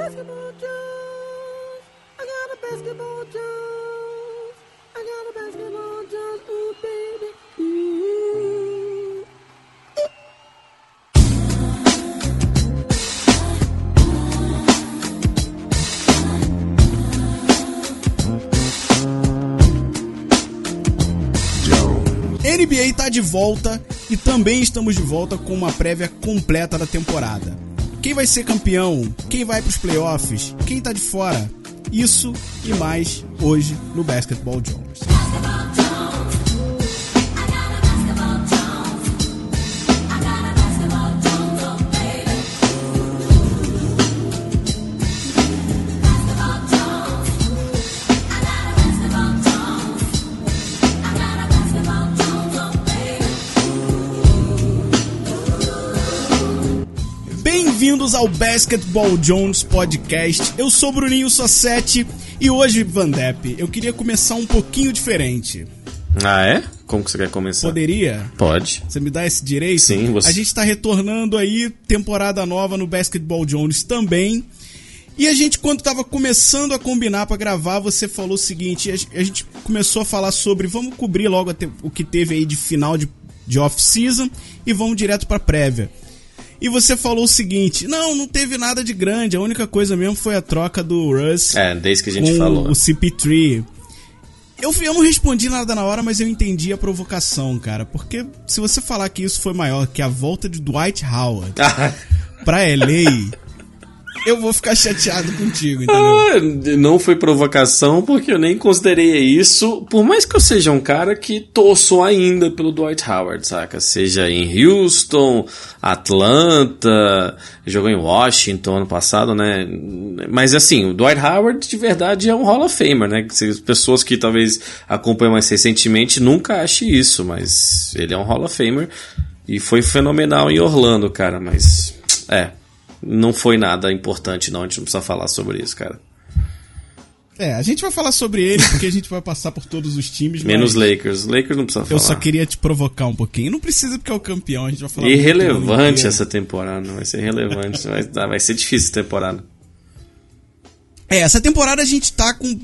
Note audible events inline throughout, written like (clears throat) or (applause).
basketball Jones. I got a basketball Jones. I got a basketball Jones. Ooh, baby. NBA tá de volta e também estamos de volta com uma prévia completa da temporada. Quem vai ser campeão? Quem vai pros playoffs? Quem tá de fora? Isso e mais hoje no Basketball Jones. Bem-vindos ao Basketball Jones Podcast. Eu sou Bruninho Sossetti e hoje, Van Depp, eu queria começar um pouquinho diferente. Ah, é? Como que você quer começar? Poderia? Pode. Você me dá esse direito? Sim, você- A gente tá retornando aí, temporada nova no Basketball Jones também. E a gente, quando tava começando a combinar pra gravar, você falou o seguinte: a gen- a gente começou a falar sobre vamos cobrir logo o que teve aí de final de, de off-season e vamos direto pra prévia. E você falou o seguinte: não, não teve nada de grande, a única coisa mesmo foi a troca do Russ É, desde que a gente falou. o CP3. Eu, eu não respondi nada na hora, mas eu entendi a provocação, cara. Porque se você falar que isso foi maior que a volta de Dwight Howard (laughs) pra LA, eu vou ficar chateado contigo, entendeu? Ah, não foi provocação porque eu nem considerei isso. Por mais que eu seja um cara que torço ainda pelo Dwight Howard, saca? Seja em Houston, Atlanta, jogou em Washington ano passado, né? Mas assim, o Dwight Howard de verdade é um Hall of Famer, né? As pessoas que talvez acompanham mais recentemente nunca achem isso, mas ele é um Hall of Famer e foi fenomenal em Orlando, cara. Mas é, não foi nada importante, não. A gente não precisa falar sobre isso, cara. É, a gente vai falar sobre ele porque a gente vai passar por todos os times. Menos Lakers. Lakers não precisa falar. Eu só queria te provocar um pouquinho. Não precisa porque é o campeão, a gente vai falar. Irrelevante essa temporada. Vai ser relevante. vai, tá, vai ser difícil essa temporada. É, essa temporada a gente tá com.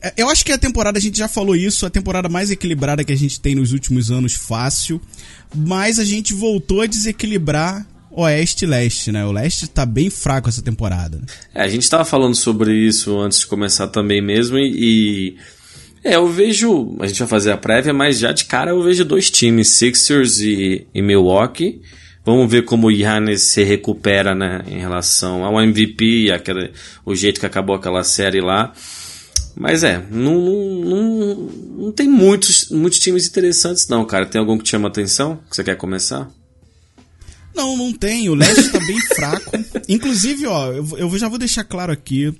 é, Eu acho que a temporada, a gente já falou isso, a temporada mais equilibrada que a gente tem nos últimos anos, fácil. Mas a gente voltou a desequilibrar Oeste e Leste, né? O Leste tá bem fraco essa temporada. É, a gente tava falando sobre isso antes de começar também mesmo e. e- É, eu vejo. A gente vai fazer a prévia, mas já de cara eu vejo dois times, Sixers e, e Milwaukee. Vamos ver como o Yannis se recupera, né, em relação ao MVP, aquele, o jeito que acabou aquela série lá. Mas é, não, não, não, não tem muitos, muitos times interessantes, não, cara. Tem algum que te chama atenção? Que você quer começar? Não, não tem. O Leste tá bem (laughs) fraco. Inclusive, ó, eu, eu já vou deixar claro aqui.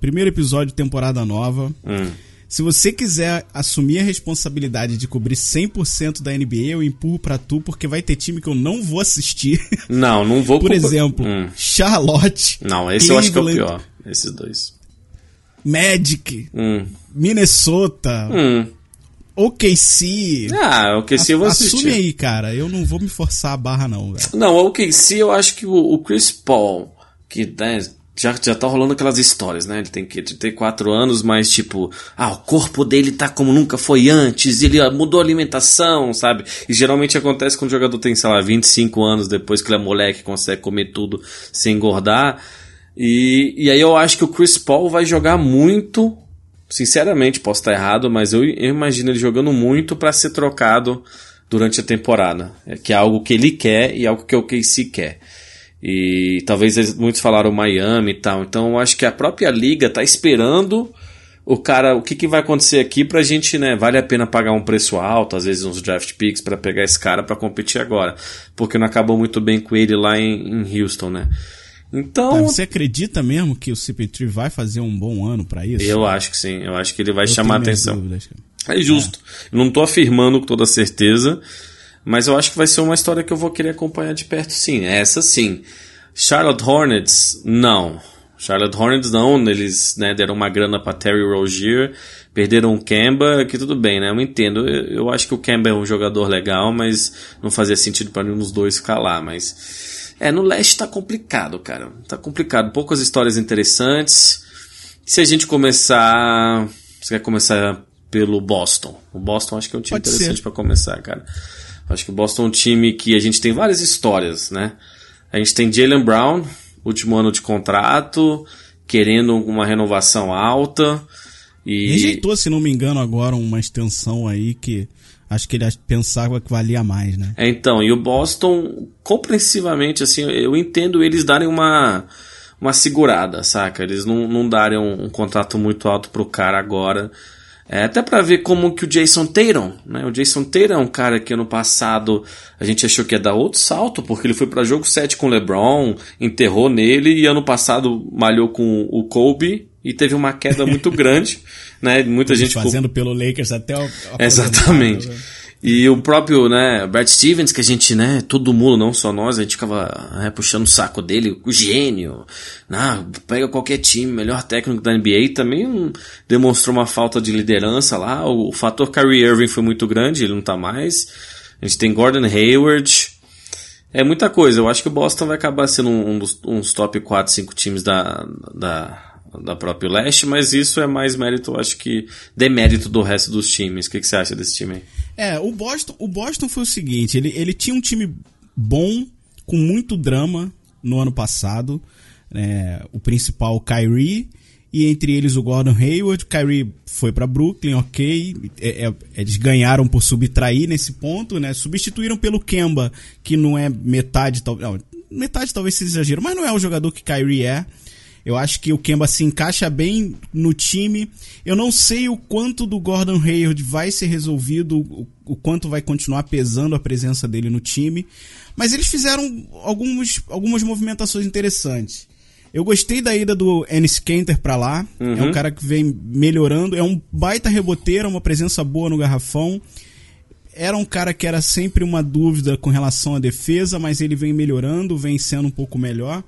Primeiro episódio, temporada nova. Hum. Se você quiser assumir a responsabilidade de cobrir 100% da NBA, eu empurro pra tu, porque vai ter time que eu não vou assistir. Não, não vou (laughs) Por exemplo, Hum. Charlotte. Não, esse eu acho que é o Cleveland, pior. Esses dois. Magic, Hum. Minnesota, Hum. OKC. Ah, o KC eu vou assistir. Assume aí, cara. Eu não vou me forçar a barra, não, velho. Não, o KC eu acho que o, o Chris Paul, que né, já, já tá rolando aquelas histórias, né? Ele tem que ter quatro anos, mas tipo, ah, o corpo dele tá como nunca foi antes, ele ah, mudou a alimentação, sabe? E geralmente acontece quando o jogador tem, sei lá, 25 anos, depois que ele é moleque, consegue comer tudo sem engordar. E, e aí eu acho que o Chris Paul vai jogar muito. Sinceramente, posso estar errado, mas eu, eu imagino ele jogando muito para ser trocado durante a temporada. É, que é algo que ele quer e algo que o KC quer. E talvez eles- muitos falaram Miami e tal. Então eu acho que a própria liga tá esperando o cara, o que, que vai acontecer aqui pra gente, né? Vale a pena pagar um preço alto, às vezes uns draft picks pra pegar esse cara pra competir agora. Porque não acabou muito bem com ele lá em, em Houston, né? Então, você acredita mesmo que o CP3 vai fazer um bom ano pra isso? eu acho que sim. Eu acho que ele vai Eu chamar minhas atenção. dúvidas. É justo. Eu não tô afirmando com toda certeza, mas eu acho que vai ser uma história que eu vou querer acompanhar de perto sim. Essa sim. Charlotte Hornets, não. Charlotte Hornets não, eles né, deram uma grana para Terry Rozier, perderam o Kemba, que tudo bem, né? Eu entendo. Eu, eu acho que o Kemba é um jogador legal, mas não fazia sentido para nenhum dos dois ficar lá, mas É, no leste tá complicado, cara. Tá complicado. Poucas histórias interessantes. Se a gente começar. Você quer começar pelo Boston? O Boston acho que é um time Pode interessante para começar, cara. Acho que o Boston é um time que a gente tem várias histórias, né? A gente tem Jalen Brown, último ano de contrato, querendo uma renovação alta. E Rejeitou, se não me engano, agora uma extensão aí que acho que ele pensava que valia mais, né? É, então, e o Boston, compreensivamente, assim, eu entendo eles darem uma, uma segurada, saca? Eles não, não darem um, um contrato muito alto pro cara agora. É, até para ver como que o Jason Tatum, né? O Jason Tatum é um cara que ano passado a gente achou que ia dar outro salto, porque ele foi para jogo 7 com o LeBron, enterrou nele e ano passado malhou com o Kobe e teve uma queda muito (laughs) grande, né? Muita gente fazendo pelo Lakers até o Exatamente. né? E o próprio, né, Brad Stevens, que a gente, né, todo mundo, não só nós, a gente ficava né, puxando o saco dele, o gênio, né, pega qualquer time, melhor técnico da NBA, também demonstrou uma falta de liderança lá, o, o fator Kyrie Irving foi muito grande, ele não tá mais, a gente tem Gordon Hayward, é muita coisa, eu acho que o Boston vai acabar sendo um, um dos uns top 4, 5 times da, da, da própria leste, mas isso é mais mérito, acho que demérito do resto dos times. O que, que você acha desse time aí? É, o Boston, o Boston foi o seguinte, ele, ele tinha um time bom, com muito drama no ano passado. É, o principal, o Kyrie, e entre eles o Gordon Hayward. Kyrie foi para Brooklyn, ok. É, é, eles ganharam por subtrair nesse ponto, né? Substituíram pelo Kemba, que não é metade, talvez. Metade talvez seja exagero, mas não é o jogador que Kyrie é. Eu acho que o Kemba se encaixa bem no time. Eu não sei o quanto do Gordon Hayward vai ser resolvido, o, o quanto vai continuar pesando a presença dele no time. Mas eles fizeram alguns, algumas movimentações interessantes. Eu gostei da ida do Ennis Kanter pra lá. Uhum. É um cara que vem melhorando. É um baita reboteiro, uma presença boa no garrafão. Era um cara que era sempre uma dúvida com relação à defesa, mas ele vem melhorando, vem sendo um pouco melhor.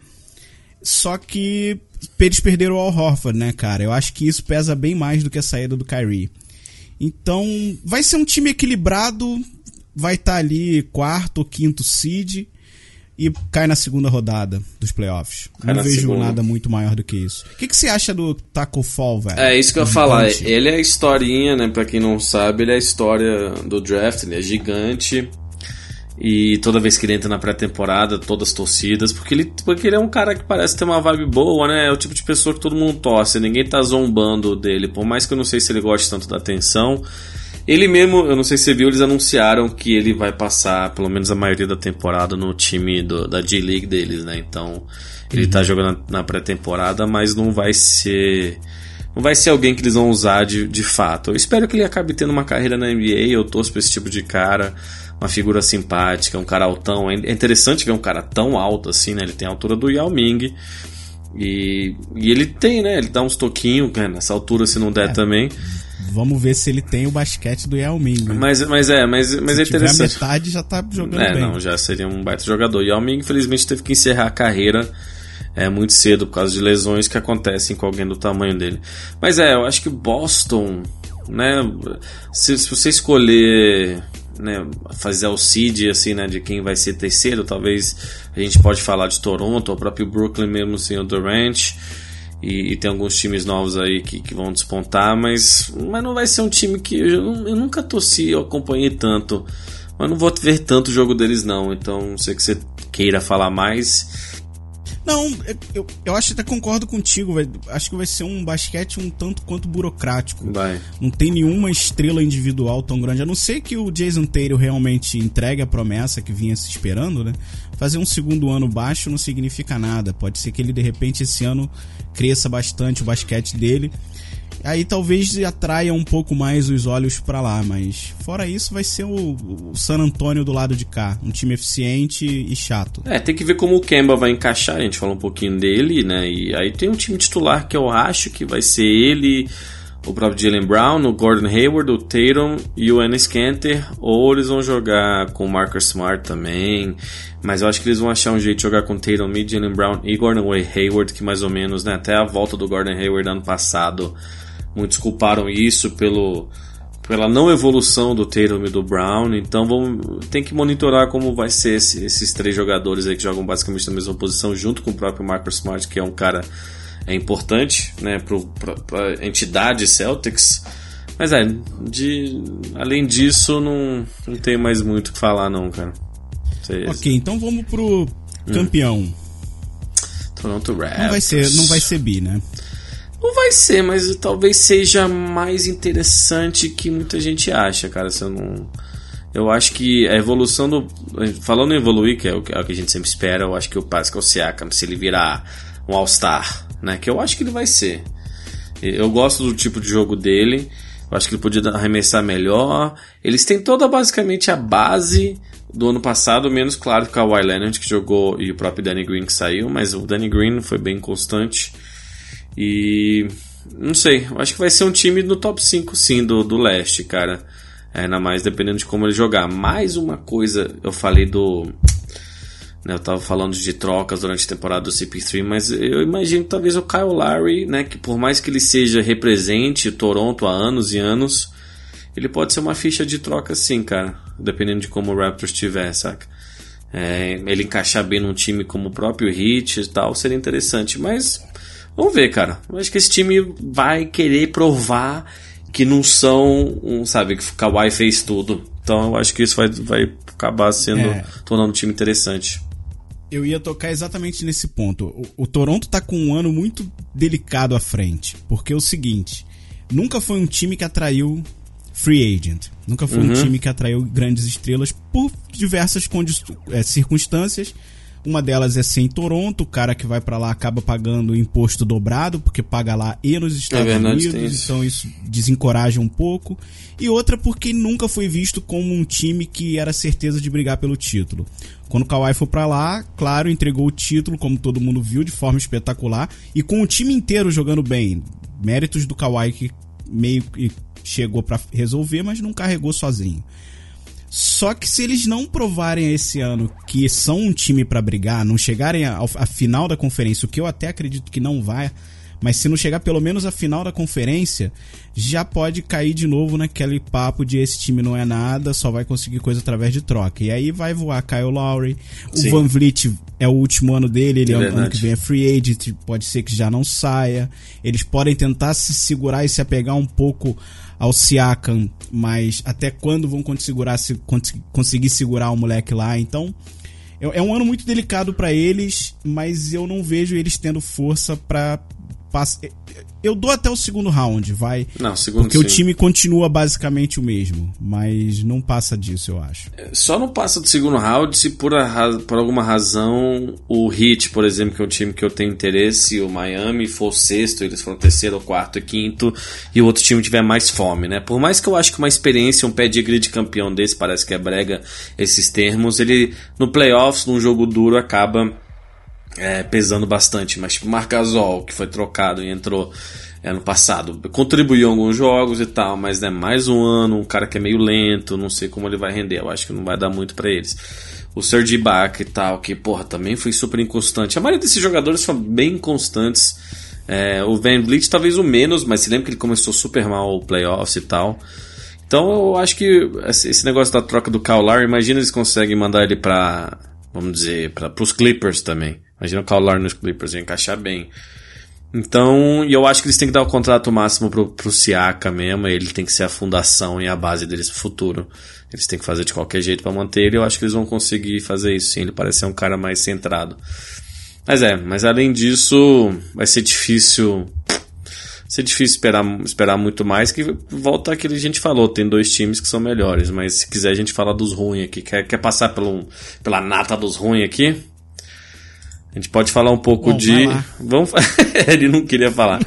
Só que eles perderam o Al Horford, né, cara? Eu acho que isso pesa bem mais do que a saída do Kyrie. Então, vai ser um time equilibrado, vai estar tá ali quarto ou quinto seed e cai na segunda rodada dos playoffs. Cai Não vejo segunda. nada muito maior do que isso. O que, que você acha do Taco Fall, velho? É isso que eu ia falar. Ele é a historinha, né? Pra quem não sabe, ele é a história do draft, ele é gigante. E toda vez que ele entra na pré-temporada, todas as torcidas, porque ele, porque ele é um cara que parece ter uma vibe boa, né? É o tipo de pessoa que todo mundo torce, ninguém tá zombando dele, por mais que eu não sei se ele goste tanto da atenção. Ele mesmo, eu não sei se você viu, eles anunciaram que ele vai passar pelo menos a maioria da temporada no time do- da G-League deles, né? Então, ele tá jogando na, na pré-temporada, mas não vai ser. Não vai ser alguém que eles vão usar de, de fato. Eu espero que ele acabe tendo uma carreira na NBA, eu torço pra esse tipo de cara. Uma figura simpática, um cara altão. É é interessante ver um cara tão alto assim, né? Ele tem a altura do Yao Ming. E, e ele tem, né? Ele dá uns toquinhos, né? nessa altura se não der também. Vamos ver se ele tem o basquete do Yao Ming. né? Mas, mas é, mas, mas é Se tiver interessante. metade, já tá jogando É, bem. não, já seria um baita jogador. Yao Ming, infelizmente, teve que encerrar a carreira é, muito cedo por causa de lesões que acontecem com alguém do tamanho dele. Mas é, eu acho que Boston, né? Se, se você escolher né, fazer o seed assim, né, de quem vai ser terceiro, talvez a gente pode falar de Toronto, o próprio Brooklyn mesmo sem o Durant. E, e tem alguns times novos aí que, que vão despontar, mas, mas não vai ser um time que eu, eu nunca torci, eu acompanhei tanto, mas não vou ver tanto o jogo deles não. Então, sei que você queira falar mais. Não, eu- eu, acho que até concordo contigo, velho. Acho que vai ser um basquete um tanto quanto burocrático. Vai. Não tem nenhuma estrela individual tão grande. A não ser que o Jason Taylor realmente entregue a promessa que vinha se esperando, né? Fazer um segundo ano baixo não significa nada. Pode ser que ele, de repente, esse ano cresça bastante o basquete dele. Aí talvez atraia um pouco mais os olhos pra lá, mas fora isso vai ser o, o San Antonio do lado de cá. Um time eficiente e chato. É, tem que ver como o Kemba vai encaixar, a gente falou um pouquinho dele, né? E aí tem um time titular que eu acho que vai ser ele, o próprio Jalen Brown, o Gordon Hayward, o Tatum e o Ennis Kanter, ou eles vão jogar com o Marcus Smart também, mas eu acho que eles vão achar um jeito de jogar com Tatum e Jalen Brown e Gordon Hayward, que mais ou menos, né, até a volta do Gordon Hayward ano passado, muitos culparam isso pelo pela não evolução do Tatum e do Brown. Então vamos, tem que monitorar como vai ser esse, esses três jogadores aí que jogam basicamente na mesma posição, junto com o próprio Marcus Smart, que é um cara é importante né, para a entidade Celtics. Mas é, de, além disso, não, não tem mais muito o que falar, não, cara. Ok, então vamos pro campeão. Hum. Toronto Raptors. Não vai ser, não vai ser bi, né? Não vai ser, mas talvez seja mais interessante que muita gente acha, cara. Se eu não. Eu acho que a evolução do. Falando em evoluir, que é o que a gente sempre espera, eu acho que o Pascal Siakam, se ele virar um All-Star, né? Que eu acho que ele vai ser. Eu gosto do tipo de jogo dele. Eu acho que ele podia arremessar melhor. Eles têm toda basicamente a base do ano passado, menos claro que o Kawhi Leonard que jogou e o próprio Danny Green que saiu, mas o Danny Green foi bem constante. E não sei, acho que vai ser um time no top 5 sim do, do leste, cara. É, ainda mais dependendo de como ele jogar. Mais uma coisa, eu falei do. Né, eu tava falando de trocas durante a temporada do CP3, mas eu imagino que talvez o Kyle Lowry, né, que por mais que ele seja represente Toronto há anos e anos, ele pode ser uma ficha de troca sim, cara. Dependendo de como o Raptors estiver, saca? É, ele encaixar bem num time como o próprio Heat e tal, seria interessante. Mas vamos ver, cara. Eu acho que esse time vai querer provar que não são, um, sabe, que o Kawhi fez tudo. Então eu acho que isso vai, vai acabar sendo, é. tornando um time interessante. Eu ia tocar exatamente nesse ponto. O, o Toronto tá com um ano muito delicado à frente. Porque é o seguinte: nunca foi um time que atraiu free agent. Nunca foi uhum. um time que atraiu grandes estrelas por diversas é, circunstâncias. Uma delas é ser em Toronto, o cara que vai para lá acaba pagando imposto dobrado, porque paga lá e nos Estados é verdade, Unidos, então isso desencoraja um pouco. E outra porque nunca foi visto como um time que era certeza de brigar pelo título. Quando o Kawhi foi para lá, claro, entregou o título, como todo mundo viu, de forma espetacular, e com o time inteiro jogando bem. Méritos do Kawhi que meio que chegou para resolver, mas não carregou sozinho. Só que se eles não provarem esse ano que são um time para brigar, não chegarem à final da conferência, o que eu até acredito que não vai, mas se não chegar pelo menos à final da conferência, já pode cair de novo naquele papo de esse time não é nada, só vai conseguir coisa através de troca. E aí vai voar Kyle Lowry, Sim. o Van Vliet é o último ano dele, ele é, é ano que vem é free agent, pode ser que já não saia. Eles podem tentar se segurar e se apegar um pouco ao Siakam, mas até quando vão conseguir, conseguir segurar o moleque lá? Então, é, é um ano muito delicado para eles, mas eu não vejo eles tendo força para eu dou até o segundo round, vai. Não, segundo Porque sim. o time continua basicamente o mesmo, mas não passa disso, eu acho. É, só não passa do segundo round se por, a, por alguma razão o Heat, por exemplo, que é um time que eu tenho interesse, o Miami for o sexto, eles foram terceiro, quarto e quinto, e o outro time tiver mais fome, né? Por mais que eu acho que uma experiência, um pé de grid campeão desse, parece que é brega esses termos, ele no playoffs, num jogo duro, acaba é, pesando bastante, mas tipo Marcasol, que foi trocado e entrou ano passado, contribuiu em alguns jogos e tal, mas né, mais um ano, um cara que é meio lento, não sei como ele vai render, eu acho que não vai dar muito para eles. O Serge Ibaka e tal, que porra, também foi super inconstante. A maioria desses jogadores são bem constantes. É, o Van Vliet talvez o menos, mas se lembra que ele começou super mal o playoffs e tal. Então eu acho que esse negócio da troca do Kyle imagina eles conseguem mandar ele para, vamos dizer, para os Clippers também. Imagina o Kyle nos Clippers, ia encaixar bem. Então, eu acho que eles têm que dar o contrato máximo pro, pro Siaka mesmo, ele tem que ser a fundação e a base deles pro futuro. Eles têm que fazer de qualquer jeito para manter ele, eu acho que eles vão conseguir fazer isso sim, ele parece ser um cara mais centrado. Mas é, mas além disso, vai ser difícil vai ser difícil esperar, esperar muito mais, que volta aquilo que a gente falou, tem dois times que são melhores, mas se quiser a gente falar dos ruins aqui, quer, quer passar pelo, pela nata dos ruins aqui? A gente pode falar um pouco Bom, de. Vamos. (laughs) Ele não queria falar.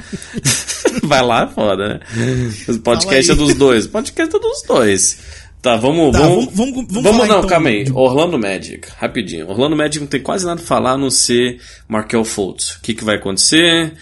(laughs) vai lá, foda, né? O podcast é dos dois. Podcast é dos dois. Tá, vamos. Tá, vamos, vamos, vamos, vamos falar, não, então, calma aí. De... Orlando Magic, rapidinho. Orlando Magic não tem quase nada pra falar a não ser Markel Fultz. O que, que vai acontecer?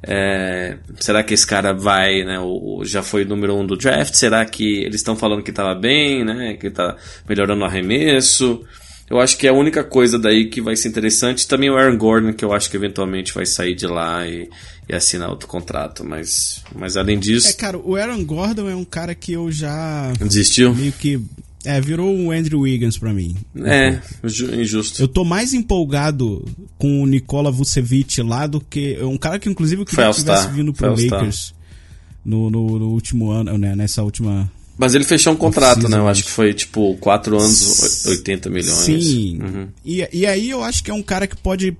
É, será que esse cara vai, né? O, já foi o número um do draft? Será que eles estão falando que tava bem, né? Que tá melhorando o arremesso? Eu acho que é a única coisa daí que vai ser interessante. Também o Aaron Gordon, que eu acho que eventualmente vai sair de lá e, e assinar outro contrato. Mas, mas além disso. É, cara, o Aaron Gordon é um cara que eu já. Desistiu? Meio que. É, virou um Andrew Wiggins pra mim. É, injusto. Eu tô mais empolgado com o Nikola Vucevic lá do que. É um cara que, inclusive, eu queria que tivesse vindo pro Lakers no, no, no, último ano, né? Nessa última mas ele fechou um contrato, né? Eu acho que foi tipo 4 anos, 80 milhões. Sim. Uhum. E, e aí eu acho que é um cara que pode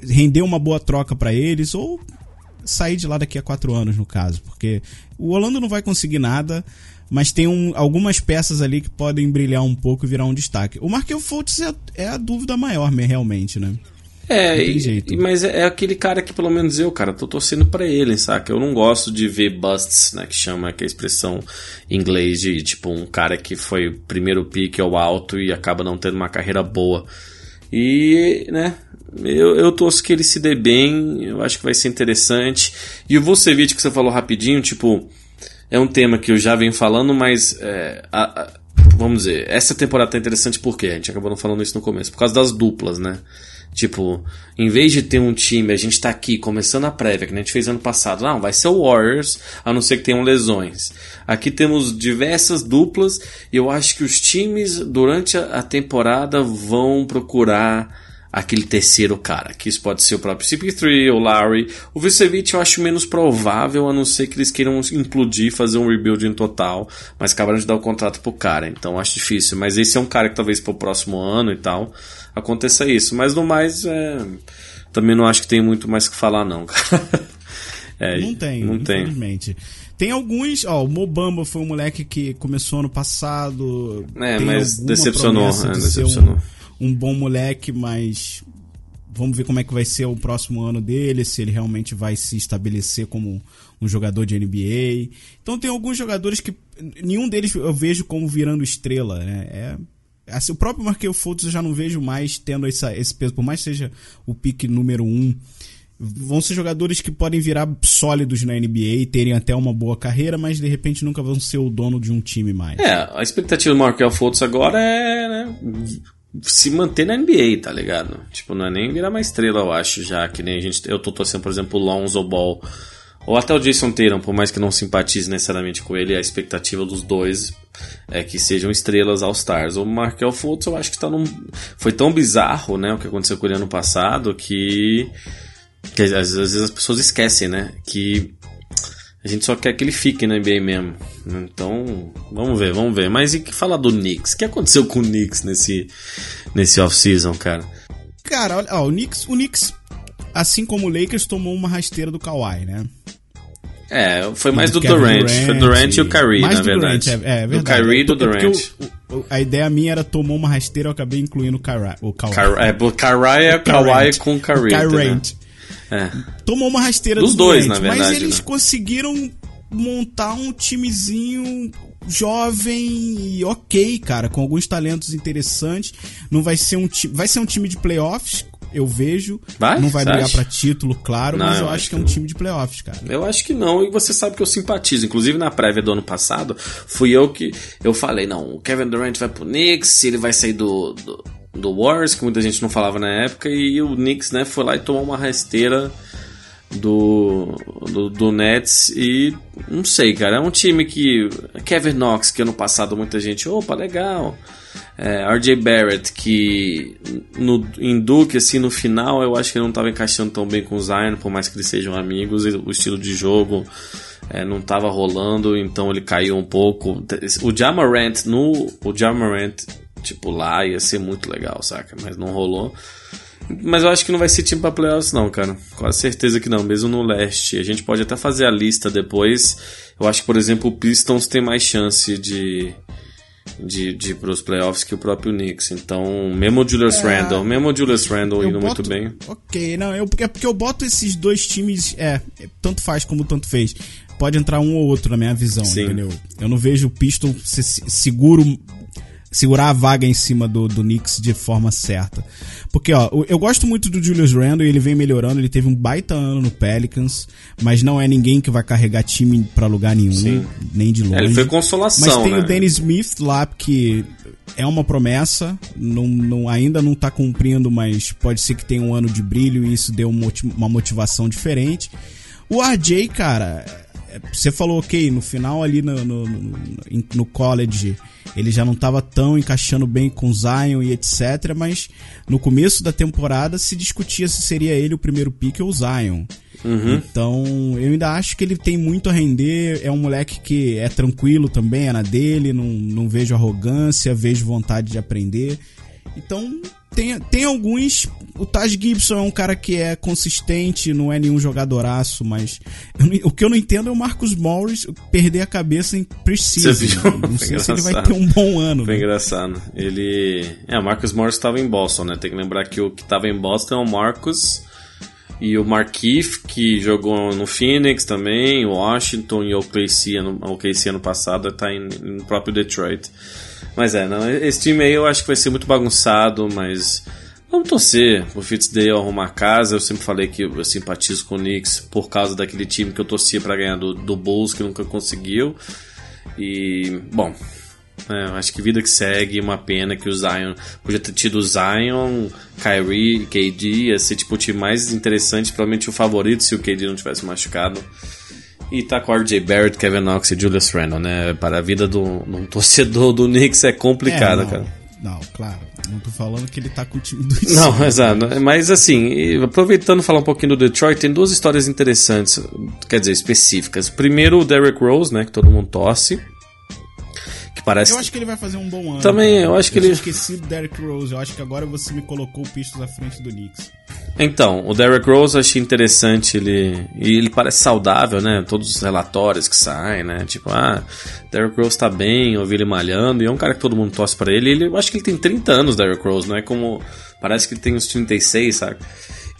render uma boa troca para eles ou sair de lá daqui a 4 anos, no caso. Porque o Orlando não vai conseguir nada, mas tem um, algumas peças ali que podem brilhar um pouco e virar um destaque. O Markel Fultz é, é a dúvida maior, realmente, né? É, e, mas é, é, aquele cara que pelo menos eu, cara, tô torcendo para ele, saca? Eu não gosto de ver busts, né, que chama que é a expressão em inglês de tipo um cara que foi primeiro pique ao alto e acaba não tendo uma carreira boa. E, né, eu, eu torço que ele se dê bem, eu acho que vai ser interessante. E o Vucevic que você falou rapidinho, tipo, é um tema que eu já venho falando, mas é, a, a, vamos dizer, essa temporada tá interessante porque a gente acabou não falando isso no começo, por causa das duplas, né? Tipo, em vez de ter um time, a gente tá aqui começando a prévia, que a gente fez ano passado, não, vai ser o Warriors, a não ser que tenham lesões. Aqui temos diversas duplas e eu acho que os times durante a temporada vão procurar aquele terceiro cara, que isso pode ser o próprio CP3 ou Larry. O Vucevic eu acho menos provável, a não ser que eles queiram implodir, fazer um rebuild em total, mas acabaram de dar o contrato pro cara, então acho difícil. Mas esse é um cara que talvez pro próximo ano e tal aconteça isso. Mas no mais, é, também não acho que tem muito mais que falar, não, (laughs) É, não tem, não infelizmente. Tem. Tem alguns, ó, o Mobamba foi um moleque que começou ano passado. É, mas decepcionou, é, de decepcionou. Um, um, bom moleque, mas vamos ver como é que vai ser o próximo ano dele, se ele realmente vai se estabelecer como um jogador de NBA. Então tem alguns jogadores que nenhum deles eu vejo como virando estrela, né? É Assim, o próprio Markel Fultz eu já não vejo mais tendo essa, esse peso, por mais que seja o pique número um. Vão ser jogadores que podem virar sólidos na NBA e terem até uma boa carreira, mas de repente nunca vão ser o dono de um time mais. É, a expectativa do Markel Fultz agora é né, se manter na NBA, tá ligado? Tipo, não é nem virar uma estrela, eu acho, já que nem a gente. Eu tô torcendo, por exemplo, o Lonzo Ball ou até o Jason Tatum, por mais que não simpatize necessariamente com ele, a expectativa dos dois é que sejam estrelas All-Stars. O Markel Fultz, eu acho que tá num... foi tão bizarro, né, o que aconteceu com ele ano passado, que, que às, vezes as pessoas esquecem, né, que a gente só quer que ele fique na NBA mesmo. Então, vamos ver, vamos ver. Mas e que falar do Knicks? O que aconteceu com o Knicks nesse, nesse off-season, cara? Cara, olha, ó, o Knicks, o Knicks, assim como o Lakers, tomou uma rasteira do Kawhi, né? É, foi mais do Durant. Durant. Foi Durant e o Kyrie, na verdade. Durant, é, é verdade. Do Kyrie e do é Durant. O, a ideia minha era tomou uma rasteira, eu acabei incluindo o Kyrie. O Kawhi. É, o Kyrie é o Kawhi com o Kyrie. Kyrie. É. Tomou uma rasteira dos do dois, Durant, na verdade. Mas eles né? conseguiram montar um timezinho jovem e ok, cara, com alguns talentos interessantes. Não vai ser um time, vai ser um time de playoffs, eu vejo. Vai? Não vai você brigar pra título, claro, não, mas eu, eu acho, acho que é um time de playoffs, cara. Eu acho que não, e você sabe que eu simpatizo. Inclusive na prévia do ano passado, fui eu que eu falei, não, o Kevin Durant vai pro Knicks, ele vai sair do, do, do Warriors, que muita gente não falava na época, e o Knicks, né, foi lá e tomou uma rasteira do, do, do, Nets e não sei, cara, é um time que Kevin Knox, que ano passado muita gente, opa, legal. É, RJ Barrett, que no, em Duke, assim, no final, eu acho que ele não estava encaixando tão bem com o Zion, por mais que eles sejam amigos, o estilo de jogo é, não estava rolando, então ele caiu um pouco. O Jamarant, no, o Jamarant, tipo, lá ia ser muito legal, saca? Mas não rolou. Mas eu acho que não vai ser time pra playoffs, não, cara. Quase certeza que não, mesmo no leste. A gente pode até fazer a lista depois. Eu acho que, por exemplo, o Pistons tem mais chance de, de, de ir pros playoffs que o próprio Knicks. Então, mesmo o Julius é, Randle, mesmo o Julius Randle indo boto, muito bem. Ok, não, eu, é porque eu boto esses dois times, é, tanto faz como tanto fez. Pode entrar um ou outro na minha visão, Sim. entendeu? Eu não vejo o Pistons seguro segurar a vaga em cima do, do Knicks de forma certa. Porque, ó, eu gosto muito do Julius Randle e ele vem melhorando, ele teve um baita ano no Pelicans, mas não é ninguém que vai carregar time para lugar nenhum, Sim. nem de longe. É, ele foi consolação, Mas tem né? o Dennis Smith lá, que é uma promessa, não, não, ainda não tá cumprindo, mas pode ser que tenha um ano de brilho e isso dê uma motivação diferente. O RJ, cara, você falou, ok, no final ali no, no, no, no college ele já não estava tão encaixando bem com Zion e etc. Mas no começo da temporada se discutia se seria ele o primeiro pick ou Zion. Uhum. Então eu ainda acho que ele tem muito a render. É um moleque que é tranquilo também, é na dele, não, não vejo arrogância, vejo vontade de aprender. Então tem, tem alguns. O Taj Gibson é um cara que é consistente, não é nenhum jogadoraço, mas. Eu, o que eu não entendo é o Marcus Morris perder a cabeça em Precision. Não sei se ele vai ter um bom ano. Foi né? engraçado. Ele. É, o Marcus Morris estava em Boston, né? Tem que lembrar que o que estava em Boston é o Marcus e o Markif, que jogou no Phoenix também, Washington e o OKC ano, OKC ano passado, está no próprio Detroit. Mas é, não, esse time aí eu acho que vai ser muito bagunçado, mas vamos torcer o Fitzdale arrumar casa. Eu sempre falei que eu simpatizo com o Knicks por causa daquele time que eu torcia para ganhar do, do Bulls, que nunca conseguiu. E, bom, é, acho que vida que segue, uma pena que o Zion podia ter tido o Zion, Kyrie, KD, ia ser tipo o time mais interessante, provavelmente o favorito se o KD não tivesse machucado. E tá com RJ Barrett, Kevin Knox e Julius Randle, né? Para a vida de um torcedor do Knicks é complicada, é, cara. Não, claro. Não tô falando que ele tá com o time do Não, (laughs) exato. Mas assim, aproveitando falar um pouquinho do Detroit, tem duas histórias interessantes, quer dizer, específicas. Primeiro, o Derrick Rose, né? Que todo mundo torce. Parece. Eu acho que ele vai fazer um bom ano. Também, eu acho que eu ele. Eu esqueci do Derrick Rose. Eu acho que agora você me colocou o pisto à frente do Knicks. Então, o Derrick Rose eu achei interessante, ele e ele parece saudável, né? Todos os relatórios que saem, né? Tipo, ah, Derrick Rose tá bem, eu vi ele malhando, e é um cara que todo mundo torce para ele. ele. Eu acho que ele tem 30 anos, Derrick Rose, não é como parece que ele tem uns 36, sabe?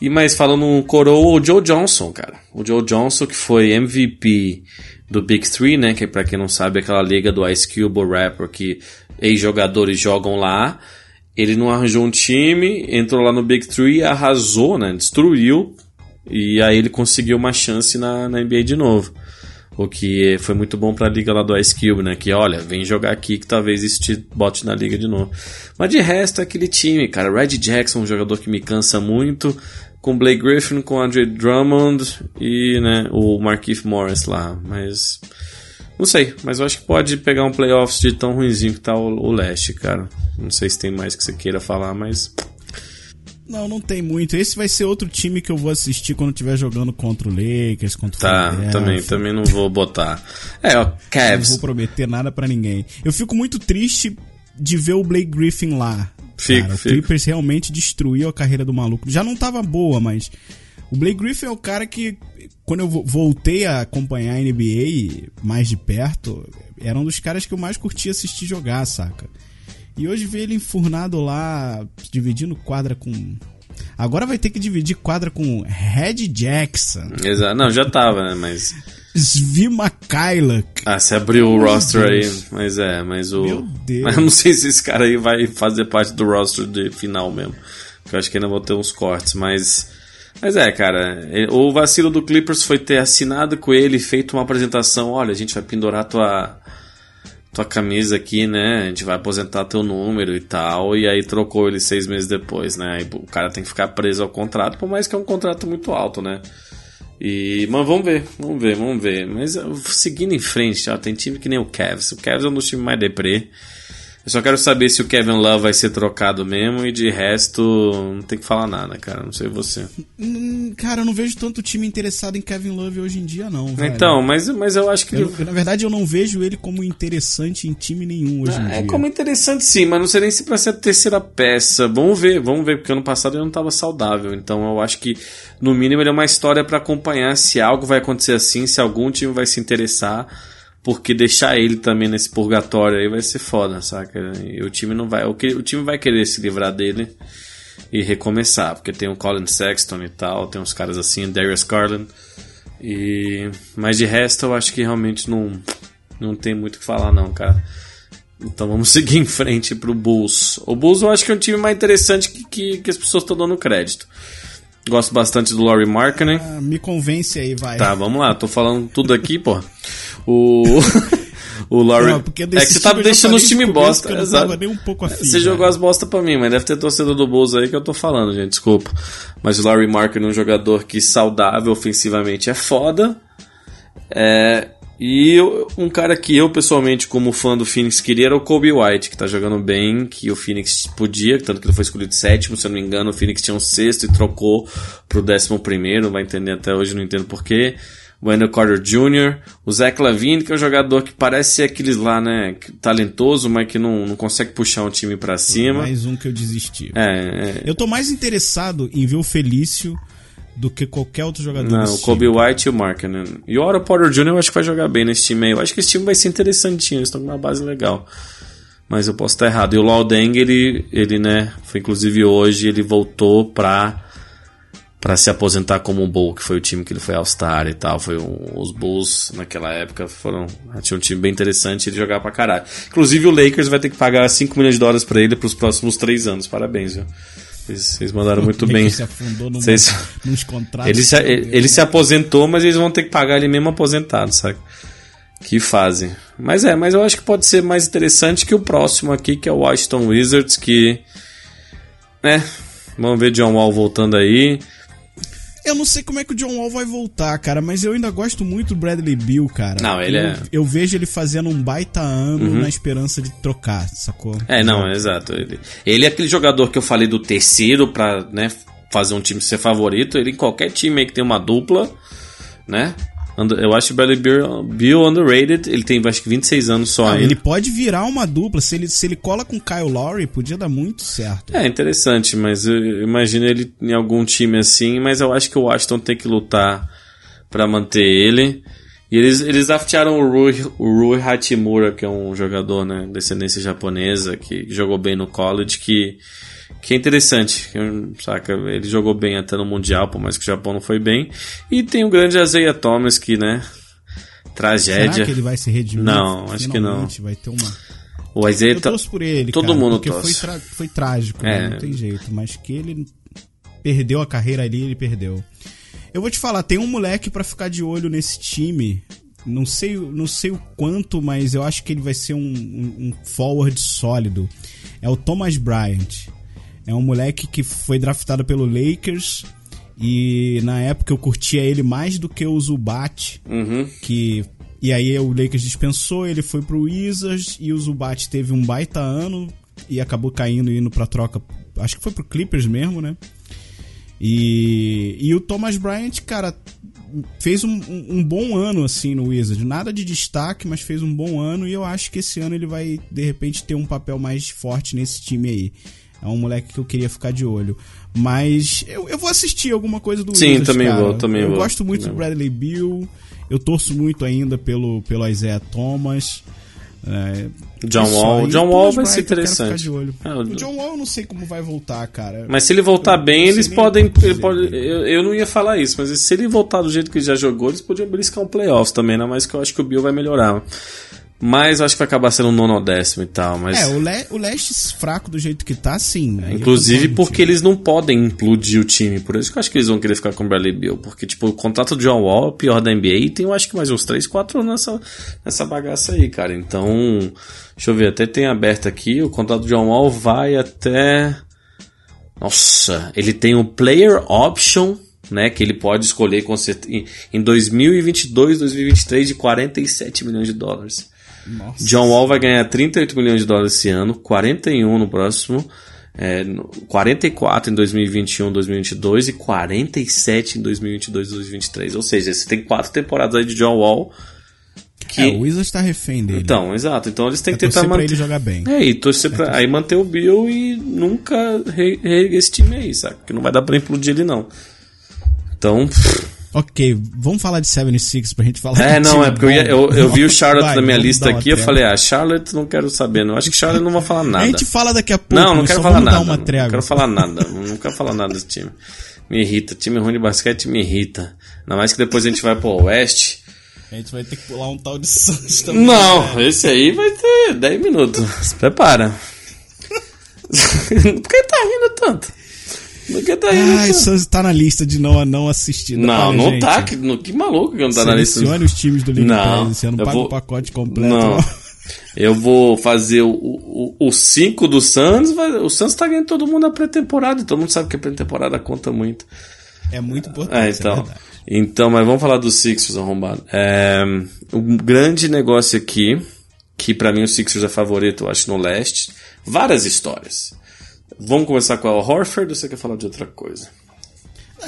E mais falando um coroa, o Joe Johnson, cara. O Joe Johnson que foi MVP do Big Three, né? Que para quem não sabe é aquela liga do Ice Cube, o rapper que ex-jogadores jogam lá. Ele não arranjou um time, entrou lá no Big Three, arrasou, né? Destruiu. E aí ele conseguiu uma chance na, na NBA de novo. O que foi muito bom para a liga lá do Ice Cube, né? Que olha, vem jogar aqui que talvez isso te bote na liga de novo. Mas de resto é aquele time, cara. Red Jackson, um jogador que me cansa muito. Com Blake Griffin, com Andre Drummond e né, o Markieff Morris lá. Mas. Não sei, mas eu acho que pode pegar um playoffs de tão ruimzinho que tá o, o leste, cara. Não sei se tem mais que você queira falar, mas. Não, não tem muito. Esse vai ser outro time que eu vou assistir quando estiver jogando contra o Lakers, contra o Tá, também, também não vou botar. É, ó, Cavs. Não vou prometer nada para ninguém. Eu fico muito triste de ver o Blake Griffin lá. Fico, cara. fico. O Clippers realmente destruiu a carreira do maluco. Já não tava boa, mas o Blake Griffin é o cara que quando eu voltei a acompanhar a NBA mais de perto, era um dos caras que eu mais curtia assistir jogar, saca? E hoje ver ele enfurnado lá, dividindo quadra com. Agora vai ter que dividir quadra com Red Jackson. Exato. Não, já tava, né? Mas. Svi Makailak. Ah, você abriu o roster Deus. aí. Mas é, mas o. Meu Deus. (laughs) Mas eu não sei se esse cara aí vai fazer parte do roster de final mesmo. Eu acho que ainda vou ter uns cortes, mas. Mas é, cara, o vacilo do Clippers foi ter assinado com ele, feito uma apresentação, olha, a gente vai pendurar tua tua camisa aqui, né? A gente vai aposentar teu número e tal. E aí trocou ele seis meses depois, né? Aí o cara tem que ficar preso ao contrato, por mais que é um contrato muito alto, né? E, mas vamos ver, vamos ver, vamos ver. Mas seguindo em frente, ó, tem time que nem o Cavs. O Cavs é um dos times mais deprê. Eu só quero saber se o Kevin Love vai ser trocado mesmo e de resto não tem que falar nada, cara. Não sei você. Cara, eu não vejo tanto time interessado em Kevin Love hoje em dia, não. Velho. Então, mas, mas eu acho que. Eu, na verdade, eu não vejo ele como interessante em time nenhum hoje ah, em é dia. É como interessante sim, mas não sei nem se pra ser a terceira peça. Vamos ver, vamos ver, porque ano passado ele não estava saudável. Então eu acho que, no mínimo, ele é uma história para acompanhar se algo vai acontecer assim, se algum time vai se interessar porque deixar ele também nesse purgatório aí vai ser foda, saca? E o time não vai, o, que, o time vai querer se livrar dele e recomeçar, porque tem o Colin Sexton e tal, tem uns caras assim, Darius Garland. E mas de resto eu acho que realmente não não tem muito o que falar não, cara. Então vamos (laughs) seguir em frente pro Bulls. O Bulls eu acho que é um time mais interessante que, que, que as pessoas estão dando crédito. Gosto bastante do Laurie Markkinen. Ah, me convence aí, vai. Tá, vamos lá, tô falando tudo aqui, pô. (laughs) O. (laughs) o Laurie. Não, é que você tá deixando os time bosta. eu não nem um pouco afim, Você já. jogou as bosta pra mim, mas deve ter torcedor do Bulls aí que eu tô falando, gente. Desculpa. Mas o Laurie Markkinen é um jogador que saudável ofensivamente é foda. É, e eu- um cara que eu, pessoalmente, como fã do Phoenix, queria era o Kobe White, que tá jogando bem, que o Phoenix podia, tanto que ele foi escolhido sétimo, se eu não me engano, o Phoenix tinha um sexto e trocou pro décimo primeiro, vai entender até hoje, não entendo porquê. O Wendell Carter Jr., o Zach Lavine, que é um jogador que parece ser aqueles lá, né, talentoso, mas que não, não consegue puxar um time pra cima. Mais um que eu desisti. É, é, Eu tô mais interessado em ver o Felício do que qualquer outro jogador Não, o Kobe time. White e o Markkinen. E o Otto Porter Jr. eu acho que vai jogar bem nesse time aí. Eu acho que esse time vai ser interessantinho, eles estão com uma base legal. Mas eu posso estar errado. E o Lau Deng, ele, ele, né, foi inclusive hoje, ele voltou pra, pra se aposentar como um Bull, que foi o time que ele foi All-Star e tal. Foi um- os Bulls naquela época foram. Tinha um time bem interessante ele jogar pra caralho. Inclusive o Lakers vai ter que pagar 5 milhões de dólares pra ele pros próximos 3 anos. Parabéns, viu? Vocês, mandaram muito Ele bem. se afundou numa, Vocês- nos contratos. Ele se, ele, ele se aposentou, mas eles vão ter que pagar ele mesmo aposentado, sabe? Que fazem. Mas é, mas eu acho que pode ser mais interessante que o próximo aqui, que é o Washington Wizards, que. Né? Vamos ver John Wall voltando aí. Eu não sei como é que o John Wall vai voltar, cara, mas eu ainda gosto muito do Bradley Bill, cara. Não, ele eu, é- Uhum. Eu vejo ele fazendo um baita ano na esperança de trocar, sacou? É, não, é exato. Ele, ele é aquele jogador que eu falei do terceiro pra, né, fazer um time ser favorito. Ele em qualquer time aí que tem uma dupla, né? Eu acho o Bradley Bill, Bill underrated. Ele tem acho que 26 anos só Ah, ainda. ele pode virar uma dupla. Se ele, se ele cola com o Kyle Lowry, podia dar muito certo. É interessante, mas eu imagino ele em algum time assim, mas eu acho que o Washington tem que lutar pra manter ele. E eles, eles draftearam o Rui, o Rui Hachimura, que é um jogador, né, descendência japonesa, que jogou bem no college, que, que é interessante, saca? Ele jogou bem até no Mundial, por mais que o Japão não foi bem. E tem o grande Isaiah Thomas, que, né, tragédia. Será que ele vai se redimir? Não, acho que não. Vai ter uma... O Isaiah Eu torço por ele, Todo cara, mundo torce. foi, tra- foi trágico, É. né? não tem jeito. Mas que ele perdeu a carreira ali, ele perdeu. Eu vou te falar, tem um moleque pra ficar de olho nesse time. Não sei, não sei o quanto, mas eu acho que ele vai ser um, um- um forward sólido. É o Thomas Bryant. É um moleque que foi draftado pelo Lakers. E na época eu curtia ele mais do que o Zubat Uhum. que e aí o Lakers dispensou, ele foi pro Wizards e o Zubat teve um baita ano e acabou caindo e indo pra troca, acho que foi pro Clippers mesmo, né? E, e o Thomas Bryant, cara, fez um, um, bom ano assim no Wizards, nada de destaque, mas fez um bom ano e eu acho que esse ano ele vai de repente ter um papel mais forte nesse time aí. É um moleque que eu queria ficar de olho. Mas eu, eu vou assistir alguma coisa do Sim, Wizards, também cara. vou, também eu vou. gosto muito Também do Bradley Bill. Eu torço muito ainda pelo, pelo Isaiah Thomas. É, John. Wall. O John Wall vai ser eu interessante. É, o- o John Wall eu não sei como vai voltar, cara. Mas se ele voltar Eu bem, eles podem. que ele dizer pode- eu, eu não ia falar isso, mas se ele voltar do jeito que ele já jogou, eles podiam beliscar um playoffs também, né? Mas que eu acho que o Bill vai melhorar. Mas acho que vai acabar sendo um nono ou décimo e tal. Mas, É, o, le, o leste fraco do jeito que tá, sim. Eu inclusive porque eles não podem implodir o time. Por isso que eu acho que eles vão querer ficar com o Bradley Bill. Porque, tipo, o contrato do John Wall é o pior da NBA e tem, eu acho que mais uns 3, 4 anos nessa, nessa bagaça aí, cara. Então, deixa eu ver, até tem aberto aqui. O contrato do John Wall vai até. Nossa, ele tem o Player Option, né? Que ele pode escolher com certeza, em 2022, 2023 de 47 milhões de dólares. Nossa. John Wall vai ganhar 38 milhões de dólares esse ano, 41 no próximo, é, no- 44 em 2021, 2022 e 47 em 2022, 2023. Ou seja, você tem quatro temporadas aí de John Wall. Que... É, o Wizards tá refém dele. Então, exato. Então eles têm é que tentar manter. ele jogar bem. É, e torcer pra. Aí manter o Bill e nunca re- reerguer esse time aí, sabe? Que não vai dar pra implodir ele, não. Então. Ok, vamos falar de 76 pra gente falar É, não, é porque eu, ia- eu, eu vi o Charlotte Vai, na minha lista aqui, eu falei, ah, Charlotte não quero saber, não. Acho que Charlotte não vai falar nada. A gente fala daqui a pouco. Não, não quero só falar nada. Não trégua. quero falar nada. Não quero falar nada desse time. Me irrita. Time ruim de basquete me irrita. Ainda mais que depois a gente vai pro Oeste. A gente vai ter que pular um tal de (laughs) Suns também. Não, né? esse aí vai ter 10 minutos. Se prepara. (laughs) Por que tá rindo tanto? Por que tá Ai, tanto? Suns tá na lista de não não assistir. Não, não gente, tá. Que, que maluco que não tá na lista. Selecione os times do League Não, Pass esse ano, paga vou- o pacote completo. Não. Eu vou fazer o 5 do vai- O Suns tá ganhando todo mundo na pré-temporada. e Todo mundo sabe que a pré-temporada conta muito. É muito importante. É, é então. verdade. então, mas vamos falar dos Sixers arrombado. É, um grande negócio aqui, que pra mim o Sixers é favorito, eu acho, no leste. Várias histórias. Vamos começar com a Horford ou você quer falar de outra coisa?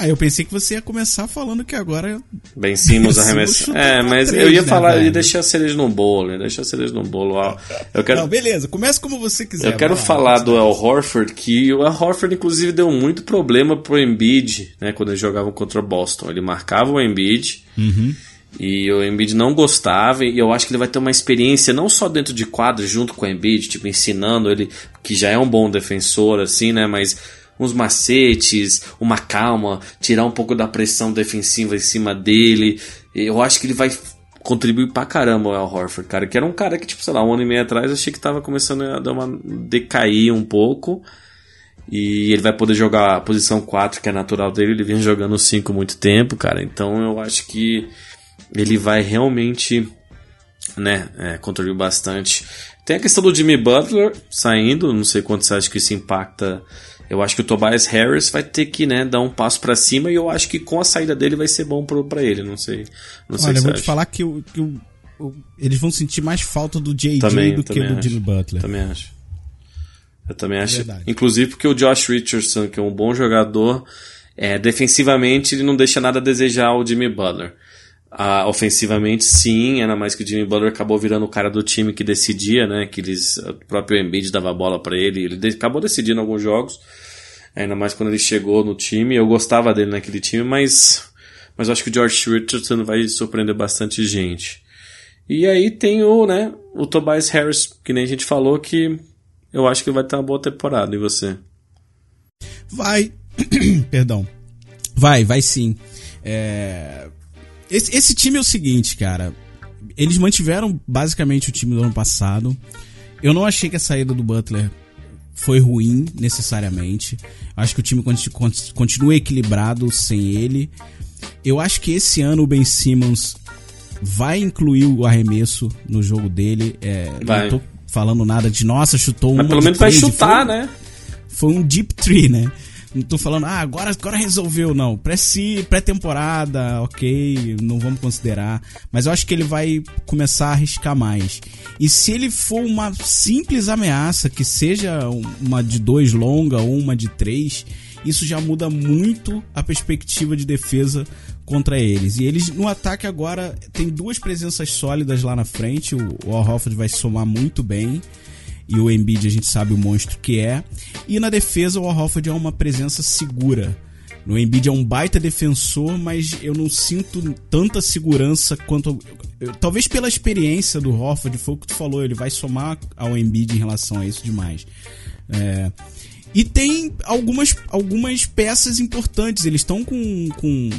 Ah, eu pensei que você ia começar falando que agora. Ben Simmons Ben arremessa. Simmons chuta É, mas três, eu ia né, falar, eu ia deixar a cereja no bolo, ia deixar a cereja no bolo. ó. Eu quero, Não, beleza, começa como você quiser. eu quero lá. falar do El Horford, que o El Horford, inclusive, deu muito problema pro Embiid, né, quando eles jogavam contra o Boston. Ele marcava o Embiid, Uhum. E o Embiid não gostava, e eu acho que ele vai ter uma experiência não só dentro de quadro, junto com o Embiid, tipo, ensinando ele, que já é um bom defensor, assim, né, mas uns macetes, uma calma, tirar um pouco da pressão defensiva em cima dele. Eu acho que ele vai contribuir pra caramba o El Horford, cara, que era um cara que, tipo, sei lá, um ano e meio atrás achei que tava começando a dar uma decair um pouco. E ele vai poder jogar a posição 4, que é natural dele, ele vinha jogando 5 muito tempo, cara. Então eu acho que ele vai realmente né, é, contribuir bastante. Tem a questão do Jimmy Butler saindo, não sei quanto você acha que isso impacta. Eu acho que o Tobias Harris vai ter que né, dar um passo pra cima e eu acho que com a saída dele vai ser bom pro, pra ele. Não sei, não sei Olha, o eu que vou você te acha. falar que, o- que o- o- eles vão sentir mais falta do JJ Também, do que também do acho. Jimmy Butler. Também acho. Eu também acho. verdade. Inclusive porque o Josh Richardson, que é um bom jogador, é, defensivamente ele não deixa nada a desejar o Jimmy Butler. Ah, ofensivamente, sim, ainda mais que o Jimmy Butler acabou virando o cara do time que decidia, né? Que eles, o próprio Embiid dava a bola pra ele, ele de- acabou decidindo alguns jogos. Ainda mais quando ele chegou no time. Eu gostava dele naquele time, mas, mas acho que o George Richardson vai surpreender bastante gente. E aí tem o, né, o Tobias Harris, que nem a gente falou, que eu acho que vai ter uma boa temporada. E você? Vai. (clears throat) Perdão. Vai, vai sim. É, Esse, esse time é o seguinte, cara. Eles mantiveram basicamente o time do ano passado. Eu não achei que a saída do Butler foi ruim, necessariamente. Acho que o time conti- conti- continua equilibrado sem ele. Eu acho que esse ano o Ben Simmons vai incluir o arremesso no jogo dele. É. Não tô falando nada de nossa, chutou Mas uma pelo menos vai chutar, foi- né? foi um deep tree, né? Não tô falando, ah, agora, agora resolveu, não. Pré-temporada, ok, não vamos considerar. Mas eu acho que ele vai começar a arriscar mais. E se ele for uma simples ameaça, que seja uma de dois longa ou uma de três, isso já muda muito a perspectiva de defesa contra eles. E eles no ataque agora tem duas presenças sólidas lá na frente. O, o Al Horford vai somar muito bem e o Embiid a gente sabe o monstro que é. E na defesa o Al Horford é uma presença segura. O Embiid é um baita defensor, mas eu não sinto tanta segurança quanto. talvez pela experiência do Horford, foi o que tu falou, ele vai somar ao Embiid em relação a isso demais. É, e tem algumas, algumas peças importantes, eles estão com, com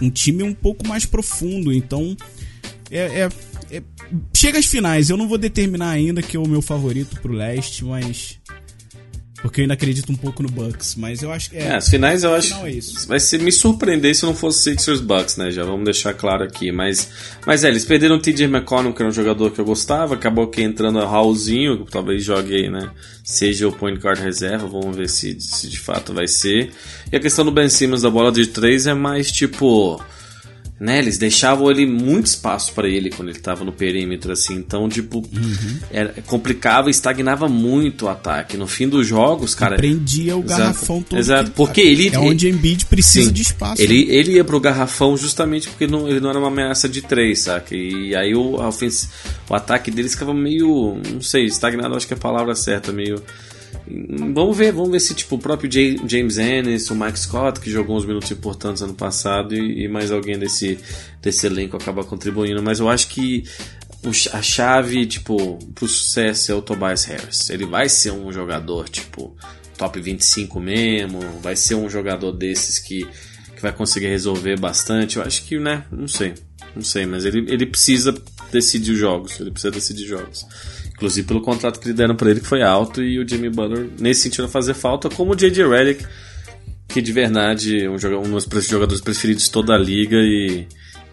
um time um pouco mais profundo, então é, é- é- chega às finais. Eu não vou determinar ainda que é o meu favorito pro leste, mas porque eu ainda acredito um pouco no Bucks, mas eu acho que É, as finais eu acho. é isso. Vai me surpreender se não fosse Sixers Bucks, né? Já vamos deixar claro aqui. Mas, mas é, eles perderam o TJ McConnell, que era um jogador que eu gostava. Acabou que entrando o Raulzinho, que talvez jogue aí, né? Seja o point guard reserva. Vamos ver se, se de fato vai ser. E a questão do Ben Simmons da bola de três é mais tipo. Né, eles deixavam ele muito espaço pra ele quando ele tava no perímetro, assim. Então, tipo, Uhum. era, complicava e estagnava muito o ataque. No fim dos jogos, cara. Prendia o Exato, garrafão todo. exato, que- porque ele- é onde Embiid precisa Sim. de espaço. Ele, ele ia pro garrafão justamente porque não, ele não era uma ameaça de três, saca? E aí o, ofens- o ataque deles ficava meio. Não sei, estagnado, acho que é a palavra certa, meio. Vamos ver, vamos ver se tipo o próprio J- James Ennis, o Mike Scott, que jogou uns minutos importantes ano passado, e, e mais alguém desse, desse elenco acaba contribuindo. Mas eu acho que a chave, tipo, pro sucesso é o Tobias Harris. Ele vai ser um jogador, tipo, top 25 mesmo, vai ser um jogador desses que, que vai conseguir resolver bastante. Eu acho que, né, não sei. Não sei, mas ele, ele precisa decidir os jogos. Ele precisa decidir jogos. Inclusive pelo contrato que lhe deram pra ele, que foi alto, e o Jimmy Butler, nesse sentido, fazer falta, como o J.J. Redick, que de verdade é um, um dos jogadores preferidos de toda a liga e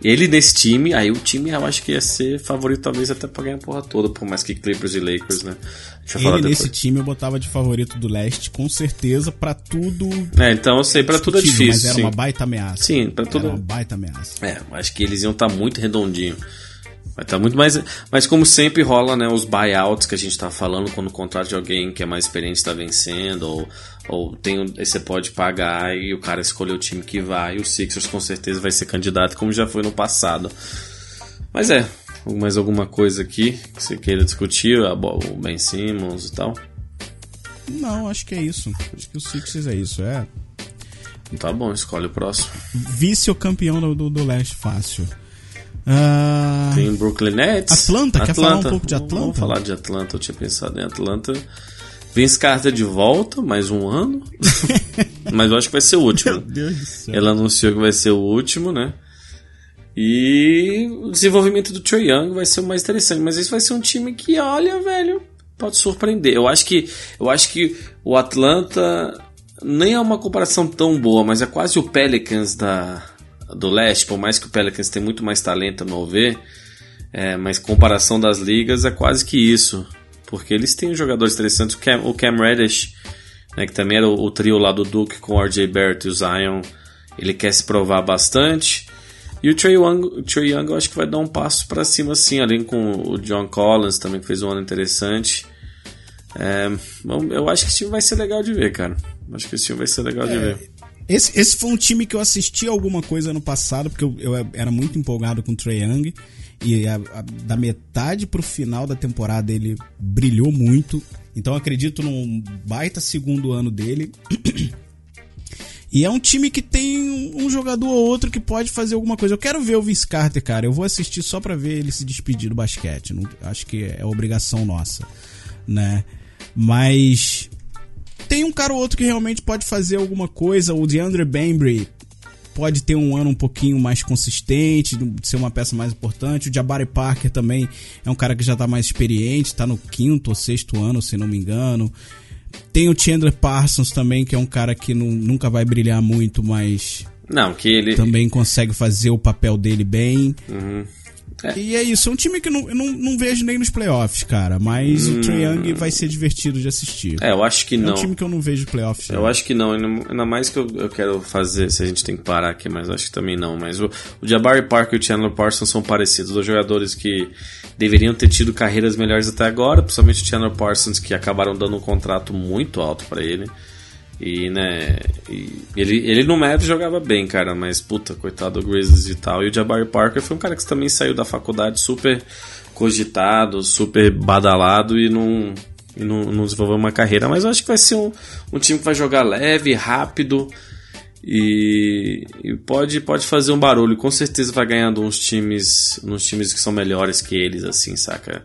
ele nesse time, aí o time eu acho que ia ser favorito talvez até pra ganhar a porra toda, por mais que Clippers e Lakers, né? Deixa eu ele nesse time eu botava de favorito do leste, com certeza, para tudo. É, então eu sei, para tudo é difícil. Mas era sim. uma baita ameaça. Sim, para tudo. Era uma baita ameaça. É, acho que eles iam estar tá muito redondinho. Vai estar tá muito mais. Mas como sempre rola, né? Os buyouts que a gente tá falando quando o contrato de alguém que é mais experiente está vencendo, ou, ou tem, você pode pagar e o cara escolher o time que vai. E o Sixers com certeza vai ser candidato, como já foi no passado. Mas é, mais alguma coisa aqui que você queira discutir? O Ben Simmons e tal? Não, acho que é isso. Acho que o Sixers é isso, é. Tá bom, escolhe o próximo. Vice o campeão do, do, do leste fácil. Uh... Tem Brooklyn Nets. Atlanta, Atlanta, quer falar um pouco de Atlanta? Vamos falar de Atlanta, eu tinha pensado em Atlanta. Vince Carter de volta, mais um ano. (laughs) Mas eu acho que vai ser o último. Meu Deus do céu. Ela anunciou que vai ser o último, né? E o desenvolvimento do Trae Young vai ser o mais interessante. Mas esse vai ser um time que, olha, velho, pode surpreender. Eu acho que, eu acho que o Atlanta nem é uma comparação tão boa, mas é quase o Pelicans da, do leste, por mais que o Pelicans tenha muito mais talento, a meu ver, é, mas comparação das ligas é quase que isso. Porque eles têm jogadores interessantes, o Cam, o Cam Reddish, né, que também era o, o, trio lá do Duke com o RJ Barrett e o Zion, ele quer se provar bastante. E o Trey Young, o Trey Young eu acho que vai dar um passo para cima assim, além com o John Collins também que fez um ano interessante. É, eu acho que esse time vai ser legal de ver, cara. Acho que esse time vai ser legal é, de ver. Esse, esse foi um time que eu assisti alguma coisa no passado, porque eu, eu era muito empolgado com o Trae Young. E a, a, da metade pro final da temporada ele brilhou muito. Então acredito num baita segundo ano dele. (clears throat) E é um time que tem um jogador ou outro que pode fazer alguma coisa. Eu quero ver o Vince Carter, cara. Eu vou assistir só pra ver ele se despedir do basquete. Não, acho que é obrigação nossa, né? Mas tem um cara ou outro que realmente pode fazer alguma coisa. O DeAndre Bembry pode ter um ano um pouquinho mais consistente, ser uma peça mais importante. O Jabari Parker também é um cara que já está mais experiente, está no quinto ou sexto ano, se não me engano. Tem o Chandler Parsons também, que é um cara que não, nunca vai brilhar muito, mas. Não, que ele. Também consegue fazer o papel dele bem. Uhum. É. E é isso, é um time que eu não, eu não, não vejo nem nos playoffs, cara. Mas hum. o Trae Young vai ser divertido de assistir. É, eu acho que não. É um time que eu não vejo playoffs. Eu acho que não, ainda mais que eu, eu quero fazer, se a gente tem que parar aqui, mas acho que também não. Mas o, o Jabari Parker e o Chandler Parsons são parecidos, os jogadores que deveriam ter tido carreiras melhores até agora, principalmente o Chandler Parsons, que acabaram dando um contrato muito alto para ele. E, né, e ele, ele no Mavs jogava bem, cara, mas puta, coitado do Grizzlies e tal. E o Jabari Parker foi um cara que também saiu da faculdade super cogitado, super badalado e não, e não, não desenvolveu uma carreira. Mas eu acho que vai ser um, um time que vai jogar leve, rápido e, e, pode, pode fazer um barulho. Com certeza vai ganhando uns times, uns times que são melhores que eles, assim, saca?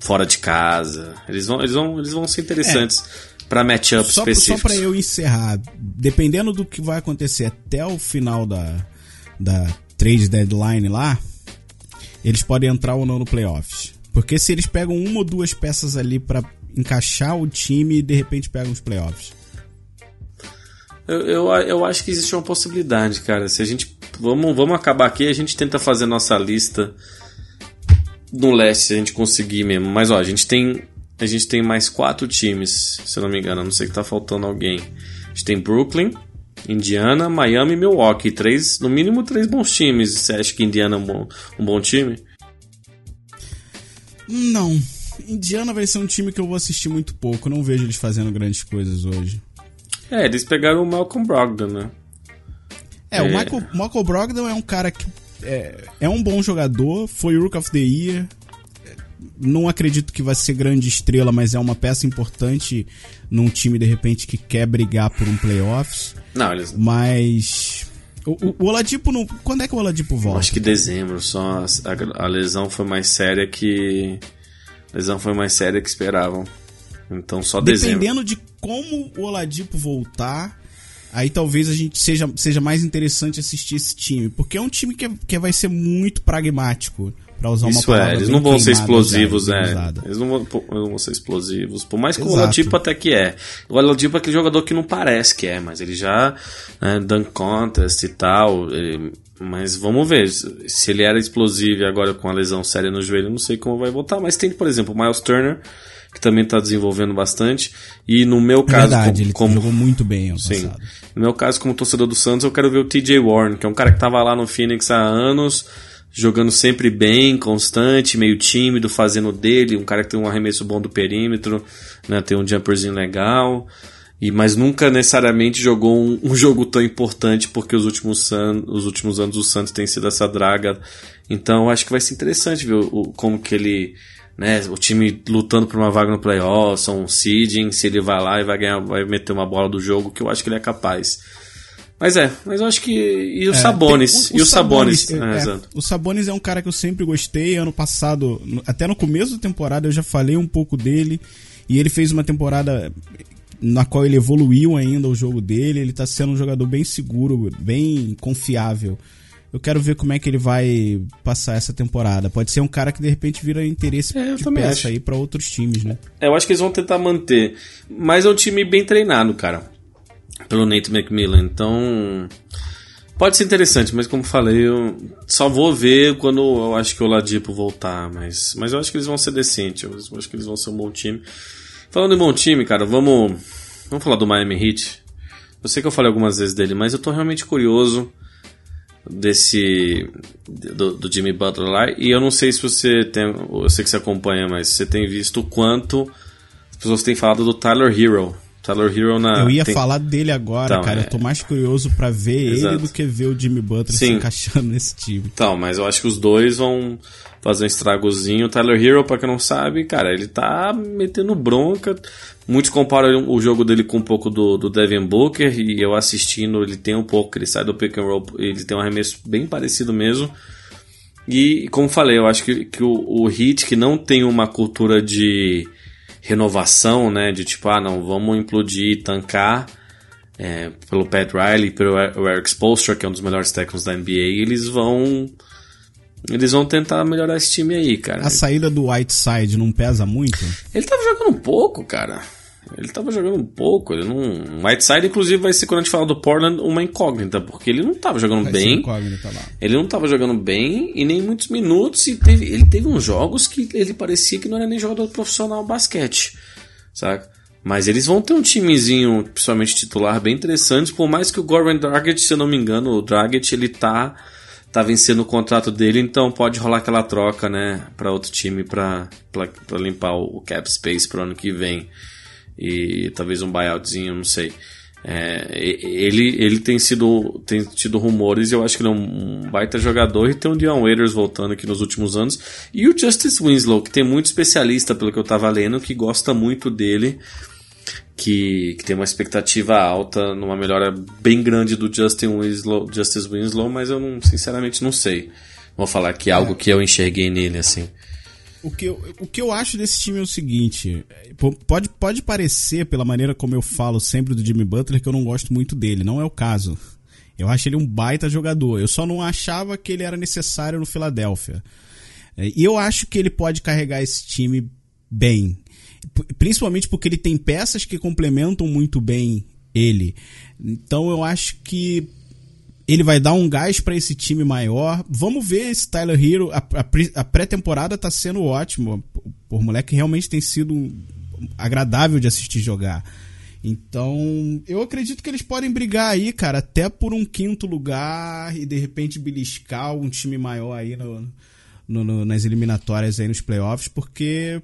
Fora de casa. Eles vão, eles vão, eles vão ser interessantes. Para matchups só, específicos. Só para eu encerrar, dependendo do que vai acontecer até o final da, da trade deadline lá, eles podem entrar ou não no playoffs. Porque se eles pegam uma ou duas peças ali para encaixar o time e de repente pegam os playoffs. Eu, eu, eu, acho que existe uma possibilidade, cara. Se a gente. Vamos, vamos acabar aqui a gente tenta fazer nossa lista no leste, se a gente conseguir mesmo. Mas ó, a gente tem a gente tem mais quatro times, se eu não me engano, a não sei que tá faltando alguém. A gente tem Brooklyn, Indiana, Miami e Milwaukee. Três, no mínimo três bons times. Você acha que Indiana é um bom, um bom time? Não. Indiana vai ser um time que eu vou assistir muito pouco. Não vejo eles fazendo grandes coisas hoje. É, eles pegaram o Malcolm Brogdon, né? É, é. o Michael, Michael Brogdon é um cara que é, é um bom jogador, foi Rook of the Year, não acredito que vai ser grande estrela, mas é uma peça importante num time de repente que quer brigar por um playoffs. Não, eles. Mas. O, o, Oladipo não. Quando é que o Oladipo volta? Acho que dezembro, só a, a, lesão foi mais séria que. A lesão foi mais séria que esperavam. Então só dezembro. Dependendo de como o Oladipo voltar, aí talvez a gente seja, seja mais interessante assistir esse time. Porque é um time que, é, que vai ser muito pragmático. Pra usar uma Isso é, palavra eles não vão ser explosivos, já, é. usada. Eles não vão, não vão ser explosivos. Por mais que o. Oladipo até que é. O Oladipo é aquele jogador que não parece que é, mas ele já né, dunk contest e tal. ele- mas vamos ver. Se ele era explosivo e agora com a lesão séria no joelho, não sei como vai voltar. Mas tem, por exemplo, o Miles Turner, que também está desenvolvendo bastante. E no meu É caso, verdade, como- ele como, jogou muito bem Sim. passado. No meu caso, como torcedor do Santos, eu quero ver o TJ Warren, que é um cara que tava lá no Phoenix há anos, jogando sempre bem, constante, meio tímido, fazendo dele, um cara que tem um arremesso bom do perímetro, né, tem um jumperzinho legal, e mas nunca necessariamente jogou um, um jogo tão importante, porque os últimos, San, os últimos anos o Santos tem sido essa draga. Então acho que vai ser interessante ver o, o- como que ele né, o time lutando por uma vaga no playoffs, um seeding, se ele vai lá e vai ganhar, vai meter uma bola do jogo, que eu acho que ele é capaz. Mas é, mas eu acho que. E o É, Sabonis. tem- e o Sabonis. é, é, é, exato. o Sabonis é um cara que eu sempre gostei. Ano passado, até no começo da temporada, eu já falei um pouco dele. E ele fez uma temporada na qual ele evoluiu ainda o jogo dele. Ele tá sendo um jogador bem seguro, bem confiável. Eu quero ver como é que ele vai passar essa temporada. Pode ser um cara que de repente vira interesse É, de peça acho. aí pra outros times, né? É, eu acho que eles vão tentar manter. Mas é um time bem treinado, cara. Pelo Nate McMillan. Então. Pode ser interessante, mas como falei, eu só vou ver quando eu acho que o Ladipo voltar. Mas, mas eu acho que eles vão ser decentes. Eu acho que eles vão ser um bom time. Falando em bom time, cara, vamos. Vamos falar do Miami Heat. Eu sei que eu falei algumas vezes dele, mas eu tô realmente curioso desse do, do Jimmy Butler lá e eu não sei se você tem eu sei que você acompanha mas você tem visto o quanto as pessoas têm falado do Tyler Hero Tyler Hero na eu ia tem- falar dele agora, Então, cara. é. Eu tô mais curioso pra ver Exato. ele do que ver o Jimmy Butler se Sim. encaixando nesse time. Então, mas eu acho que os dois vão fazer um estragozinho. O Tyler Hero, pra quem não sabe, cara, ele tá metendo bronca. Muitos comparam o jogo dele com um pouco do, do Devin Booker, e eu assistindo, ele tem um pouco, ele sai do pick and roll, ele tem um arremesso bem parecido mesmo. E, como falei, eu acho que, que o, o Heat, que não tem uma cultura de renovação, né, de tipo, ah, não, vamos implodir, tancar, é, pelo Pat Riley, pelo o Eric Spoelstra, que é um dos melhores técnicos da NBA, eles vão eles vão tentar melhorar esse time aí, cara. A saída do Whiteside não pesa muito? Ele tava jogando um pouco, cara. Ele tava jogando um pouco, ele não. Whiteside, inclusive, vai ser quando a gente falar do Portland uma incógnita, porque ele não tava jogando Vai bem. Ele não tava jogando bem e nem muitos minutos. E teve, ele teve uns jogos que ele parecia que não era nem jogador profissional basquete, saca? Mas eles vão ter um timezinho, principalmente titular, bem interessante. Por mais que o Goran Dragic, se eu não me engano, o Dragic ele tá, tá vencendo o contrato dele, então pode rolar aquela troca, né, para outro time pra limpar o cap space pro ano que vem. E talvez um buyoutzinho, não sei. É, ele, ele tem sido tem tido rumores e eu acho que ele é um, um baita jogador e tem o Dion Waiters voltando aqui nos últimos anos. E o Justice Winslow que tem muito especialista pelo que eu tava lendo que gosta muito dele que, que tem uma expectativa alta numa melhora bem grande do Justin Winslow, Justice Winslow mas eu não sinceramente não sei. Vou falar que é algo que eu enxerguei nele assim O que, eu, o que eu acho desse time é o seguinte: po- pode, pode parecer, pela maneira como eu falo sempre do Jimmy Butler, que eu não gosto muito dele. Não é o caso. Eu acho ele um baita jogador. Eu só não achava que ele era necessário no Philadelphia. É, E eu acho que ele pode carregar esse time bem. Principalmente porque ele tem peças que complementam muito bem ele. Então eu acho que ele vai dar um gás pra esse time maior. Vamos ver esse Tyler Hero. A, a a pré-temporada tá sendo ótima. Por moleque realmente tem sido agradável de assistir jogar. Então, eu acredito que eles podem brigar aí, cara, até por um quinto lugar e de repente beliscar um time maior aí no, no- no- nas eliminatórias aí nos playoffs, porque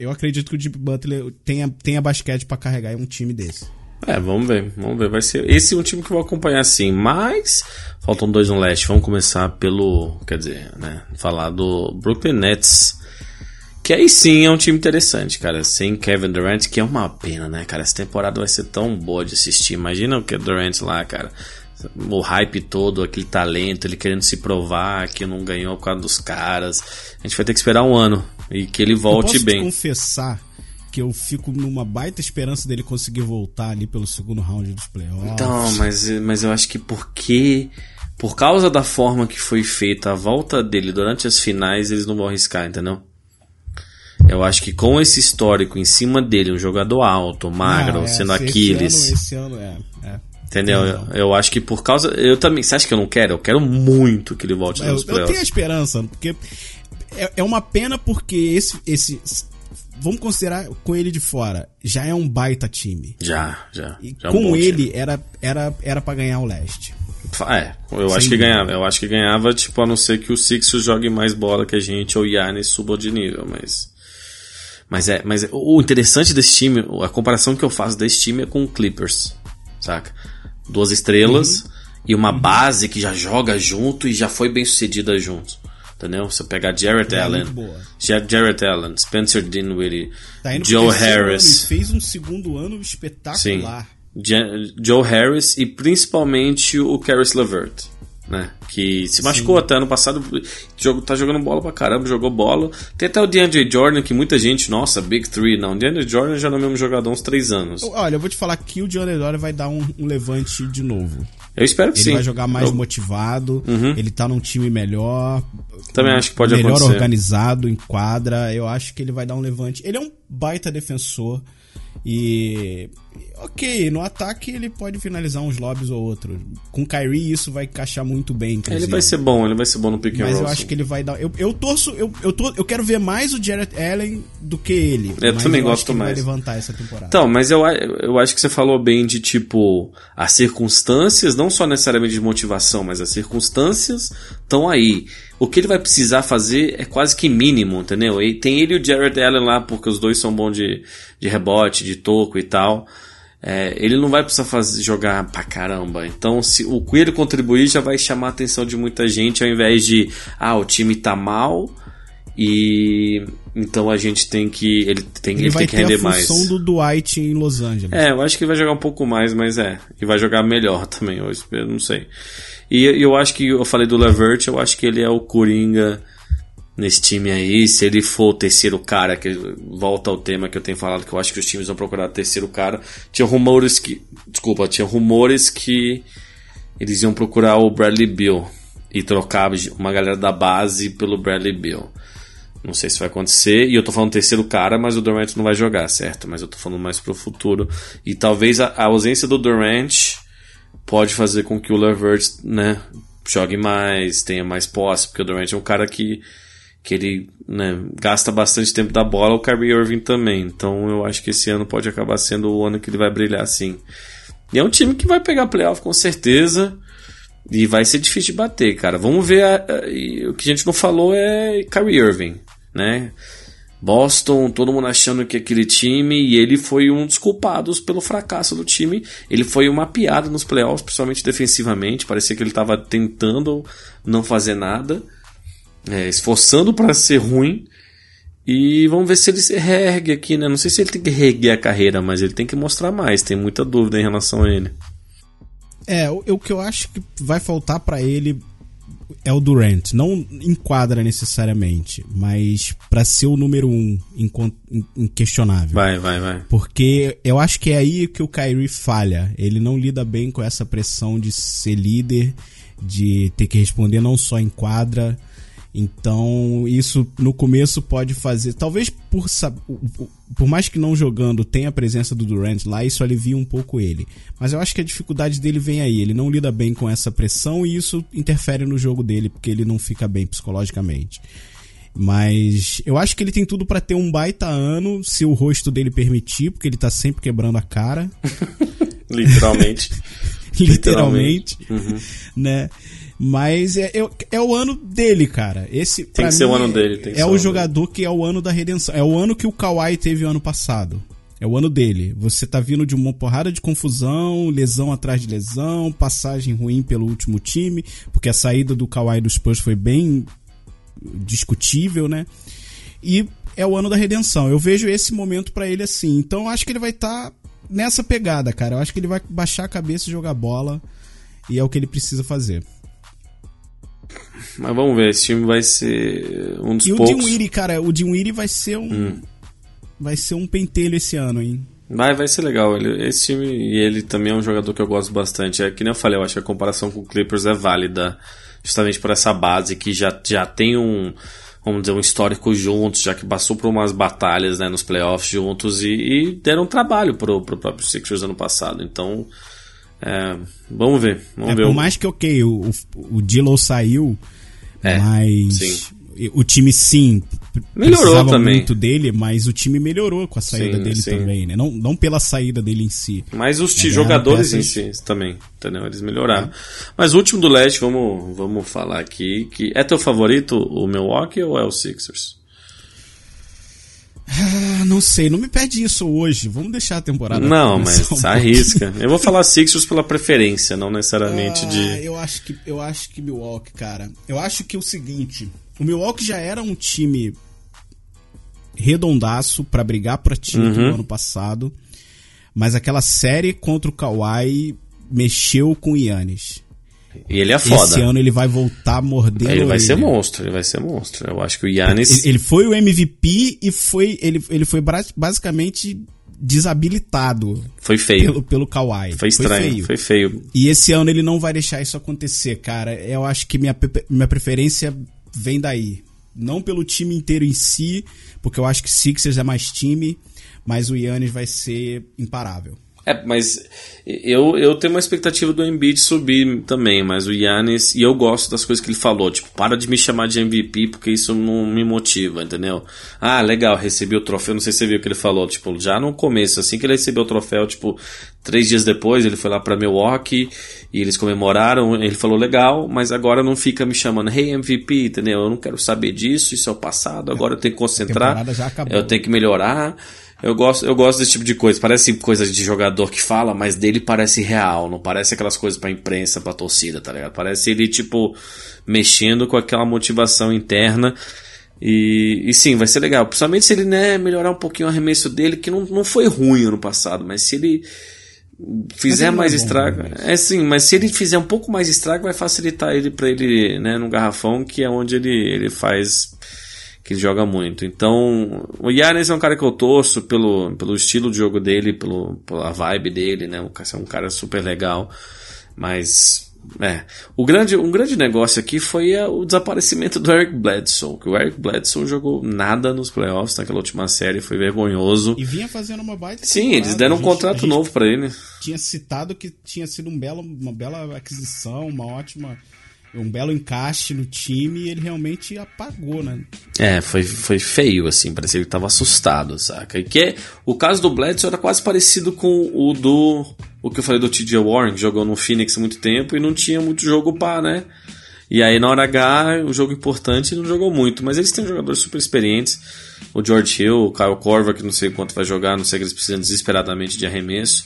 eu acredito que o Jimmy Butler tenha, tenha basquete pra carregar um time desse. É, vamos ver, vamos ver. Vai ser esse é um time que eu vou acompanhar sim, mas faltam dois no leste. Vamos começar pelo, quer dizer, né, falar do Brooklyn Nets. Que aí sim é um time interessante, cara. Sem Kevin Durant, que é uma pena, né, cara? Essa temporada vai ser tão boa de assistir. Imagina o Kevin Durant lá, cara. O hype todo, aquele talento, ele querendo se provar que não ganhou por causa dos caras. A gente vai ter que esperar um ano e que ele Eu volte posso te bem. confessar porque eu fico numa baita esperança dele conseguir voltar ali pelo segundo round dos playoffs. Então, mas, mas eu acho que porque. Por causa da forma que foi feita a volta dele durante as finais, eles não vão arriscar, entendeu? Eu acho que com esse histórico em cima dele, um jogador alto, magro, Não, é, sendo esse Aquiles. ano- Esse ano, é. é. Entendeu? Eu, eu acho que por causa. Eu também. Você acha que eu não quero? Eu quero muito que ele volte Eu, nos eu tenho a playoffs. esperança, porque é, é uma pena porque esse, esse. Vamos considerar com ele de fora, já é um baita time. Já, já. E já é um com time. ele era, era, era pra ganhar o leste. É, eu Sem acho que ganhava. Eu acho que ganhava, tipo, a não ser que o Sixers jogue mais bola que a gente ou o Yannis suba de nível, mas. Mas é, mas é- o interessante desse time, a comparação que eu faço desse time é com o Clippers, saca? Duas estrelas Uhum. e uma base que já joga junto e já foi bem sucedida junto. Entendeu? Você pegar Jarrett É Allen, muito boa. Ja- Jarrett Allen, Spencer Dinwiddie, Tá Joe ano Harris. e fez um segundo ano Sim. espetacular. Ja- Joe Harris e principalmente o Caris LeVert, né? Que se machucou até ano passado, jogo, tá jogando bola pra caramba, jogou bola. Tem até o DeAndre Jordan, que muita gente, nossa, Big Three, não. DeAndre Jordan já não é o mesmo jogador há uns três anos. Olha, eu vou te falar que o John Dora vai dar um, um levante de novo. Eu espero que Ele sim. vai jogar mais Eu motivado, Uhum. ele tá num time melhor. Também acho que pode melhor acontecer. organizado, em quadra. Eu acho que ele vai dar um levante. Ele é um baita defensor. E. Ok, no ataque ele pode finalizar uns lobbies ou outro. Com Kyrie isso vai encaixar muito bem. inclusive. Ele vai ser bom, ele vai ser bom no pick and Mas roll. eu acho que ele vai dar. Eu, eu torço. Eu, eu, tô, eu quero ver mais o Jarrett Allen do que ele. Eu Mas também acho gosto que ele mais. vai levantar essa temporada. Então, mas eu, eu acho que você falou bem de tipo as circunstâncias, não só necessariamente de motivação, mas as circunstâncias estão aí. O que ele vai precisar fazer é quase que mínimo, entendeu? E tem ele e o Jared Allen lá, porque os dois são bons de, de rebote, de toco e tal. É, ele não vai precisar fazer, jogar pra caramba. Então, se o que ele contribuir já vai chamar a atenção de muita gente, ao invés de, ah, o time tá mal e então a gente tem que. Ele tem, ele, ele tem que ter render a mais. função do Dwight em Los Angeles. É, eu acho que vai jogar um pouco mais, mas é. E vai jogar melhor (laughs) também, eu espero, não sei. E eu acho que eu falei do Levert, eu acho que ele é o Coringa nesse time aí. Se ele for o terceiro cara, que volta ao tema que eu tenho falado, que eu acho que os times vão procurar o terceiro cara. Tinha rumores que. Desculpa, tinha rumores que eles iam procurar o Bradley Bill e trocar uma galera da base pelo Bradley Bill. Não sei se vai acontecer. E eu tô falando terceiro cara, mas o Durant não vai jogar, certo? Mas eu tô falando mais pro futuro. E talvez a, a ausência do Durant pode fazer com que o Levert, né, jogue mais, tenha mais posse, porque o Durant é um cara que, que ele, né, gasta bastante tempo da bola, o Kyrie Irving também. Então eu acho que esse ano pode acabar sendo o ano que ele vai brilhar sim. E é um time que vai pegar playoff com certeza. E vai ser difícil de bater, cara. Vamos ver. a- a- o que a gente não falou é Kyrie Irving, né? Boston, todo mundo achando que aquele time, e ele foi um dos culpados pelo fracasso do time. Ele foi uma piada nos playoffs, principalmente defensivamente. Parecia que ele estava tentando não fazer nada, é, esforçando para ser ruim. E vamos ver se ele se reergue aqui, né? Não sei se ele tem que reerguer a carreira, mas ele tem que mostrar mais. Tem muita dúvida em relação a ele. É, o, o que eu acho que vai faltar pra ele é o Durant. Não enquadra necessariamente, mas pra ser o número um inquestionável. Vai, vai, vai. Porque eu acho que é aí que o Kyrie falha. Ele não lida bem com essa pressão de ser líder, de ter que responder não só em quadra. Então, isso no começo pode fazer. Talvez por, por mais que não jogando tenha a presença do Durant lá, isso alivia um pouco ele. Mas eu acho que a dificuldade dele vem aí. Ele não lida bem com essa pressão e isso interfere no jogo dele, porque ele não fica bem psicologicamente. Mas eu acho que ele tem tudo pra ter um baita ano, se o rosto dele permitir, porque ele tá sempre quebrando a cara, (laughs) Literalmente. (laughs) (laughs) literalmente, Uhum. né? Mas é, é, é o ano dele, cara. Esse Tem que ser o ano dele, é o jogador que é o ano da redenção. É o ano que o Kawhi teve o ano passado. É o ano dele. Você tá vindo de uma porrada de confusão, lesão atrás de lesão, passagem ruim pelo último time, porque a saída do Kawhi dos Spurs foi bem discutível, né? E é o ano da redenção. Eu vejo esse momento pra ele assim. Então eu acho que ele vai estar nessa pegada, cara. Eu acho que ele vai baixar a cabeça e jogar bola. E é o que ele precisa fazer. Mas vamos ver, esse time vai ser um dos E o poucos. Dinwiddie, cara, o Dinwiddie vai ser um... vai ser um pentelho esse ano, hein? Vai, vai ser legal. Ele, esse time, e ele também é um jogador que eu gosto bastante. É que nem eu falei, eu acho que a comparação com o Clippers é válida, justamente por essa base que já, já tem um, vamos dizer, um histórico juntos, já que passou por umas batalhas né, nos playoffs juntos e, e deram trabalho pro, pro próprio Sixers ano passado. Então, é, vamos ver. Vamos é, ver. Por mais que, ok, o, o, o Dilo saiu, É, mas sim. O time sim Melhorou também. muito dele, mas o time melhorou com a saída Sim, dele sim. também, né? Não, não pela saída dele em si. Mas os ti- Mas é jogadores em si também, entendeu? Eles melhoraram. Mas o último do leste, vamos, vamos falar aqui. que É teu favorito o Milwaukee ou é o Sixers? Ah, não sei, não me pede isso hoje. Vamos deixar a temporada. Não, mas (laughs) um arrisca. Eu vou falar Sixers pela preferência, não necessariamente Ah, de. Eu acho que eu acho que Milwaukee, cara. Eu acho que é o seguinte, o Milwaukee já era um time redondaço pra brigar pra título Uhum. no ano passado, mas aquela série contra o Kawhi mexeu com o Yannis. E ele é Esse foda. ano ele vai voltar mordendo. Ele vai ser monstro, ele vai ser monstro. Eu acho que o Yannis. Ele, foi o MVP e foi ele, ele foi basicamente desabilitado Foi feio. pelo, pelo Kawhi. Foi estranho, feio. foi feio. E esse ano ele não vai deixar isso acontecer, cara. Eu acho que minha, minha preferência vem daí. Não pelo time inteiro em si, porque eu acho que Sixers é mais time, mas o Yannis vai ser imparável. É, mas eu, eu tenho uma expectativa do Embiid subir também, mas o Yannis, e eu gosto das coisas que ele falou, tipo, para de me chamar de MVP porque isso não me motiva, entendeu? Ah, legal, recebi o troféu, não sei se você viu o que ele falou, tipo, já no começo, assim que ele recebeu o troféu, tipo, três dias depois, ele foi lá pra Milwaukee e eles comemoraram, ele falou, legal, mas agora não fica me chamando, hey MVP, entendeu? Eu não quero saber disso, isso é o passado, agora eu tenho que concentrar, eu tenho que melhorar. Eu gosto, eu gosto desse tipo de coisa. Parece coisa de jogador que fala, mas dele parece real. Não parece aquelas coisas pra imprensa, pra torcida, tá ligado? Parece ele, tipo, mexendo com aquela motivação interna. E, e sim, vai ser legal. Principalmente se ele, né, melhorar um pouquinho o arremesso dele, que não, não foi ruim ano passado, mas se ele fizer ele não mais é estrago. né? É sim, mas se ele fizer um pouco mais estrago, vai facilitar ele pra ele, né, no garrafão, que é onde ele, ele faz que ele joga muito. Então, o Yannis é um cara que eu torço pelo, pelo estilo de jogo dele, pelo, pela vibe dele, né? É um cara super legal. Mas, é. O grande, um grande negócio aqui foi é, o desaparecimento do Eric Bledsoe. Que o Eric Bledsoe jogou nada nos playoffs naquela última série, foi vergonhoso. E vinha fazendo uma baita Sim, temporada. eles deram um gente- contrato novo pra ele. Tinha citado que tinha sido um belo, uma bela aquisição, uma ótima. Um belo encaixe no time e ele realmente apagou, né? É, foi, foi feio, assim, parecia que ele tava assustado, saca? E que o caso do Bledsoe era quase parecido com o do. O que eu falei do TJ Warren, que jogou no Phoenix há muito tempo e não tinha muito jogo pá, né? E aí na hora H, o jogo importante não jogou muito, mas eles têm jogadores super experientes. O George Hill, o Kyle Korver, que não sei quanto vai jogar, não sei que eles precisam desesperadamente de arremesso.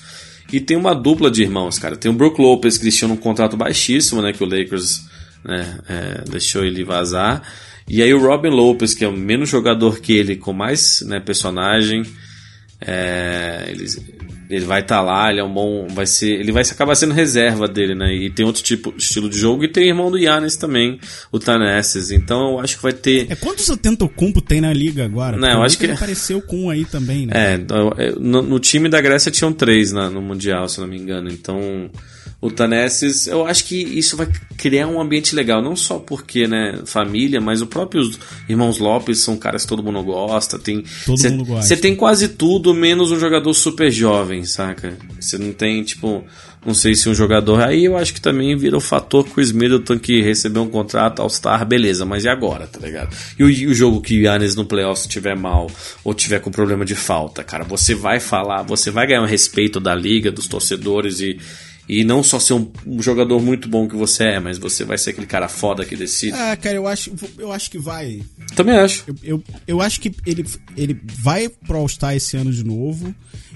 E tem uma dupla de irmãos, cara. Tem o Brook Lopez, que eles tinham um contrato baixíssimo, né? Que o Lakers né, é, deixou ele vazar. E aí o Robin Lopez, que é o menos jogador que ele, com mais né, personagem. É, ele, ele vai estar lá, ele é um bom. Vai ser, ele vai acabar sendo reserva dele, né? E tem outro tipo estilo de jogo. E tem o irmão do Yannis também, o Tanesses. Então eu acho que vai ter. É quantos Antetokounmpo tem na liga agora? Não, eu acho que- apareceu com um aí também, né? É, no, no time da Grécia tinham três na- no Mundial, se não me engano. Então, o Tanesses, eu acho que isso vai criar um ambiente legal. Não só porque, né, família, mas os próprios irmãos Lopes são caras que todo mundo gosta. Tem, Todo cê, mundo gosta. Você tem quase tudo, menos um jogador super jovem, saca? Você não tem, tipo, não sei se um jogador. Aí eu acho que também vira o fator Chris Middleton que recebeu um contrato All-Star, beleza, mas e agora, tá ligado? E o, e o jogo que o Yannis no playoff tiver mal ou tiver com problema de falta, cara, você vai falar, você vai ganhar o respeito da liga, dos torcedores e. E não só ser um, um jogador muito bom que você é, mas você vai ser aquele cara foda que decide. Ah, cara, eu acho, eu acho que vai. Também acho. Eu, eu, eu acho que ele, ele vai pro All-Star esse ano de novo.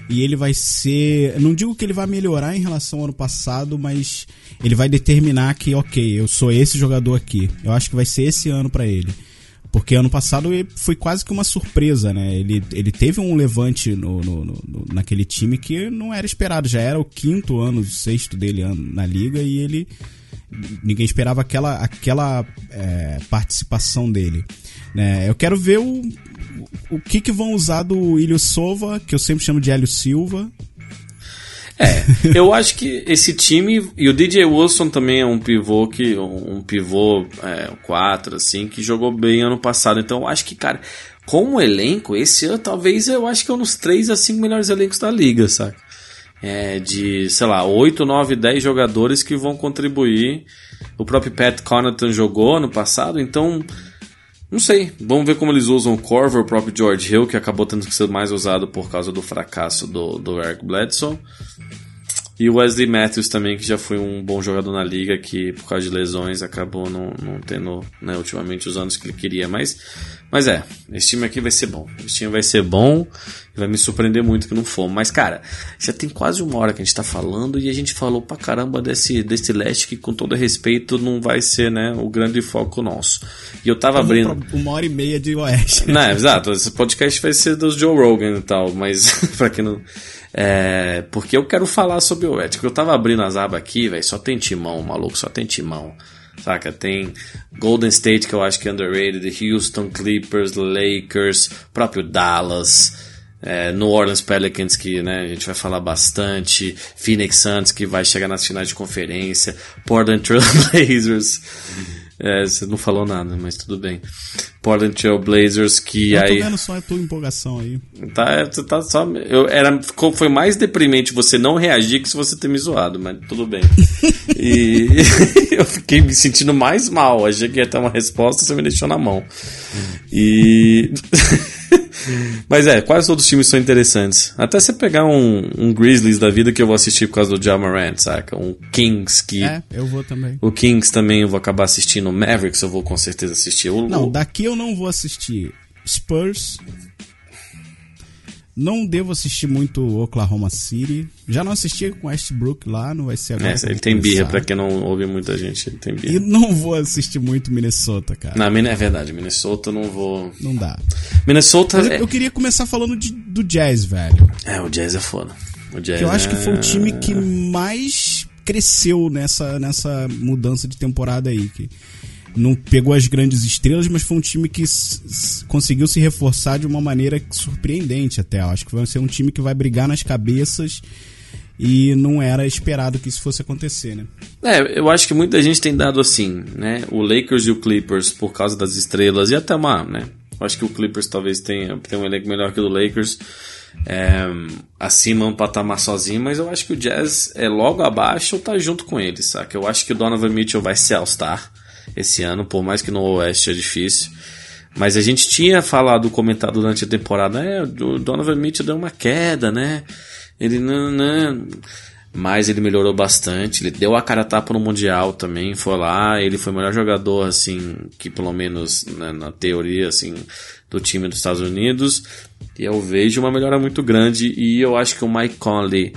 E ele vai ser. Não digo que ele vai melhorar em relação ao ano passado, mas ele vai determinar que, ok, eu sou esse jogador aqui. Eu acho que vai ser esse ano pra ele. Porque ano passado foi quase que uma surpresa, né? Ele, ele teve um levante no, no- no- naquele time que não era esperado. Já era o quinto ano, o sexto dele na liga e ele. Ninguém esperava aquela, aquela é, participação dele. né? Eu quero ver o, o que que vão usar do Ilho Sova, que eu sempre chamo de Hélio Silva. É, eu acho que esse time e o DJ Wilson também é um pivô que um pivô 4 é, assim que jogou bem ano passado. Então eu acho que, cara, como elenco esse ano talvez eu acho que é um dos 3 a 5 melhores elencos da liga, saca? É, de, sei lá, 8, 9, 10 jogadores que vão contribuir. O próprio Pat Connaughton jogou ano passado, então não sei, vamos ver como eles usam o Corver, o próprio George Hill, que acabou tendo que ser mais usado por causa do fracasso do, do Eric Bledsoe. E o Wesley Matthews também, que já foi um bom jogador na liga, que por causa de lesões acabou não, não tendo né, ultimamente os anos que ele queria. Mas, mas é, esse time aqui vai ser bom. Esse time vai ser bom e vai me surpreender muito que não for. Mas, cara, já tem quase uma hora que a gente tá falando e a gente falou pra caramba desse, desse leste que, com todo respeito, não vai ser né, o grande foco nosso. E eu tava abrindo. Uma hora e meia de Oeste. Não, exato. Esse podcast vai ser dos Joe Rogan e tal, mas (laughs) pra quem não. É, porque eu quero falar sobre o Oeste. Eu tava abrindo as abas aqui, velho, só tem timão, maluco, só tem timão. Saca? Tem Golden State, que eu acho que é underrated, Houston Clippers, Lakers, próprio Dallas, é, New Orleans Pelicans, que né, a gente vai falar bastante, Phoenix Suns, que vai chegar nas finais de conferência, Portland Trail (laughs) Blazers. É, você não falou nada, mas tudo bem. Portland Trail Blazers que eu aí. tô vendo só a tua empolgação aí. Tá, tá só. Eu, era, foi mais deprimente você não reagir que se você ter me zoado, mas tudo bem. (laughs) e (laughs) eu fiquei me sentindo mais mal. Achei que ia ter uma resposta, você me deixou na mão. E. (laughs) (laughs) Mas é, quais outros times são interessantes? Até você pegar um, um Grizzlies da vida que eu vou assistir por causa do Jamarant, saca? Um Kings que. É, eu vou também. O Kings também eu vou acabar assistindo. O Mavericks eu vou com certeza assistir. O, não, daqui eu não vou assistir Spurs. Não devo assistir muito Oklahoma City. Já não assisti com Westbrook lá, não vai ser agora. É, ele tem birra, pra quem não ouve muita gente, ele tem birra. E não vou assistir muito Minnesota, cara. Não, é verdade, Minnesota eu não vou. Não dá. Minnesota. Mas é... eu queria começar falando de, do Jazz, velho. É, o Jazz é foda. O Jazz que eu acho é... que foi o time que mais cresceu nessa, nessa mudança de temporada aí. Que não pegou as grandes estrelas, mas foi um time que conseguiu se reforçar de uma maneira surpreendente até. Eu acho que vai ser um time que vai brigar nas cabeças e não era esperado que isso fosse acontecer, né? É, eu acho que muita gente tem dado assim, né? O Lakers e o Clippers por causa das estrelas e até uma, né? Eu acho que o Clippers talvez tenha, tenha um elenco melhor que o do Lakers. É, acima um patamar sozinho, mas eu acho que o Jazz é logo abaixo ou tá junto com eles, saca? Eu acho que o Donovan Mitchell vai ser All-Star esse ano, por mais que no Oeste é difícil. Mas a gente tinha falado, comentado durante a temporada, é, o Donovan Mitchell deu uma queda, né? Ele não, não. Mas ele melhorou bastante. Ele deu a cara a tapa no Mundial também. Foi lá. Ele foi o melhor jogador, assim, que pelo menos né, na teoria, assim, do time dos Estados Unidos. E eu vejo uma melhora muito grande. E eu acho que o Mike Conley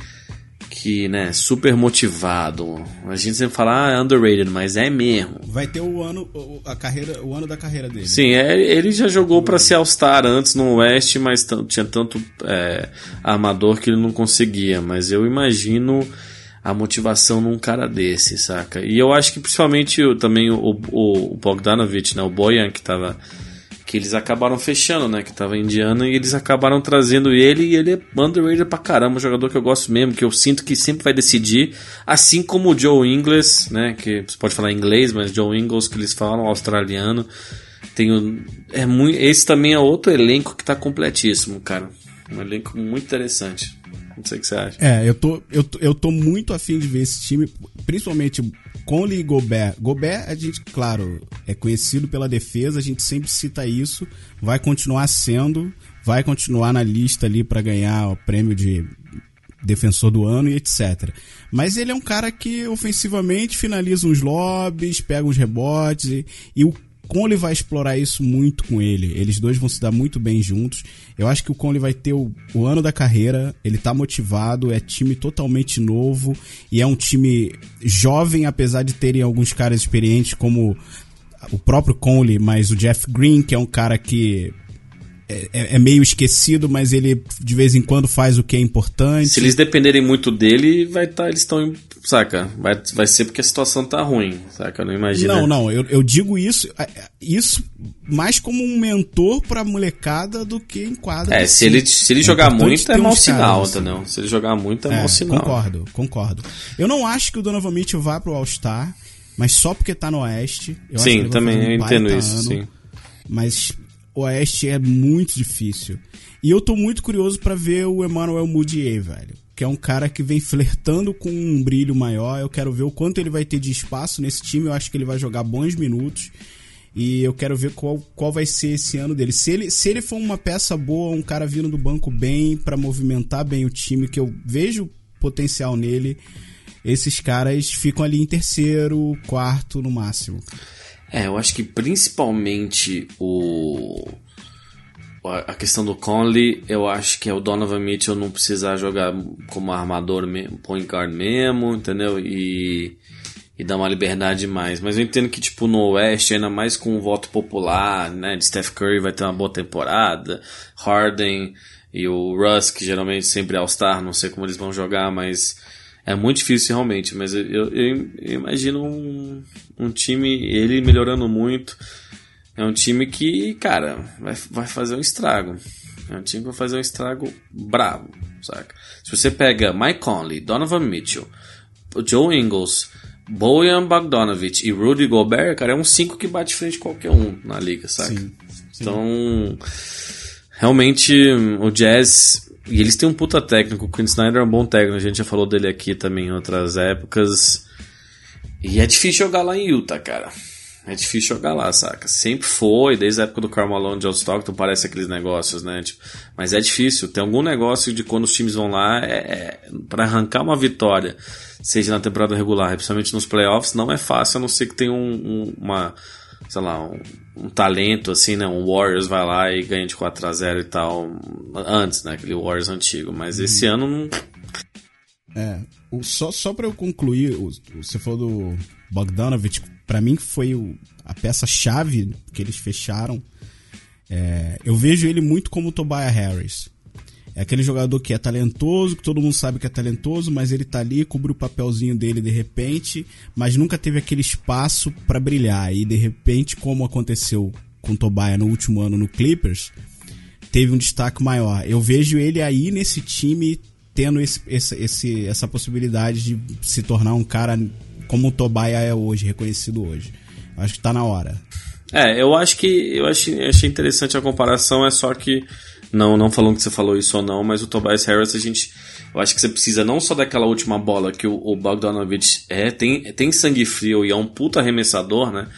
que, né, super motivado. A gente sempre fala, ah, é underrated, mas é mesmo. Vai ter o ano, a carreira, o ano da carreira dele. Sim, é, ele já jogou para ser All-Star antes no Oeste, mas tinha tanto é, armador que ele não conseguia. Mas eu imagino a motivação num cara desse, saca? E eu acho que principalmente também o, o, o Bogdanovich, né, o Boyan, que tava que eles acabaram fechando, né? Que tava Indiana e eles acabaram trazendo ele e ele é underrated pra caramba, um jogador que eu gosto mesmo, que eu sinto que sempre vai decidir, assim como o Joe Ingles, né? Que você pode falar inglês, mas Joe Ingles que eles falam, australiano. Tem é muito, esse também é outro elenco que tá completíssimo, cara. Um elenco muito interessante. Não sei o que você acha. É, eu tô, eu, tô, eu tô muito afim de ver esse time, principalmente Conley e Gobert. Gobert, a gente, claro, é conhecido pela defesa, a gente sempre cita isso, vai continuar sendo, vai continuar na lista ali para ganhar o prêmio de defensor do ano e etc. Mas ele é um cara que ofensivamente finaliza uns lobbies, pega uns rebotes e, e o Conley vai explorar isso muito com ele. Eles dois vão se dar muito bem juntos. Eu acho que o Conley vai ter o, o, ano da carreira. Ele tá motivado, é time totalmente novo e é um time jovem, apesar de terem alguns caras experientes, como o próprio Conley, mas o Jeff Green, que é um cara que é, é, meio esquecido, mas ele de vez em quando faz o que é importante. Se eles dependerem muito dele, vai tá, eles estão, saca? Vai, vai ser porque a situação tá ruim, saca? Eu não imagino. Não, não, eu, eu digo isso, isso mais como um mentor pra molecada do que em quadra. É, se ele, se ele é jogar muito é mau sinal, caras, entendeu? Se ele jogar muito é, é mau sinal. Concordo, concordo. Eu não acho que o Donovan Mitchell vá pro All-Star, mas só porque tá no Oeste. Eu sim, também eu entendo isso, ano, sim. Mas Oeste é muito difícil. E eu tô muito curioso para ver o Emmanuel Mudiay, velho. Que é um cara que vem flertando com um brilho maior. Eu quero ver o quanto ele vai ter de espaço nesse time. Eu acho que ele vai jogar bons minutos. E eu quero ver qual, qual vai ser esse ano dele. Se ele, se ele for uma peça boa, um cara vindo do banco bem, para movimentar bem o time, que eu vejo potencial nele, esses caras ficam ali em terceiro, quarto no máximo. É, eu acho que principalmente o a questão do Conley, eu acho que é o Donovan Mitchell não precisar jogar como armador point guard mesmo, entendeu? E e dar uma liberdade mais. Mas eu entendo que, tipo, no Oeste, ainda mais com o voto popular, né? De Steph Curry vai ter uma boa temporada. Harden e o Russ, que geralmente sempre é All-Star, não sei como eles vão jogar, mas é muito difícil realmente. Mas eu, eu, eu imagino um, um time, ele melhorando muito. É um time que, cara, vai, vai fazer um estrago. É um time que vai fazer um estrago bravo, saca? Se você pega Mike Conley, Donovan Mitchell, Joe Ingles Bojan Bogdanovic e Rudy Gobert, cara, é um 5 que bate frente qualquer um na liga, saca? Sim, sim. Então, realmente, o Jazz. E eles têm um puta técnico. O Quinn Snyder é um bom técnico, a gente já falou dele aqui também em outras épocas. E é difícil jogar lá em Utah, cara. É difícil jogar lá, saca? Sempre foi, desde a época do Malone, John Stockton, parece aqueles negócios, né? Tipo, mas é difícil. Tem algum negócio de quando os times vão lá, é, é para arrancar uma vitória, seja na temporada regular, principalmente nos playoffs, não é fácil, a não ser que tenha um, um, uma, sei lá, um, um, talento, assim, né? Um Warriors vai lá e ganha de 4 a 0 e tal, antes, né? Aquele Warriors antigo. Mas esse uhum. ano não... É, o, só, só pra eu concluir, o, você falou do Bogdanovich para mim foi o, a peça-chave que eles fecharam. É, eu vejo ele muito como o Tobias Harris. É aquele jogador que é talentoso, que todo mundo sabe que é talentoso, mas ele tá ali, cobre o papelzinho dele de repente, mas nunca teve aquele espaço para brilhar. E de repente, como aconteceu com o Tobias no último ano no Clippers, teve um destaque maior. Eu vejo ele aí nesse time tendo esse, esse, esse, essa possibilidade de se tornar um cara como o Tobias é hoje, reconhecido hoje. Acho que tá na hora. É, eu acho que eu achei, achei interessante a comparação, é só que não não falando que você falou isso ou não, mas o Tobias Harris a gente eu acho que você precisa não só daquela última bola que o, o Bogdanovich é, tem, tem sangue frio e é um puta arremessador, né?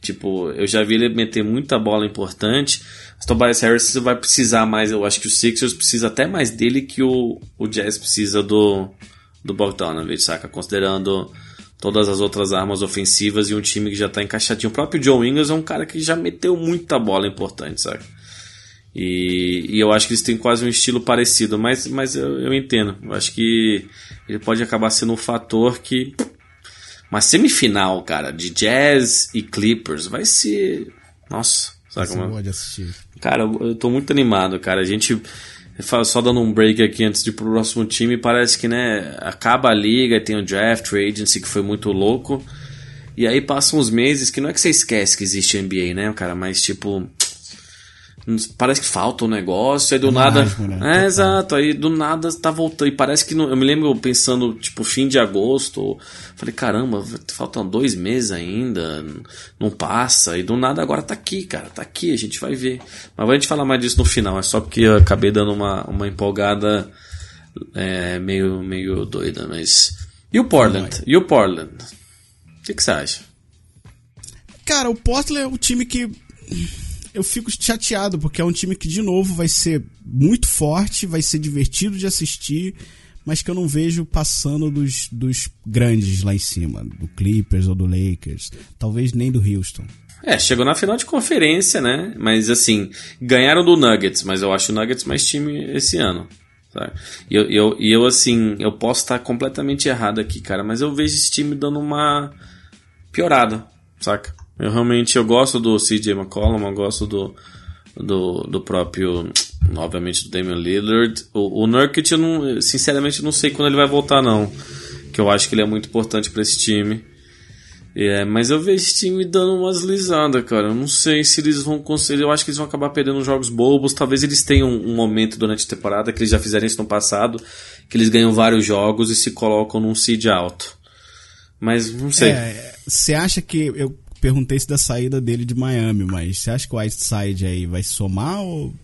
Tipo, eu já vi ele meter muita bola importante. O Tobias Harris vai precisar mais, eu acho que o Sixers precisa até mais dele que o, o Jazz precisa do, do Bogdanovich, saca? Considerando todas as outras armas ofensivas e um time que já está encaixadinho. O próprio Joe Ingles é um cara que já meteu muita bola importante, sabe? E, e, eu acho que eles têm quase um estilo parecido, mas, mas eu, eu entendo. Eu acho que ele pode acabar sendo um fator que. Uma semifinal, cara, de Jazz e Clippers vai ser. Nossa, sabe como? Pode assistir. Cara, eu tô muito animado, cara. A gente só dando um break aqui antes de ir pro próximo time, parece que, né, acaba a liga e tem o draft, free agency, que foi muito louco. E aí passam uns meses que não é que você esquece que existe NBA, né, cara, mas tipo, Parece que falta um negócio, aí do é nada. né? É, exato, aí do nada tá voltando. E parece que. Não, eu me lembro pensando, tipo, fim de agosto. Falei, caramba, faltam dois meses ainda, não passa. E do nada agora tá aqui, cara, tá aqui, a gente vai ver. Mas vai a gente falar mais disso no final, é só porque eu acabei dando uma, uma empolgada é, meio, meio doida, mas. E o Portland? E o Portland? O que, que você acha? Cara, o Portland é o time que eu fico chateado, porque é um time que, de novo, vai ser muito forte, vai ser divertido de assistir, mas que eu não vejo passando dos, dos grandes lá em cima, do Clippers ou do Lakers, talvez nem do Houston. É, chegou na final de conferência, né? Mas assim, ganharam do Nuggets, mas eu acho o Nuggets mais time esse ano. Sabe? E eu, eu, e eu, assim, eu posso estar completamente errado aqui, cara, mas eu vejo esse time dando uma piorada, saca? Eu realmente eu gosto do CJ McCollum, eu gosto do, do, do próprio, obviamente, do Damian Lillard. O, o Nurkic, eu não, sinceramente, não sei quando ele vai voltar, não. Que eu acho que ele é muito importante para esse time. É, mas eu vejo esse time dando umas lisadas, cara. Eu não sei se eles vão conseguir. Eu acho que eles vão acabar perdendo jogos bobos. Talvez eles tenham um momento durante a temporada que eles já fizeram isso no passado, que eles ganham vários jogos e se colocam num seed alto. Mas não sei. Você é, acha que. Eu perguntei isso da saída dele de Miami, mas você acha que o Whiteside aí vai somar ou.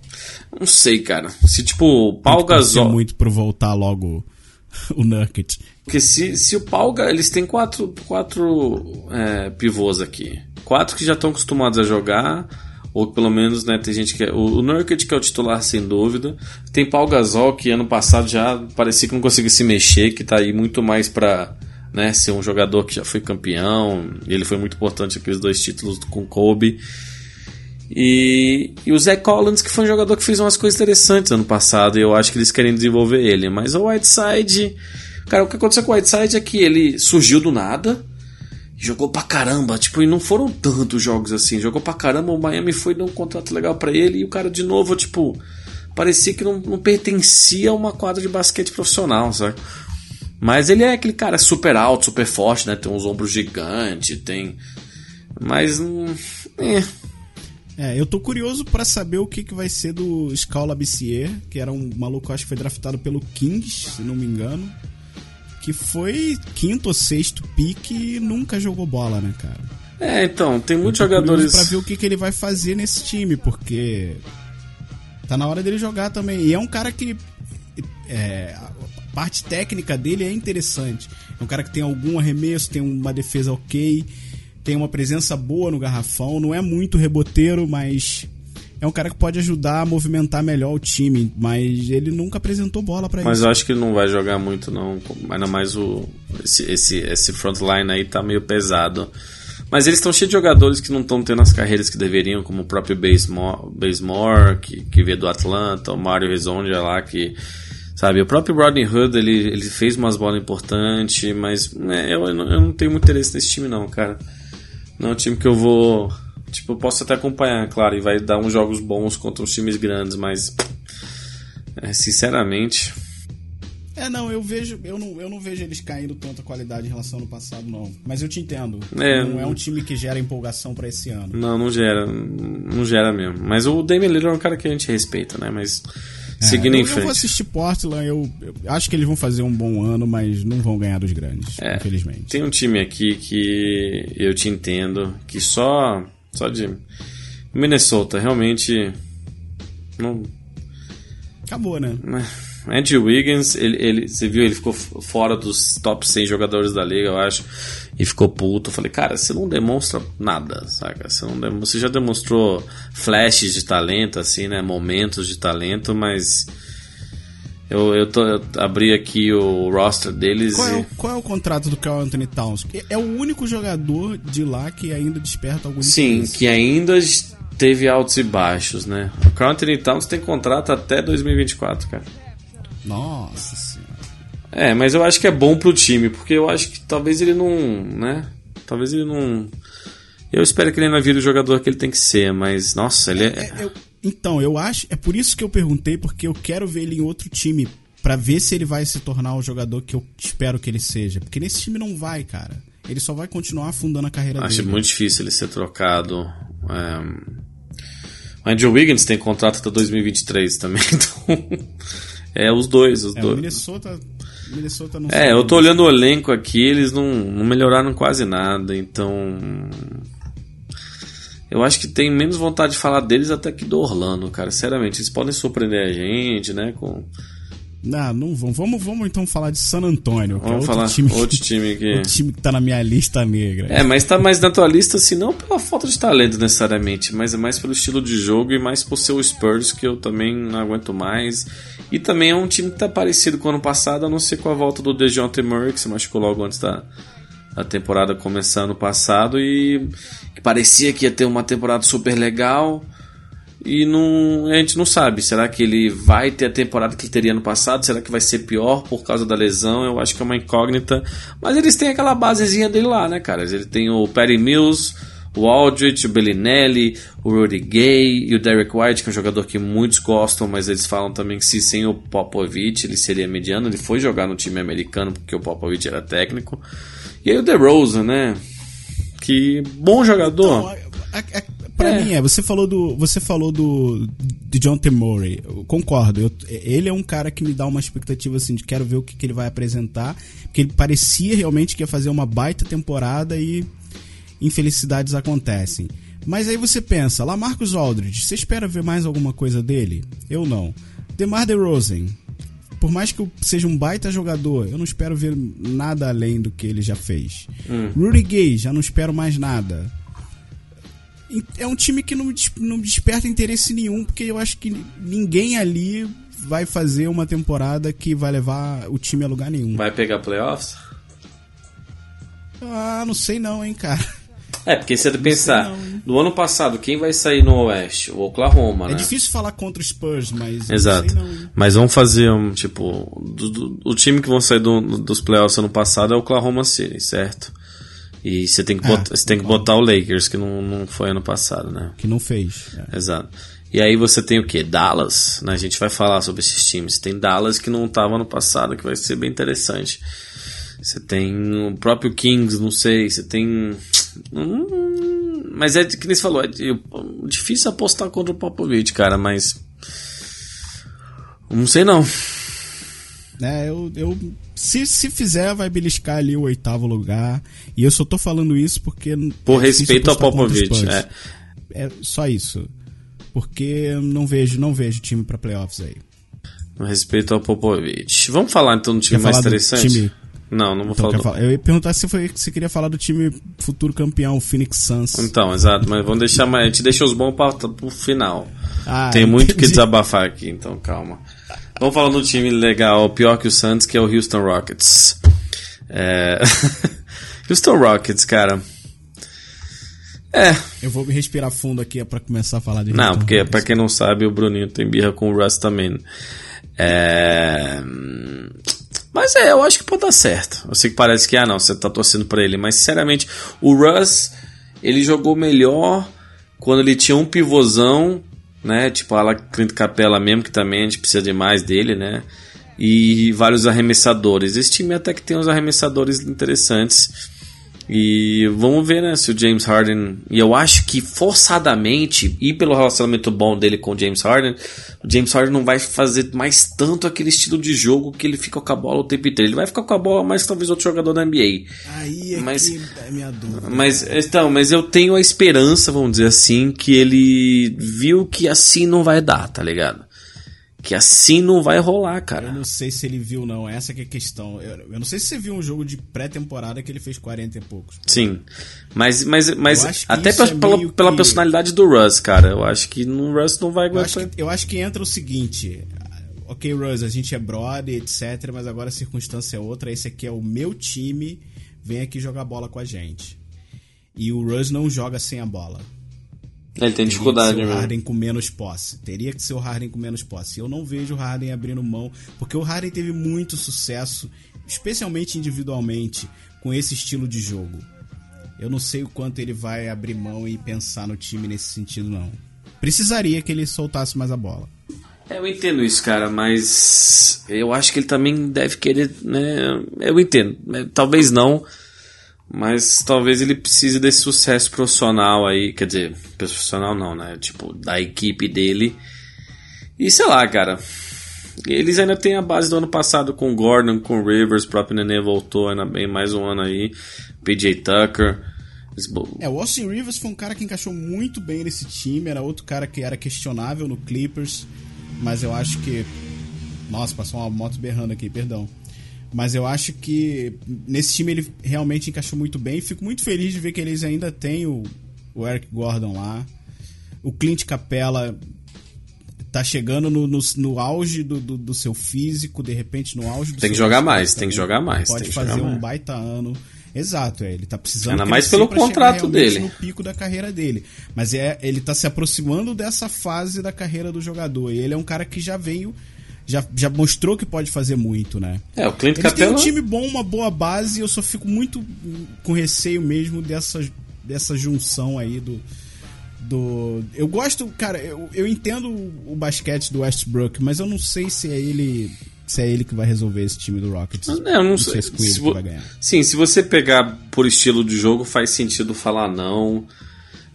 Não sei, cara. Se tipo, o Paul Gasol. muito pro voltar logo o Nurkic. Porque se, se o Paul eles têm quatro, quatro é, pivôs aqui. Quatro que já estão acostumados a jogar, ou pelo menos, né, tem gente que é, o, o Nurkic que é o titular sem dúvida. Tem Paul Gasol que ano passado já parecia que não conseguia se mexer, que tá aí muito mais para né, ser um jogador que já foi campeão, ele foi muito importante aqueles dois títulos com Kobe. E, e o Zach Collins, que foi um jogador que fez umas coisas interessantes ano passado, e eu acho que eles querem desenvolver ele. Mas o Whiteside. Cara, o que aconteceu com o Whiteside é que ele surgiu do nada, jogou pra caramba, tipo, e não foram tantos jogos assim. Jogou pra caramba, o Miami foi dar um contrato legal para ele, e o cara de novo, tipo, parecia que não, não pertencia a uma quadra de basquete profissional, sabe? Mas ele é aquele cara super alto, super forte, né? Tem uns ombros gigantes, tem. Mas. Hum, é, é, eu tô curioso para saber o que, que vai ser do Scala Bissier, que era um maluco, acho que foi draftado pelo Kings, se não me engano. Que foi quinto ou sexto pique e nunca jogou bola, né, cara? É, então, tem muitos jogadores. Pra ver o que, que ele vai fazer nesse time, porque. Tá na hora dele jogar também. E é um cara que. É, parte técnica dele é interessante. É um cara que tem algum arremesso, tem uma defesa ok tem uma presença boa no garrafão, não é muito reboteiro, mas é um cara que pode ajudar a movimentar melhor o time, mas ele nunca apresentou bola para isso. Mas eu acho que ele não vai jogar muito não, ainda mais o esse esse, esse frontline aí tá meio pesado. Mas eles estão cheios de jogadores que não estão tendo as carreiras que deveriam, como o próprio Basemore, que, que veio do Atlanta, o Mario Rezondia lá, que sabe, o próprio Rodney Hood, ele, ele fez umas bolas importantes, mas né, eu, eu não tenho muito interesse nesse time não, cara. Não é um time que eu vou. Tipo, eu posso até acompanhar, claro, e vai dar uns jogos bons contra os times grandes, mas. É, sinceramente. É, não, eu vejo. Eu não, eu não vejo eles caindo tanta qualidade em relação ao passado, não. Mas eu te entendo. É, não é um time que gera empolgação para esse ano. Não, não gera. Não gera mesmo. Mas o Damian Lillard é um cara que a gente respeita, né? Mas. É, Seguindo eu, em frente. Eu vou assistir Portland, eu, eu, acho que eles vão fazer um bom ano, mas não vão ganhar dos grandes, é, infelizmente. Tem um time aqui que eu te entendo, que só só de Minnesota realmente não acabou, né? Andrew Wiggins, ele, ele, você viu, ele ficou fora dos top 100 jogadores da liga, eu acho, e ficou puto. Eu falei, cara, você não demonstra nada, saca? Você, não dem você já demonstrou flashes de talento, assim, né? Momentos de talento, mas. Eu, eu, tô, eu abri aqui o roster deles. Qual, e... é, o, qual é o contrato do Carl Anthony Towns? É o único jogador de lá que ainda desperta algum Sim, que ainda teve altos e baixos, né? O Carl Anthony Towns tem contrato até 2024, cara. Nossa senhora. É, mas eu acho que é bom pro time, porque eu acho que talvez ele não, né? Talvez ele não. Eu espero que ele não vire o jogador que ele tem que ser, mas nossa, ele é. é, é eu, então, eu acho. É por isso que eu perguntei, porque eu quero ver ele em outro time. para ver se ele vai se tornar o jogador que eu espero que ele seja. Porque nesse time não vai, cara. Ele só vai continuar afundando a carreira acho dele. Acho muito difícil ele ser trocado. É... O Andrew Wiggins tem contrato até 2023 também, (laughs) então. É, os dois, os é, dois. O Minnesota, Minnesota não É, eu tô olhando o elenco aqui, eles não, não melhoraram quase nada, então. Eu acho que tem menos vontade de falar deles até que do Orlando, cara. Sinceramente, eles podem surpreender a gente, né? Com não, não vamos. Vamos, vamos então falar de San Antônio. Vamos é falar time, outro time que. O time que tá na minha lista negra. É, mas tá mais na tua lista, assim, não pela falta de talento necessariamente, mas é mais pelo estilo de jogo e mais por ser o Spurs, que eu também não aguento mais. E também é um time que tá parecido com o ano passado, a não ser com a volta do DeJounte Murray, que se machucou logo antes da, da temporada começar ano passado e que parecia que ia ter uma temporada super legal e não, a gente não sabe. Será que ele vai ter a temporada que ele teria no passado? Será que vai ser pior por causa da lesão? Eu acho que é uma incógnita. Mas eles têm aquela basezinha dele lá, né, cara? Ele tem o Perry Mills, o Aldridge, o Bellinelli, o Rudy Gay e o Derek White, que é um jogador que muitos gostam, mas eles falam também que se sem o Popovich ele seria mediano. Ele foi jogar no time americano porque o Popovich era técnico. E aí o DeRozan, né? Que bom jogador. Não, a, a, pra é. mim é, você falou do. Você falou do. De John T. Murray. Eu concordo. Eu, ele é um cara que me dá uma expectativa assim de quero ver o que, que ele vai apresentar. Porque ele parecia realmente que ia fazer uma baita temporada e infelicidades acontecem. Mas aí você pensa, lá Marcos Aldridge, você espera ver mais alguma coisa dele? Eu não. DeMar DeRozan, por mais que eu seja um baita jogador, eu não espero ver nada além do que ele já fez. Hum. Rudy Gay, já não espero mais nada. É um time que não, não desperta interesse nenhum, porque eu acho que ninguém ali vai fazer uma temporada que vai levar o time a lugar nenhum. Vai pegar playoffs? Ah, não sei não, hein, cara. É, porque se você pensar, não, no ano passado, quem vai sair no Oeste? O Oklahoma, é né? É difícil falar contra o Spurs, mas. Exato. Não, mas vamos fazer um, tipo. Do, do, o time que vão sair do, dos playoffs ano passado é o Oklahoma City, certo? E você tem que, é, botar, você tem que botar o Lakers, que não, não foi ano passado, né? Que não fez. É. Exato. E aí você tem o que? Dallas, né? A gente vai falar sobre esses times. Tem Dallas que não estava no passado, que vai ser bem interessante. Você tem o próprio Kings, não sei. Você tem. Hum, mas é que nem você falou, é difícil apostar contra o Popovich, cara, mas. Não sei não. É, eu, eu se, se fizer, vai beliscar ali o oitavo lugar. E eu só tô falando isso porque. Por é respeito ao Popovich. É. é só isso. Porque não vejo, não vejo time para playoffs aí. Respeito ao Popovich. Vamos falar então do time Quer mais interessante? Time não, não vou então, falar, do... falar. Eu ia perguntar se foi se queria falar do time futuro campeão, o Phoenix Suns. Então, exato, mas vamos deixar mais. A gente deixa os bons para o final. Ah, Tem muito entendi. que desabafar aqui, então calma. Vamos falar do time legal, pior que o Suns, que é o Houston Rockets. É... (laughs) Houston Rockets, cara. É. Eu vou me respirar fundo aqui para começar a falar de Não, porque para quem não sabe, o Bruninho tem birra com o Russ também. É... Mas é, eu acho que pode dar certo. Eu sei que parece que, ah, não, você tá torcendo pra ele. Mas, sinceramente, o Russ, ele jogou melhor quando ele tinha um pivôzão, né? Tipo a Clint Capela mesmo, que também a gente precisa de mais dele, né? E vários arremessadores. Esse time até que tem uns arremessadores interessantes. E vamos ver, né, se o James Harden. E eu acho que forçadamente, e pelo relacionamento bom dele com o James Harden, o James Harden não vai fazer mais tanto aquele estilo de jogo que ele fica com a bola o tempo inteiro. Ele vai ficar com a bola mais talvez outro jogador da NBA. Aí é mas, que é minha dúvida. Mas, então, mas eu tenho a esperança, vamos dizer assim, que ele viu que assim não vai dar, tá ligado? Que assim não vai rolar, cara. Eu não sei se ele viu, não. Essa que é a questão. Eu, eu não sei se você viu um jogo de pré-temporada que ele fez 40 e poucos. Sim. Mas, mas, mas até pela, é pela, pela que... personalidade do Russ, cara. Eu acho que no Russ não vai aguentar. Eu acho que, eu acho que entra o seguinte. Ok, Russ, a gente é brother, etc. Mas agora a circunstância é outra. Esse aqui é o meu time. Vem aqui jogar bola com a gente. E o Russ não joga sem a bola. Ele tem dificuldade, né? O Harden com menos posse. Teria que ser o Harden com menos posse. Eu não vejo o Harden abrindo mão, porque o Harden teve muito sucesso, especialmente individualmente, com esse estilo de jogo. Eu não sei o quanto ele vai abrir mão e pensar no time nesse sentido, não. Precisaria que ele soltasse mais a bola. É, eu entendo isso, cara, mas eu acho que ele também deve querer, né? Eu entendo. Né? Talvez não mas talvez ele precise desse sucesso profissional aí, quer dizer, profissional não, né? Tipo, da equipe dele. E sei lá, cara. Eles ainda têm a base do ano passado com Gordon, com Rivers, o próprio Nenê voltou ainda bem mais um ano aí. PJ Tucker. É, o Austin Rivers foi um cara que encaixou muito bem nesse time, era outro cara que era questionável no Clippers, mas eu acho que. Nossa, passou uma moto berrando aqui, perdão. Mas eu acho que nesse time ele realmente encaixou muito bem. Fico muito feliz de ver que eles ainda têm o, o Eric Gordon lá. O Clint Capella tá chegando no, no, no auge do, do, do, seu físico, de repente no auge do Tem que jogar mais, tem que jogar mais. Pode fazer um mais. baita ano. Exato, é, ele tá precisando. Ainda mais pelo contrato dele. no pico da carreira dele. Mas é, ele tá se aproximando dessa fase da carreira do jogador. E ele é um cara que já veio já, já mostrou que pode fazer muito, né? É, o Clint Eles Capela... tem um time bom, uma boa base, eu só fico muito com receio mesmo dessas dessa junção aí do. do eu gosto, cara, eu, eu entendo o basquete do Westbrook, mas eu não sei se é ele. Se é ele que vai resolver esse time do Rockets. Não, eu não, sei. se, se vai ganhar. Sim, se você pegar por estilo de jogo, faz sentido falar não.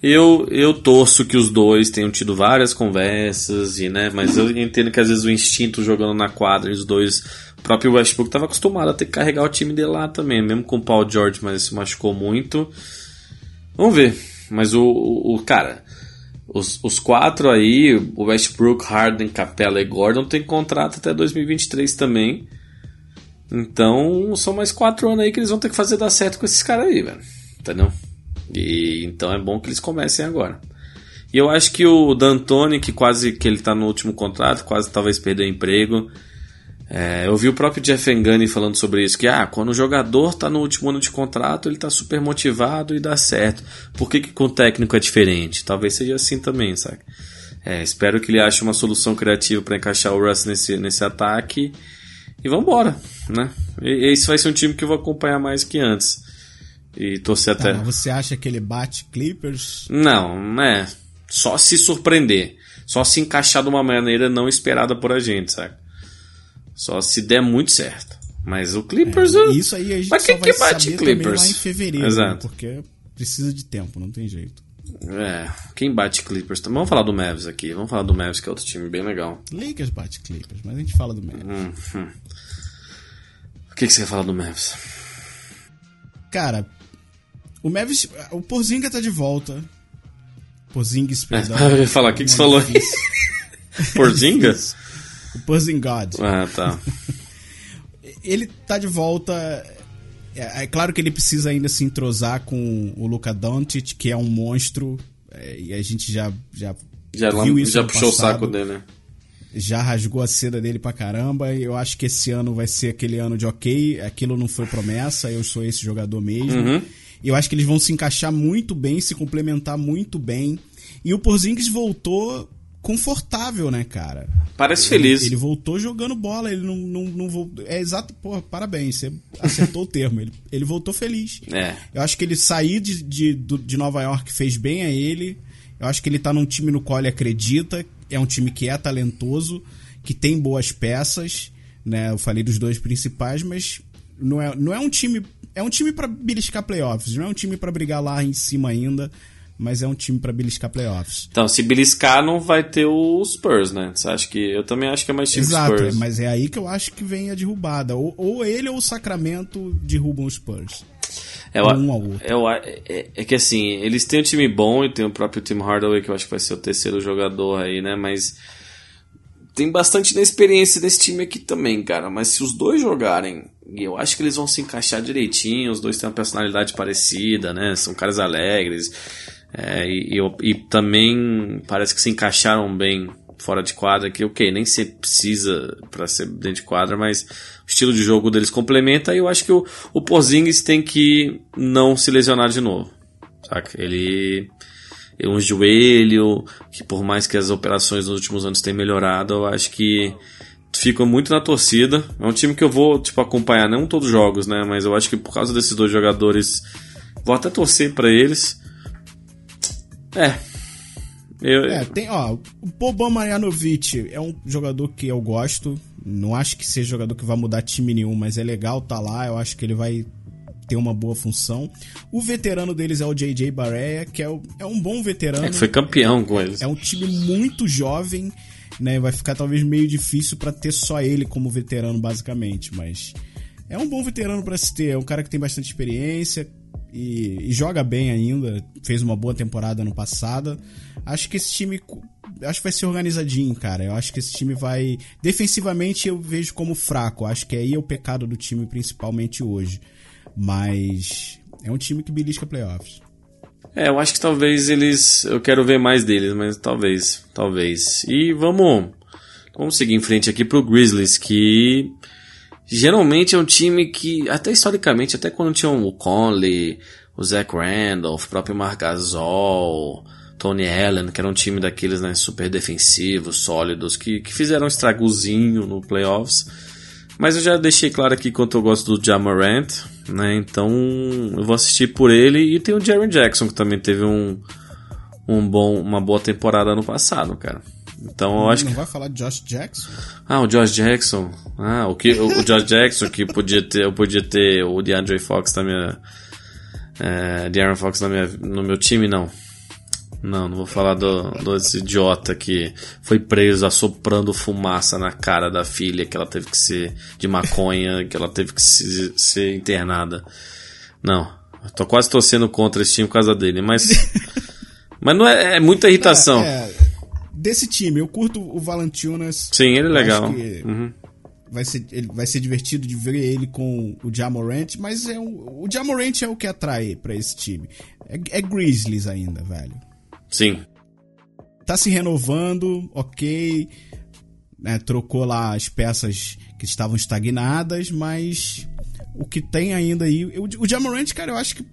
Eu, eu torço que os dois tenham tido várias conversas, e, né, mas eu entendo que às vezes o instinto jogando na quadra, os dois. O próprio Westbrook estava acostumado a ter que carregar o time dele lá também, mesmo com o Paul George, mas se machucou muito. Vamos ver. Mas o, o, o cara, os, os quatro aí, o Westbrook, Harden, Capella e Gordon, tem contrato até 2023 também. Então são mais quatro anos aí que eles vão ter que fazer dar certo com esses caras aí, velho. Entendeu? E então é bom que eles comecem agora. E eu acho que o D'Antoni, que quase que ele tá no último contrato, quase talvez perdeu emprego. É, eu vi o próprio Jeff Engani falando sobre isso, que ah, quando o jogador tá no último ano de contrato, ele tá super motivado e dá certo. Por que, que com o técnico é diferente? Talvez seja assim também, sabe? É, espero que ele ache uma solução criativa para encaixar o Russ nesse, nesse ataque. E vambora, né? E, esse vai ser um time que eu vou acompanhar mais que antes. E torcer tá, até. Você acha que ele bate Clippers? Não, é. Só se surpreender. Só se encaixar de uma maneira não esperada por a gente, sabe? Só se der muito certo. Mas o Clippers. É, isso aí a gente Mas só vai que bate Clippers? lá em fevereiro. Né? Exato. Né? Porque precisa de tempo, não tem jeito. É, quem bate Clippers? Vamos falar do Mavs aqui. Vamos falar do Mavs, que é outro time bem legal. Lakers bate Clippers, mas a gente fala do Mavs. Hum, hum. O que, que você quer falar do Mavs? Cara, o Mavis. O Porzinga tá de volta. Porzingis, perdão. É, (laughs) eu ia falar, o que, que você falou aí? Porzinga? o (laughs) Porzingod. Ah, tá. (laughs) ele tá de volta. É, é, claro que ele precisa ainda se entrosar com o Luka Doncic, que é um monstro. É, e a gente já, já, já viu isso Já puxou passado, o saco dele, né? Já rasgou a seda dele pra caramba. Eu acho que esse ano vai ser aquele ano de ok. Aquilo não foi promessa, eu sou esse jogador mesmo. Uhum. Eu acho que eles vão se encaixar muito bem, se complementar muito bem. E o Porzingis voltou confortável, né, cara? Parece ele, feliz. Ele voltou jogando bola, ele não, não, não voltou. É exato, porra, parabéns, você acertou o termo. Ele, ele voltou feliz. É. Eu acho que ele sair de, de, de Nova York fez bem a ele. Eu acho que ele tá num time no qual ele acredita. É um time que é talentoso, que tem boas peças. Né? Eu falei dos dois principais, mas não é, não é um time é um time para beliscar playoffs, não é um time para brigar lá em cima ainda, mas é um time para beliscar playoffs. Então, se beliscar, não vai ter o Spurs, né? Você acha que eu também acho que é mais time Exato, Spurs. mas é aí que eu acho que vem a derrubada. Ou, ou ele ou o Sacramento derrubam os Spurs. É, um ao outro. É, é, é, que assim, eles têm um time bom e tem o próprio Tim Hardaway, que eu acho que vai ser o terceiro jogador aí, né? Mas tem bastante inexperiência nesse time aqui também, cara. Mas se os dois jogarem, eu acho que eles vão se encaixar direitinho. Os dois têm uma personalidade parecida, né? São caras alegres. É, e, e, e, também parece que se encaixaram bem fora de quadra. Que, ok, nem se precisa para ser dentro de quadra, mas o estilo de jogo deles complementa. E eu acho que o, o Porzingis tem que não se lesionar de novo. Saca? Ele um joelho, que por mais que as operações nos últimos anos tenham melhorado, eu acho que fica muito na torcida. É um time que eu vou tipo acompanhar, não todos os jogos, né, mas eu acho que por causa desses dois jogadores, vou até torcer para eles. É. Eu... É, tem, ó, o Boban Marjanovic é um jogador que eu gosto. Não acho que seja jogador que vai mudar time nenhum, mas é legal tá lá. Eu acho que ele vai ter uma boa função. O veterano deles é o JJ Barea, que é, o, é um bom veterano. É que foi campeão com eles. É um time muito jovem, né? Vai ficar talvez meio difícil para ter só ele como veterano, basicamente, mas é um bom veterano para se ter. É um cara que tem bastante experiência e, e, joga bem ainda. Fez uma boa temporada no passado. Acho que esse time. Acho que vai ser organizadinho, cara. Eu acho que esse time vai. Defensivamente eu vejo como fraco. Acho que aí é o pecado do time, principalmente hoje. Mas é um time que belisca playoffs. É, eu acho que talvez eles. Eu quero ver mais deles, mas talvez. Talvez. E vamos. Vamos seguir em frente aqui pro Grizzlies, que geralmente é um time que, até historicamente, até quando tinha o Conley, o Zach Randolph, o próprio Marc Gasol, Tony Allen, que era um time daqueles né, super defensivos, sólidos, que, que fizeram um estragozinho no playoffs Mas eu já deixei claro aqui quanto eu gosto do Jamarant, né? Então eu vou assistir por ele. E tem o Jerry Jackson, que também teve um, um bom, uma boa temporada no passado, cara. Então eu acho Não que. vai falar de Josh Jackson? Ah, o Josh Jackson. Ah, o, que, o, o Josh Jackson que podia ter. Eu podia ter o DeAndre Fox na minha. É, DeAndre Fox na minha, no meu time, não. Não, não vou falar do, do desse idiota que foi preso assoprando fumaça na cara da filha, que ela teve que ser de maconha, que ela teve que se, ser internada. Não, tô quase torcendo contra esse time por causa dele, mas. (laughs) mas não é, é muita irritação. É, desse time, eu curto o Valanciunas. Sim, ele é legal. acho que Uhum. vai ser, ele, vai ser divertido de ver ele com o Jamorant, mas é o, o Jamorant é o que atrai pra esse time. É, é Grizzlies ainda, velho. Sim. Tá se renovando, ok. né, trocou lá as peças que estavam estagnadas, mas o que tem ainda aí. O, o Jamorant, cara, eu acho que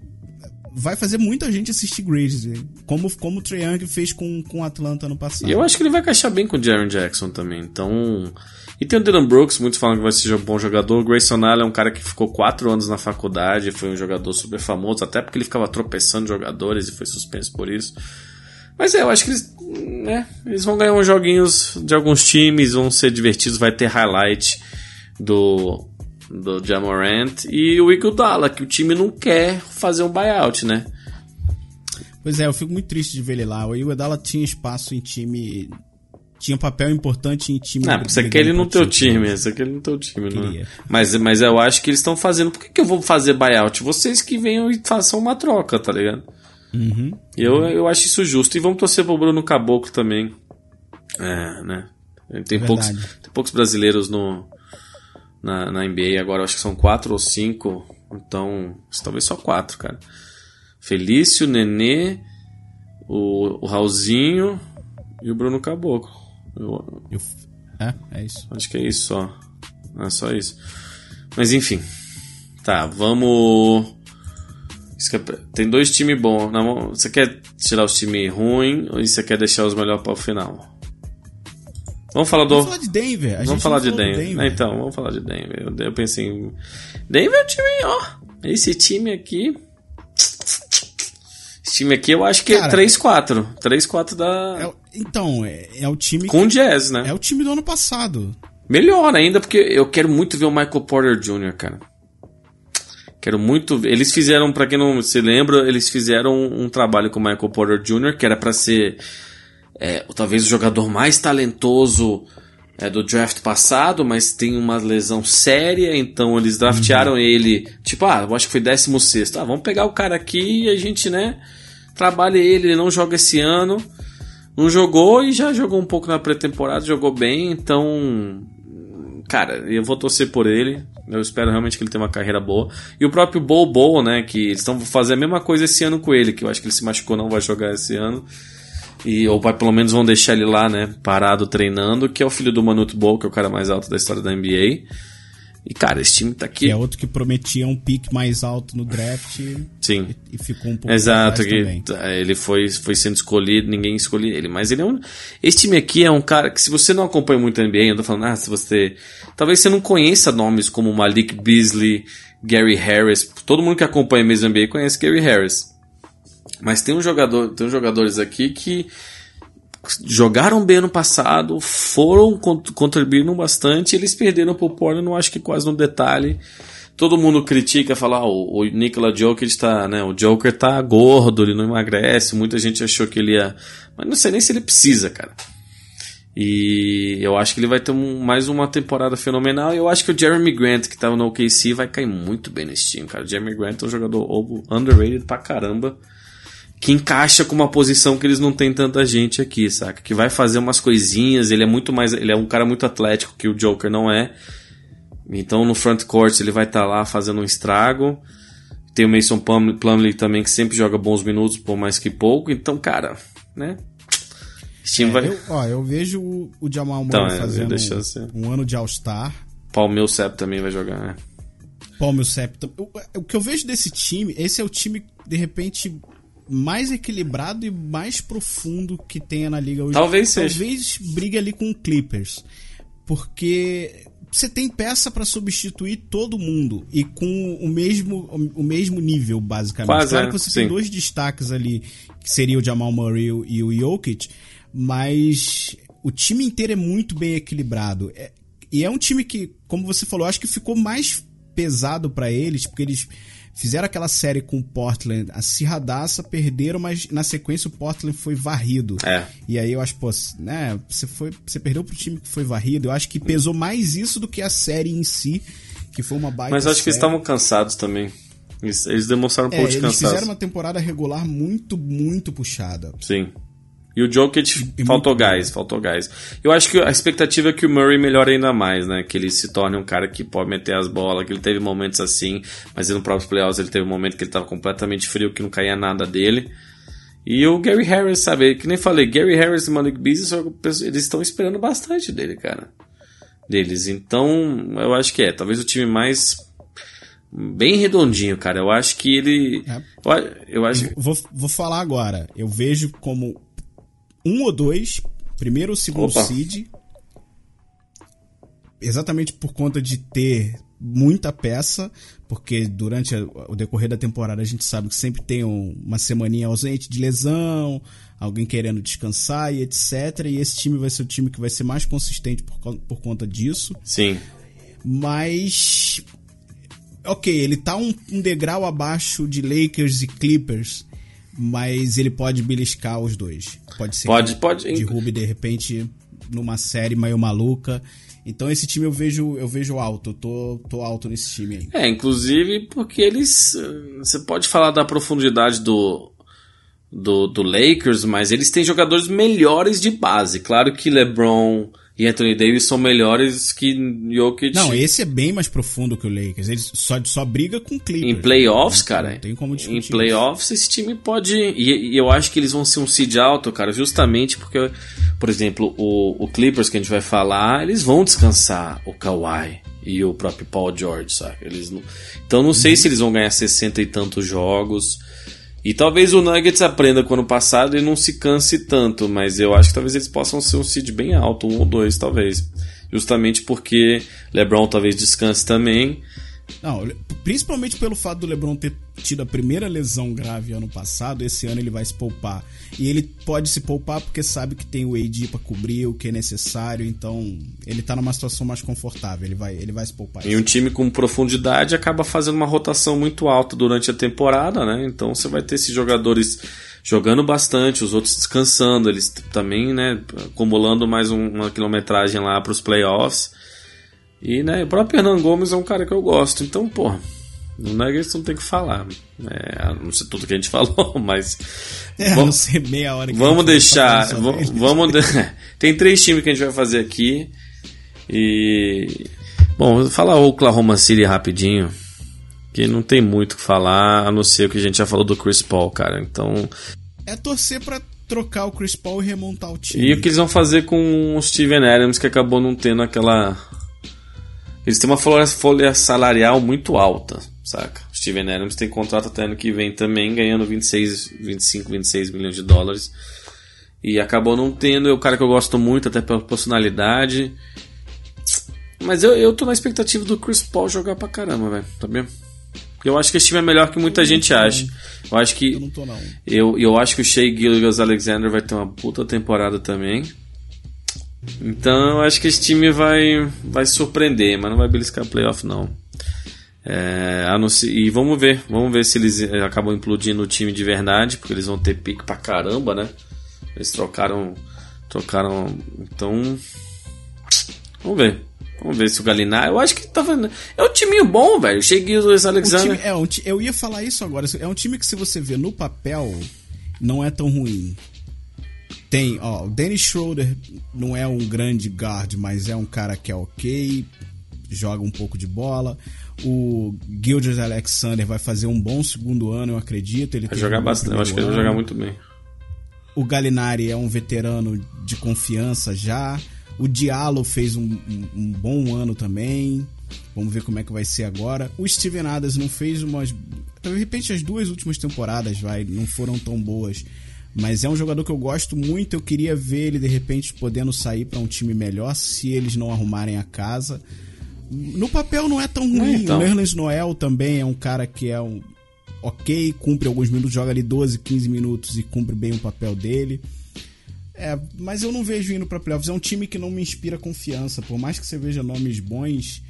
vai fazer muita gente assistir Grizzlies. Como, como o Trae Young fez com, o Atlanta no passado. E eu acho que ele vai encaixar bem com o Jaron Jackson também. Então. E tem o Dylan Brooks, muitos falam que vai ser um bom jogador. O Grayson Allen é um cara que ficou quatro anos na faculdade, foi um jogador super famoso, até porque ele ficava tropeçando jogadores e foi suspenso por isso. Mas é, eu acho que eles, né, eles vão ganhar uns joguinhos de alguns times, vão ser divertidos, vai ter highlight do, do Jamorant e o Iguodala, que o time não quer fazer um buyout, né? Pois é, eu fico muito triste de ver ele lá. O Iguodala tinha espaço em time. Tinha papel importante em time. Não, você quer ele no teu time, você quer ele no teu time. Mas, mas eu acho que eles estão fazendo. Por que, que eu vou fazer buyout? Vocês que venham e façam uma troca, tá ligado? Uhum. Eu, eu acho isso justo. E vamos torcer pro Bruno Caboclo também. É, né? Tem, Verdade. poucos, tem poucos brasileiros no, na, na NBA agora, acho que são quatro ou cinco. Então, talvez só quatro, cara. Felício, Nenê, o, o Raulzinho e o Bruno Caboclo. Eu, Eu- É, é isso. Acho que é isso só. É só isso. Mas enfim. Tá, vamos. Que é- Tem dois times bons. na mão. Você quer tirar os times ruins ou você quer deixar os melhores para o final? Vamos falar do. Vamos falar de Denver. Vamos falar de do Denver. Então, vamos falar de Denver. Eu, pensei em. Denver é um time, ó. Esse time aqui. Esse time aqui eu acho que Cara, é 3-4. 3-4 da. É o- então, é, é o time. Com o Jazz, né? É o time do ano passado. Melhor ainda, porque eu quero muito ver o Michael Porter Jr., cara. Quero muito. Eles fizeram, pra quem não se lembra, eles fizeram um trabalho com o Michael Porter Jr., que era pra ser é, talvez o jogador mais talentoso é, do draft passado, mas tem uma lesão séria, então eles draftearam ele, tipo, ah, eu acho que foi 16. Ah, vamos pegar o cara aqui e a gente, né, trabalha ele, ele não joga esse ano. Não jogou e já jogou um pouco na pré-temporada, jogou bem, então. Cara, eu vou torcer por ele. Eu espero realmente que ele tenha uma carreira boa. E o próprio Bo Bo, né? Que eles estão fazendo a mesma coisa esse ano com ele, que eu acho que ele se machucou, não vai jogar esse ano. E, ou pelo menos vão deixar ele lá, né? Parado treinando, que é o filho do Manute Bol, que é o cara mais alto da história da NBA. E, cara, esse time tá aqui. Que é outro que prometia um pique mais alto no draft Sim. e, e ficou um pouco Exato, que também. tá, ele foi, foi sendo escolhido, ninguém escolheu ele. Mas ele é um. Esse time aqui é um cara que, se você não acompanha muito a NBA, eu tô falando, ah, se você. Talvez você não conheça nomes como Malik Beasley, Gary Harris. Todo mundo que acompanha mesmo a NBA conhece Gary Harris. Mas tem um jogador, tem uns jogadores aqui que jogaram bem ano passado, foram cont- contribuíram bastante, eles perderam pro não acho que quase no detalhe. Todo mundo critica, fala, ah, o, o Nikola Jokic tá, né, o Joker tá gordo, ele não emagrece, muita gente achou que ele ia, mas não sei nem se ele precisa, cara. E eu acho que ele vai ter um- mais uma temporada fenomenal. E eu acho que o Jeremy Grant, que tava no OKC, vai cair muito bem nesse time, cara. O Jeremy Grant é um jogador underrated pra caramba que encaixa com uma posição que eles não têm tanta gente aqui, saca? Que vai fazer umas coisinhas, ele é muito mais, ele é um cara muito atlético que o Joker não é. Então no front court ele vai estar lá fazendo um estrago. Tem o Mason Plum- Plumlee também que sempre joga bons minutos, por mais que pouco. Então, cara, né? Esse time vai Eu, ó, eu vejo o, o Jamal Murray Então, é, fazendo ser. um ano de All-Star. Paul Millsap também vai jogar, né? Paul Millsap. O, o que eu vejo desse time, esse é o time, de repente, mais equilibrado e mais profundo que tenha na liga hoje. Talvez seja. Talvez brigue ali com o Clippers. Porque você tem peça para substituir todo mundo e com o mesmo, o mesmo nível, basicamente. Quase, claro é, que você sim. tem dois destaques ali, que seria o Jamal Murray e o Jokic, mas o time inteiro é muito bem equilibrado. É- e é um time que, como você falou, acho que ficou mais pesado para eles, porque eles fizeram aquela série com o Portland acirradaça, perderam, mas na sequência o Portland foi varrido. É. E aí eu acho, pô, né, você foi, você perdeu pro time que foi varrido. Eu acho que pesou mais isso do que a série em si, que foi uma baita Mas acho que eles série. estavam cansados também. Eles, eles demonstraram um É, pouco de eles cansaço. fizeram uma temporada regular muito, muito puxada. Sim. E o Jokic E faltou muito gás, faltou gás. Eu acho que a expectativa é que o Murray melhore ainda mais, né? Que ele se torne um cara que pode meter as bolas, que ele teve momentos assim, mas no próprio playoffs ele teve um momento que ele tava completamente frio, que não caía nada dele. E o Gary Harris, sabe? Que nem falei, Gary Harris e Malik Beasley, eles estão esperando bastante dele, cara. Deles. Então, eu acho que é. Talvez o time mais. Bem redondinho, cara. Eu acho que ele. É. Eu acho. Vou, vou falar agora. Eu vejo como um ou dois, primeiro ou segundo Opa. seed, exatamente por conta de ter muita peça, porque durante o decorrer da temporada a gente sabe que sempre tem um- uma semaninha ausente de lesão, alguém querendo descansar e etc. E esse time vai ser o time que vai ser mais consistente por, por conta disso. Sim. Mas. Ok, ele tá um, um degrau abaixo de Lakers e Clippers, mas ele pode beliscar os dois. Pode ser Pode, que pode. derrube de repente numa série meio maluca. Então esse time eu vejo, eu vejo alto, eu tô, tô alto nesse time aí. É, inclusive porque eles. eh, Você pode falar da profundidade do, do, do Lakers, mas eles têm jogadores melhores de base. Claro que LeBron e Anthony Davis são melhores que Jokic Não, esse é bem mais profundo que o Lakers. Ele só, só briga com o Clippers. em playoffs, Não- cara. Não tem como discutir. em isso. playoffs, esse time pode. E, e eu acho que eles vão ser um seed alto, cara, justamente porque, por exemplo, o, o Clippers que a gente vai falar, eles vão descansar o Kawhi e o próprio Paul George, sabe? Eles não... Então não sei se eles vão ganhar 60 e tantos jogos. E talvez o Nuggets aprenda com o ano passado e não se canse tanto, mas eu acho que talvez eles possam ser um seed bem alto, um ou dois, talvez. Justamente porque LeBron talvez descanse também. Não, principalmente pelo fato do LeBron ter tido a primeira lesão grave ano passado, esse ano ele vai se poupar. E ele pode se poupar porque sabe que tem o AD pra cobrir o que é necessário, então ele tá numa situação mais confortável, ele vai, ele vai se poupar. E um time com profundidade acaba fazendo uma rotação muito alta durante a temporada, né? Então você vai ter esses jogadores jogando bastante, os outros descansando, eles também, né, acumulando mais um- uma quilometragem lá para os playoffs. E, né, o próprio Hernan Gomes é um cara que eu gosto, então, pô, no Nuggets não tem o que falar. É, a não sei tudo que a gente (laughs) falou, mas É, vamos- ser meia hora que Vamos a gente vai deixar. falar va- sobre ele. Vamos de- (laughs) Tem três times que a gente vai fazer aqui. E. Bom, vou falar o Oklahoma City rapidinho. Que não tem muito o que falar, a não ser o que a gente já falou do Chris Paul, cara. Então. É torcer pra trocar o Chris Paul e remontar o time. E o que eles vão fazer com o Steven Adams, que acabou não tendo aquela. Eles têm uma folha salarial muito alta, saca? O Steven Adams tem contrato até ano que vem também, ganhando 26, 25, 26 milhões de dólares. E acabou não tendo, é o cara que eu gosto muito, até pela personalidade. Mas eu, eu tô na expectativa do Chris Paul jogar pra caramba, velho, tá? Porque eu acho que esse time é melhor que muita gente acha. Eu acho que. Eu não tô, não. Eu, eu acho que o Shea Gilgas Alexander vai ter uma puta temporada também. Então eu acho que esse time vai, vai surpreender, mas não vai beliscar playoff não. É, e vamos ver, vamos ver se eles eh, acabam implodindo o time de verdade, porque eles vão ter pique pra caramba, né? Eles trocaram. Trocaram. Então. Vamos ver. Vamos ver se o Galinari. Eu acho que tá vendo. É um timinho bom, velho. Shea Gilgas O Alexander. time- é, um eu ia falar isso agora. É um time que, se você vê no papel, não é tão ruim. Tem, ó, o Dennis Schroeder não é um grande guard, mas é um cara que é ok, joga um pouco de bola. O Gildas Alexander vai fazer um bom segundo ano, eu acredito. Ele Vai jogar um bastante. Eu acho que ele vai jogar muito bem. O Galinari é um veterano de confiança já. O Diallo fez um, um- um bom ano também. Vamos ver como é que vai ser agora. O Steven Adams não fez umas. De repente, as duas últimas temporadas vai, não foram tão boas. Mas é um jogador que eu gosto muito. Eu queria ver ele, de repente, podendo sair para um time melhor se eles não arrumarem a casa. No papel não é tão ruim. então. O Nerlens Noel também é um cara que é um ok, cumpre alguns minutos, joga ali 12, 15 minutos e cumpre bem o papel dele. É, mas eu não vejo indo pra playoffs. É um time que não me inspira confiança. Por mais que você veja nomes bons,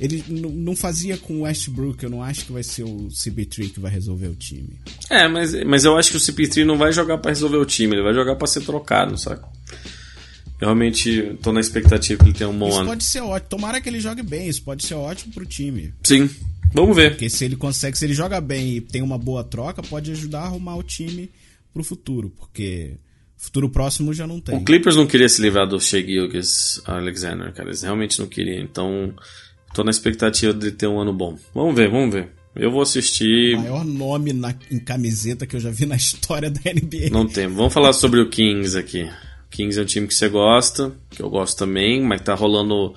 ele não fazia com o Westbrook. Eu não acho que vai ser o CP3 que vai resolver o time. É, mas, mas eu acho que o CP3 não vai jogar pra resolver o time, ele vai jogar pra ser trocado, saca? Eu realmente tô na expectativa que ele tenha um bom Isso ano. pode ser ótimo. Tomara que ele jogue bem. Isso pode ser ótimo pro time. Sim, vamos ver. Porque se ele consegue, se ele joga bem e tem uma boa troca, pode ajudar a arrumar o time pro futuro. Porque futuro próximo já não tem. O Clippers não queria se livrar do Shea Gilgis Alexander, cara. Eles realmente não queriam. Então, tô na expectativa de ter um ano bom. Vamos ver, vamos ver. Eu vou assistir. O maior nome na, em camiseta que eu já vi na (laughs) história da NBA. Não tem. Vamos falar sobre o Kings aqui. O Kings é um time que você gosta, que eu gosto também, mas tá rolando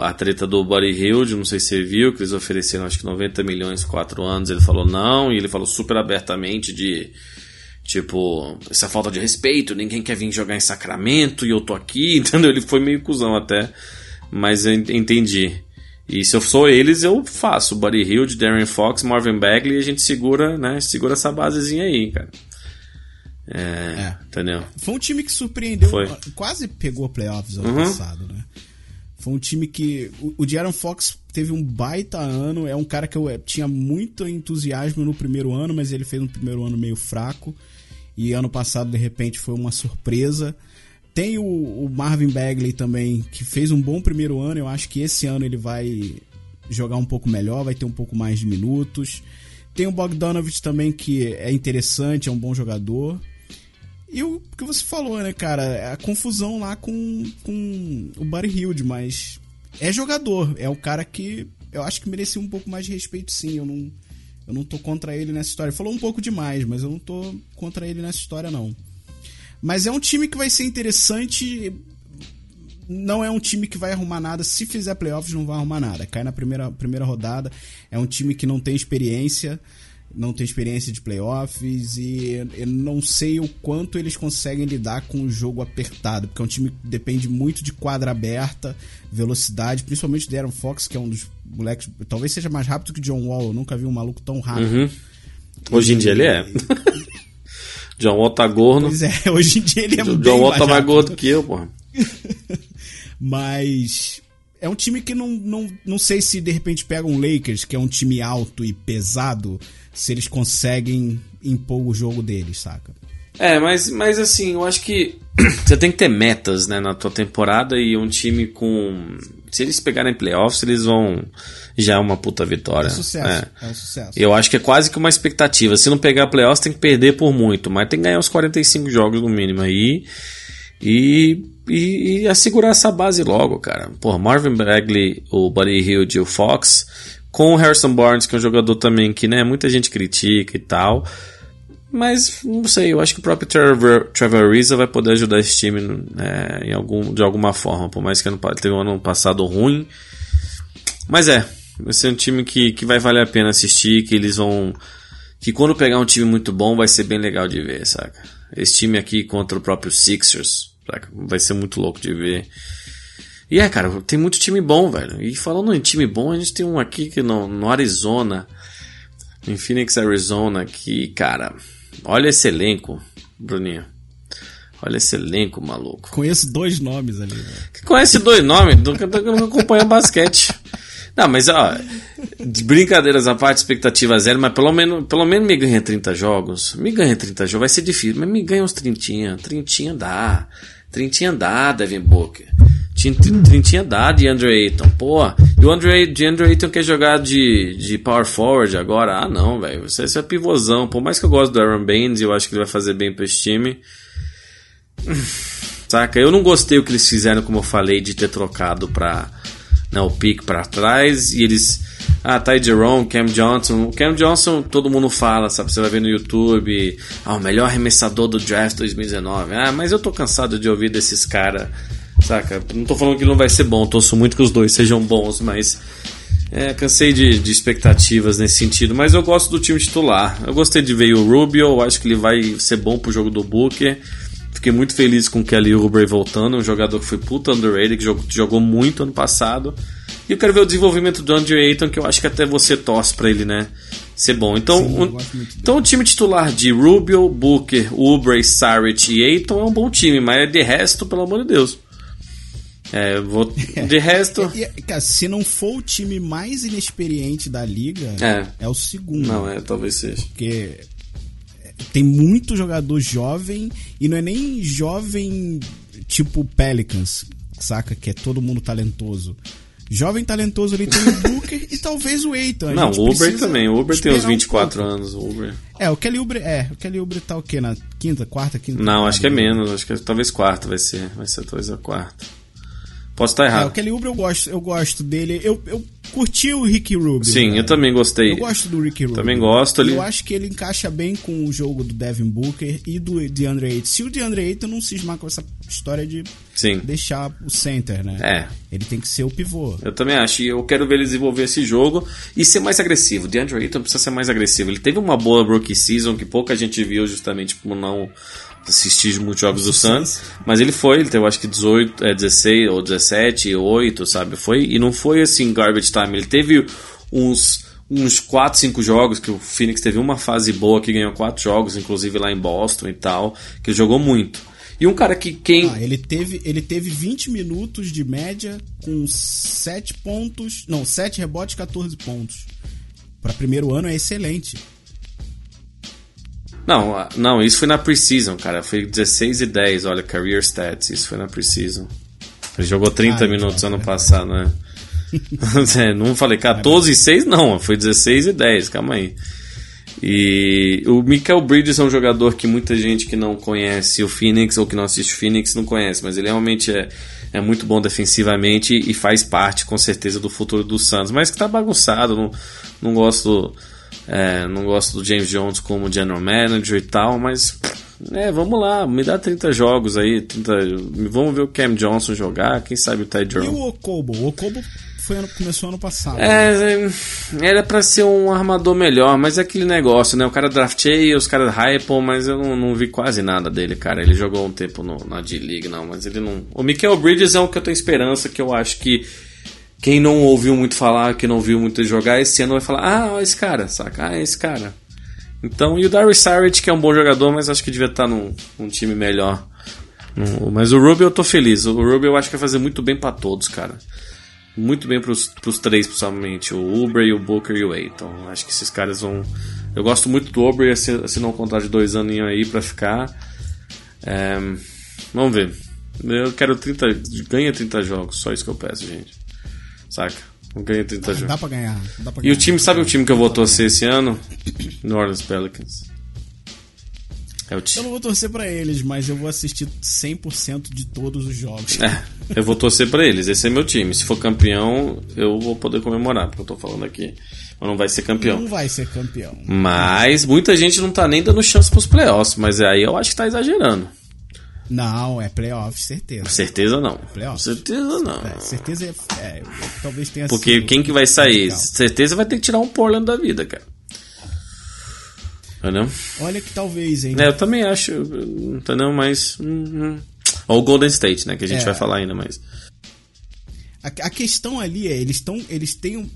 a treta do Buddy Hilde, não sei se você viu, que eles ofereceram acho que 90 milhões, 4 anos, ele falou não, e ele falou super abertamente de tipo, essa falta de respeito, ninguém quer vir jogar em Sacramento e eu tô aqui, (laughs) entendeu? Ele foi meio cuzão até, mas eu ent- entendi. E se eu sou eles, eu faço Buddy Hilde, Darren Fox, Marvin Bagley e a gente segura, né, segura essa basezinha aí, cara. É, É. entendeu? Foi um time que surpreendeu, Foi. quase pegou playoffs ano Uhum. passado, né? Foi um time que. O, o Fox teve um baita ano. É um cara que eu eh, tinha muito entusiasmo no primeiro ano, mas ele fez um primeiro ano meio fraco. E ano passado, de repente, foi uma surpresa. Tem o, o Marvin Bagley também, que fez um bom primeiro ano. Eu acho que esse ano ele vai jogar um pouco melhor, vai ter um pouco mais de minutos. Tem o Bogdanovich também, que é interessante, é um bom jogador. E o que você falou, né, cara? A confusão lá com, com o Buddy Hilde, mas é jogador. É o cara que eu acho que merecia um pouco mais de respeito, sim. Eu não, eu não tô contra ele nessa história. Falou um pouco demais, mas eu não tô contra ele nessa história, não. Mas é um time que vai ser interessante. Não é um time que vai arrumar nada. Se fizer playoffs, não vai arrumar nada. Cai na primeira, primeira rodada. É um time que não tem experiência. Não tem experiência de playoffs. E eu não sei o quanto eles conseguem lidar com o jogo apertado. Porque é um time que depende muito de quadra aberta, velocidade. Principalmente do Aaron Fox, que é um dos moleques. Talvez seja mais rápido que o John Wall. Eu nunca vi um maluco tão rápido. Uhum. Hoje em dia ele é. John Wall tá gordo. Pois é, (laughs) hoje em dia ele é O bem John Wall tá mais gordo que eu, porra. (laughs) Mas é um time que não, não, não sei se de repente pega um Lakers, que é um time alto e pesado, se eles conseguem impor o jogo deles, saca? É, mas, mas assim, eu acho que (clears throat) você tem que ter metas, né, na tua temporada e um time com. Se eles pegarem playoffs, eles vão. Já é uma puta vitória. É sucesso. É. É, um sucesso. Eu acho que é quase que uma expectativa. Se não pegar playoffs, tem que perder por muito, mas tem que ganhar uns 45 jogos no mínimo aí. E, e, e assegurar essa base logo, cara. Porra, Marvin Bagley, o Buddy Hilde e o Fox, com o Harrison Barnes, que é um jogador também que né, muita gente critica e tal. Mas não sei, eu acho que o próprio Trevor, Trevor Ariza vai poder ajudar esse time né, em algum, de alguma forma. Por mais que ano, teve um ano passado ruim. Mas é, vai ser um time que, que vai valer a pena assistir, que eles vão. Que quando pegar um time muito bom vai ser bem legal de ver, saca? Esse time aqui contra o próprio Sixers, saca? Vai ser muito louco de ver. E é, cara, tem muito time bom, velho. E falando em time bom, a gente tem um aqui que no, no Arizona, em Phoenix, Arizona, que, cara, olha esse elenco, Bruninho. Olha esse elenco, maluco. Conheço dois nomes ali. Que conhece dois nomes, nunca, nunca acompanha basquete. Não, mas ó, de brincadeiras à parte, expectativa zero, mas pelo menos, pelo menos me ganha 30 jogos. Me ganha 30 jogos, vai ser difícil, mas me ganha uns 30. 30 dá. 30 dá, Devin Booker. Tin- tin- 30 dá de Andre Ayton. Pô, e o Andre, de Andre Ayton quer jogar de, de power forward agora? Ah, não, velho. Você, você é pivôzão. Por mais que eu gosto do Aaron Baines, eu acho que ele vai fazer bem pra esse time. (sighs) Saca? Eu não gostei o que eles fizeram, como eu falei, de ter trocado pra, né, o pique pra trás e eles. Ah, Ty Jerome, Cam Johnson. O Cam Johnson todo mundo fala, sabe? Você vai ver no YouTube. Ah, o melhor arremessador do draft 2019. Ah, mas eu tô cansado de ouvir desses caras. Saca? Não tô falando que não vai ser bom, torço muito que os dois sejam bons, mas. É, cansei de, de expectativas nesse sentido, mas eu gosto do time titular. Eu gostei de ver o Rubio, acho que ele vai ser bom pro jogo do Booker. Fiquei muito feliz com o Kelly Oubre voltando, um jogador que foi puta underrated, que jogou, jogou muito ano passado. E eu quero ver o desenvolvimento do Andrew Ayton, que eu acho que até você torce pra ele, né? Ser bom. Então, Sim, um- então o time titular de Rubio, Booker, Oubre, Saric e Ayton é um bom time, mas de resto, pelo amor de Deus. É, vou, de resto. (laughs) Cara, se não for o time mais inexperiente da liga, É. é, o segundo. Não, é, talvez seja. Porque tem muito jogador jovem e não é nem jovem tipo Pelicans, saca? Que é todo mundo talentoso. Jovem talentoso ali tem o Booker e talvez o Eitan. Não, o Uber também. O Uber tem uns 24 anos. anos. O Uber. É, o Kelly Uber, é, o Kelly Uber tá o quê? Na quinta, quarta, quinta? Não, acho que é menos. Acho que é, talvez quarto vai ser. Vai ser talvez a quarta. Posso estar É, o errado. Kelly Uber eu gosto, eu gosto dele. Eu, eu curti o Ricky Rubio. Sim, cara. eu também gostei. Eu gosto do Ricky Rubio. Também gosto ali. Eu acho que ele encaixa bem com o jogo do Devin Booker e do DeAndre Ayton. Se o DeAndre Ayton não cismar com essa história de Sim. deixar o center, né? É. Ele tem que ser o pivô. Eu também acho. E eu quero ver ele desenvolver esse jogo e ser mais agressivo. O DeAndre Ayton precisa ser mais agressivo. Ele teve uma boa rookie season que pouca gente viu justamente por não assistir muitos jogos do Suns. Mas ele foi, ele teve acho que 18, é, 16 ou 17, 8, sabe? Foi, e não foi assim garbage time. Ele teve uns uns 4, 5 jogos que o Phoenix teve uma fase boa que ganhou 4 jogos, inclusive lá em Boston e tal, que ele jogou muito. E um cara que quem Ah, ele teve, ele teve 20 minutos de média com 7 pontos. Não, 7 rebotes, 14 pontos. Para primeiro ano é excelente. Não, não, isso foi na preseason, cara. Foi 16 e 10, olha, career stats. Isso foi na preseason. Ele jogou 30 Ah, minutos então, ano é. passado, né? (laughs) É, não falei 14 e 6, não. Foi 16 e 10, calma aí. E o Michael Bridges é um jogador que muita gente que não conhece o Phoenix ou que não assiste o Phoenix não conhece, mas ele realmente é, é muito bom defensivamente e faz parte, com certeza, do futuro do Suns. Mas que tá bagunçado, não, não gosto. É, não gosto do James Jones como general manager e tal, mas é, vamos lá, me dá 30 jogos aí, 30, vamos ver o Cam Johnson jogar, quem sabe o Ty E Jerome. o Okobo? O Okobo foi ano- começou ano passado. né? É, é, era pra ser um armador melhor, mas é aquele negócio, né? O cara drafteia, os caras hypam, mas eu não, não vi quase nada dele, cara. Ele jogou um tempo no, na D-League, não, mas ele não. O Michael Bridges é um que eu tenho esperança, que eu acho que quem não ouviu muito falar, que não viu muito jogar, esse ano vai falar: ah, ó, esse cara, saca? Ah, esse cara. Então, e o Darius Saric, que é um bom jogador, mas acho que devia estar num, num time melhor. Mas o Rubio eu tô feliz. O Rubio eu acho que vai fazer muito bem pra todos, cara muito bem pros, pros três, principalmente. O Uber, o Booker e o Aiton. Acho que esses caras vão. Eu gosto muito do Uber, assin- assinou um contrato de dois anos aí pra ficar. É, Vamos ver. Eu quero 30. Ganha 30 jogos, só isso que eu peço, gente. Saca? Ganha 30 Dá jogos. pra ganhar. Dá pra E o ganhar. time, sabe o time que eu vou torcer esse ano? New Orleans Pelicans. É o Eu time. não vou torcer pra eles, mas eu vou assistir 100% de todos os jogos. É, eu vou torcer pra eles. Esse é meu time. Se for campeão, eu vou poder comemorar, porque eu tô falando aqui. Mas não vai ser campeão. Não vai ser campeão. Mas muita gente não tá nem dando chance pros playoffs, mas aí eu acho que tá exagerando. Não, é playoff, certeza. Certeza não. Playoffs? Certeza não. É, certeza é, é, talvez tenha Porque sido quem que vai sair? legal. Certeza vai ter que tirar um Portland da vida, cara. Entendeu? Olha que talvez, hein? É, eu também acho, entendeu? Mas. hum, hum. Ou o Golden State, né? Que a gente É. vai falar ainda, mas. A, a questão ali é, eles estão, eles têm um,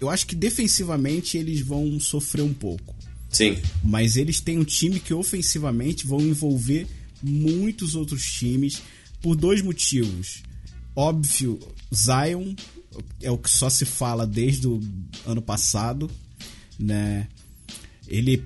eu acho que defensivamente eles vão sofrer um pouco, Sim. mas eles têm um time que ofensivamente vão envolver muitos outros times por dois motivos. Óbvio, Zion é o que só se fala desde o ano passado, né? Ele,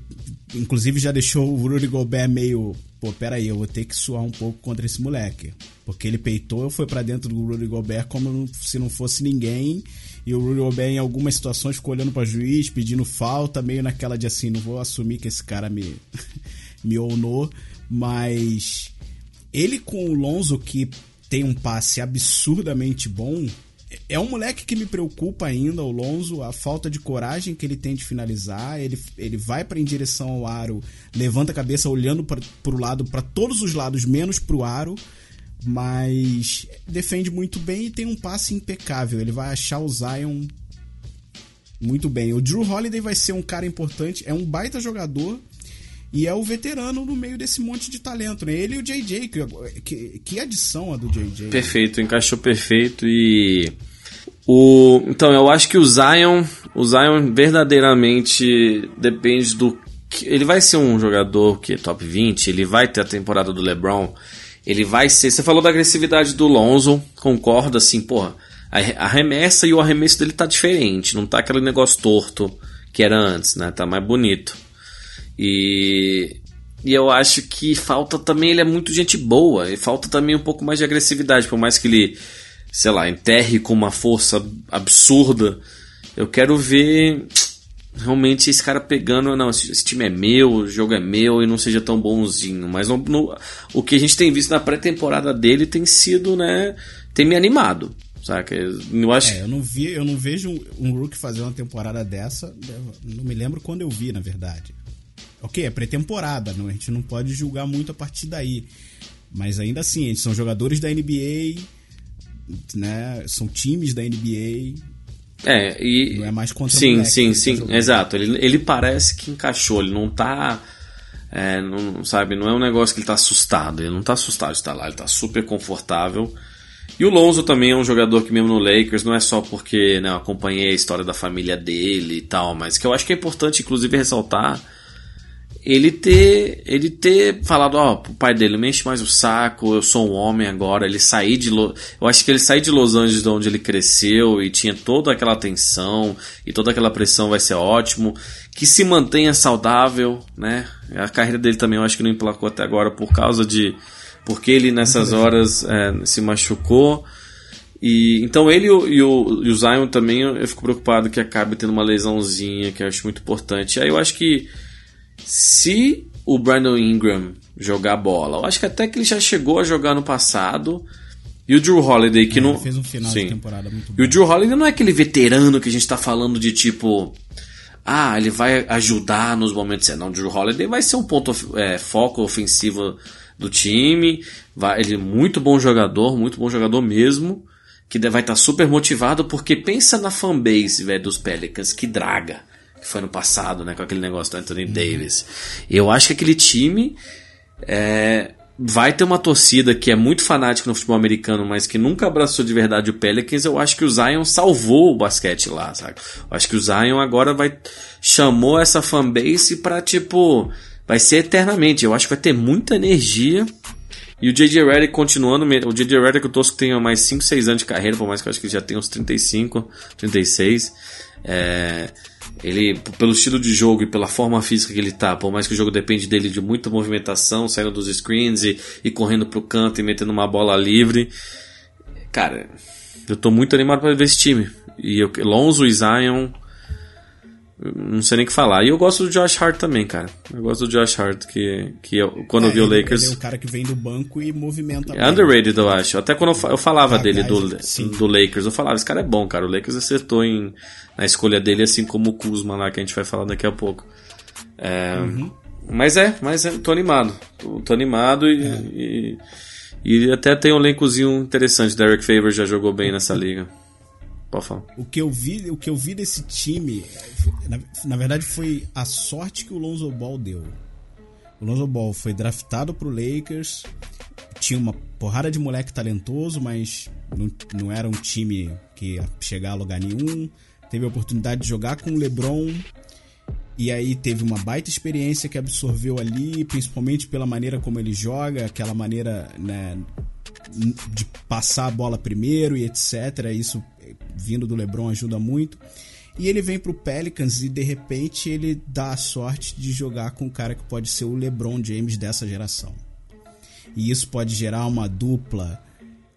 inclusive, já deixou o Rudy Gobert meio. Pô, peraí, eu vou ter que suar um pouco contra esse moleque. Porque ele peitou, eu fui pra dentro do Rudy Gobert como se não fosse ninguém. E o Rudy Gobert, em algumas situações, ficou olhando pra juiz, pedindo falta, meio naquela de assim: não vou assumir que esse cara me, (laughs) me onou. Mas ele com o Lonzo, que tem um passe absurdamente bom, é um moleque que me preocupa ainda, o Lonzo, a falta de coragem que ele tem de finalizar. Ele, ele vai para em direção ao aro, levanta a cabeça olhando para pro lado, para todos os lados, menos pro aro. Mas defende muito bem e tem um passe impecável. Ele vai achar o Zion muito bem. O Drew Holiday vai ser um cara importante, é um baita jogador e é o veterano no meio desse monte de talento, né? Ele e o JJ, que, que, que adição a do JJ. Perfeito, encaixou perfeito e. O, então, eu acho que o Zion, o Zion verdadeiramente depende do ele vai ser um jogador que é top 20, ele vai ter a temporada do LeBron, ele vai ser, você falou da agressividade do Lonzo, concordo assim, porra, a, a remessa e o arremesso dele tá diferente, não tá aquele negócio torto que era antes, né? Tá mais bonito. E e eu acho que falta também, ele é muito gente boa, e falta também um pouco mais de agressividade, por mais que ele sei lá, enterre com uma força absurda. Eu quero ver realmente esse cara pegando, não, esse, time é meu, o jogo é meu e não seja tão bonzinho. Mas no, no, o que a gente tem visto na pré-temporada dele tem sido, né, tem me animado. Saca? Eu acho. É, eu não vi, eu não vejo um, um Rook fazer uma temporada dessa. Não me lembro quando eu vi, na verdade. Ok, é pré-temporada, a gente não pode julgar muito a partir daí. Mas ainda assim, eles são jogadores da NBA né? São times da NBA. É, e. Não é mais contra Sim, moleque, sim, sim. Tá exato. Ele, ele parece que encaixou, ele não tá. É, não, sabe, não é um negócio que ele tá assustado. Ele não tá assustado de estar lá, ele tá super confortável. E o Lonzo também é um jogador que mesmo no Lakers, não é só porque né, eu acompanhei a história da família dele e tal, mas que eu acho que é importante, inclusive, ressaltar ele ter ele ter falado, ó, oh, o pai dele me enche mais o saco, eu sou um homem agora, ele sair de Lo... eu acho que ele sair de Los Angeles de onde ele cresceu e tinha toda aquela tensão e toda aquela pressão vai ser ótimo, que se mantenha saudável, né? A carreira dele também eu acho que não emplacou até agora por causa de porque ele nessas horas é, se machucou. E, então ele e o, e o, e o Zion também eu, eu fico preocupado que acabe tendo uma lesãozinha, que eu acho muito importante. Aí eu acho que se o Brandon Ingram jogar bola, eu acho que até que ele já chegou a jogar no passado. E o Drew Holiday que é, não. fez um final Sim. de temporada muito bom. E o Drew Holiday não é aquele veterano que a gente tá falando de tipo. Ah, ele vai ajudar nos momentos. Não, o Drew Holiday vai ser um ponto é, foco ofensivo do time. Vai, ele é muito bom jogador, muito bom jogador mesmo. Que vai estar tá super motivado, porque pensa na fanbase, velho, dos Pelicans, que draga que foi no passado, né, com aquele negócio do Anthony uhum. Davis. Eu acho que aquele time é, vai ter uma torcida que é muito fanática no futebol americano, mas que nunca abraçou de verdade o Pelicans. Eu acho que o Zion salvou o basquete lá, sabe? Eu acho que o Zion agora vai chamou essa fanbase para tipo vai ser eternamente. Eu acho que vai ter muita energia. E o J.J. Redick continuando, o J.J. Redick eu torço que tenha mais 5, 6 anos de carreira, por mais que eu acho que ele já tenha uns 35, 36. É, ele, pelo estilo de jogo e pela forma física que ele tá, por mais que o jogo depende dele de muita movimentação, saindo dos screens e, e correndo pro canto e metendo uma bola livre. Cara, eu tô muito animado para ver esse time. E eu, Lonzo e Zion, não sei nem o que falar. E eu gosto do Josh Hart também, cara. Eu gosto do Josh Hart, que, que eu, quando é, eu vi o Lakers. Ele é um cara que vem do banco e movimenta. É underrated, eu acho. Até quando eu, eu falava dele do, do Lakers, eu falava, esse cara é bom, cara. O Lakers acertou em, na escolha dele, assim como o Kuzma lá, que a gente vai falar daqui a pouco. É, uhum. Mas é, mas é, tô animado. Tô, tô animado e, é. e, e, até tem um elencozinho interessante. Derek Favors já jogou bem nessa (laughs) liga. Pode falar. O que eu vi, o que eu vi desse time, na, na verdade, foi a sorte que o Lonzo Ball deu. O Lonzo Ball foi draftado pro Lakers, tinha uma porrada de moleque talentoso, mas não, não era um time que ia chegar a lugar nenhum. Teve a oportunidade de jogar com o LeBron e aí teve uma baita experiência que absorveu ali, principalmente pela maneira como ele joga, aquela maneira né, de passar a bola primeiro e etc. Isso vindo do LeBron ajuda muito. E ele vem pro Pelicans e de repente ele dá a sorte de jogar com um cara que pode ser o LeBron James dessa geração. E isso pode gerar uma dupla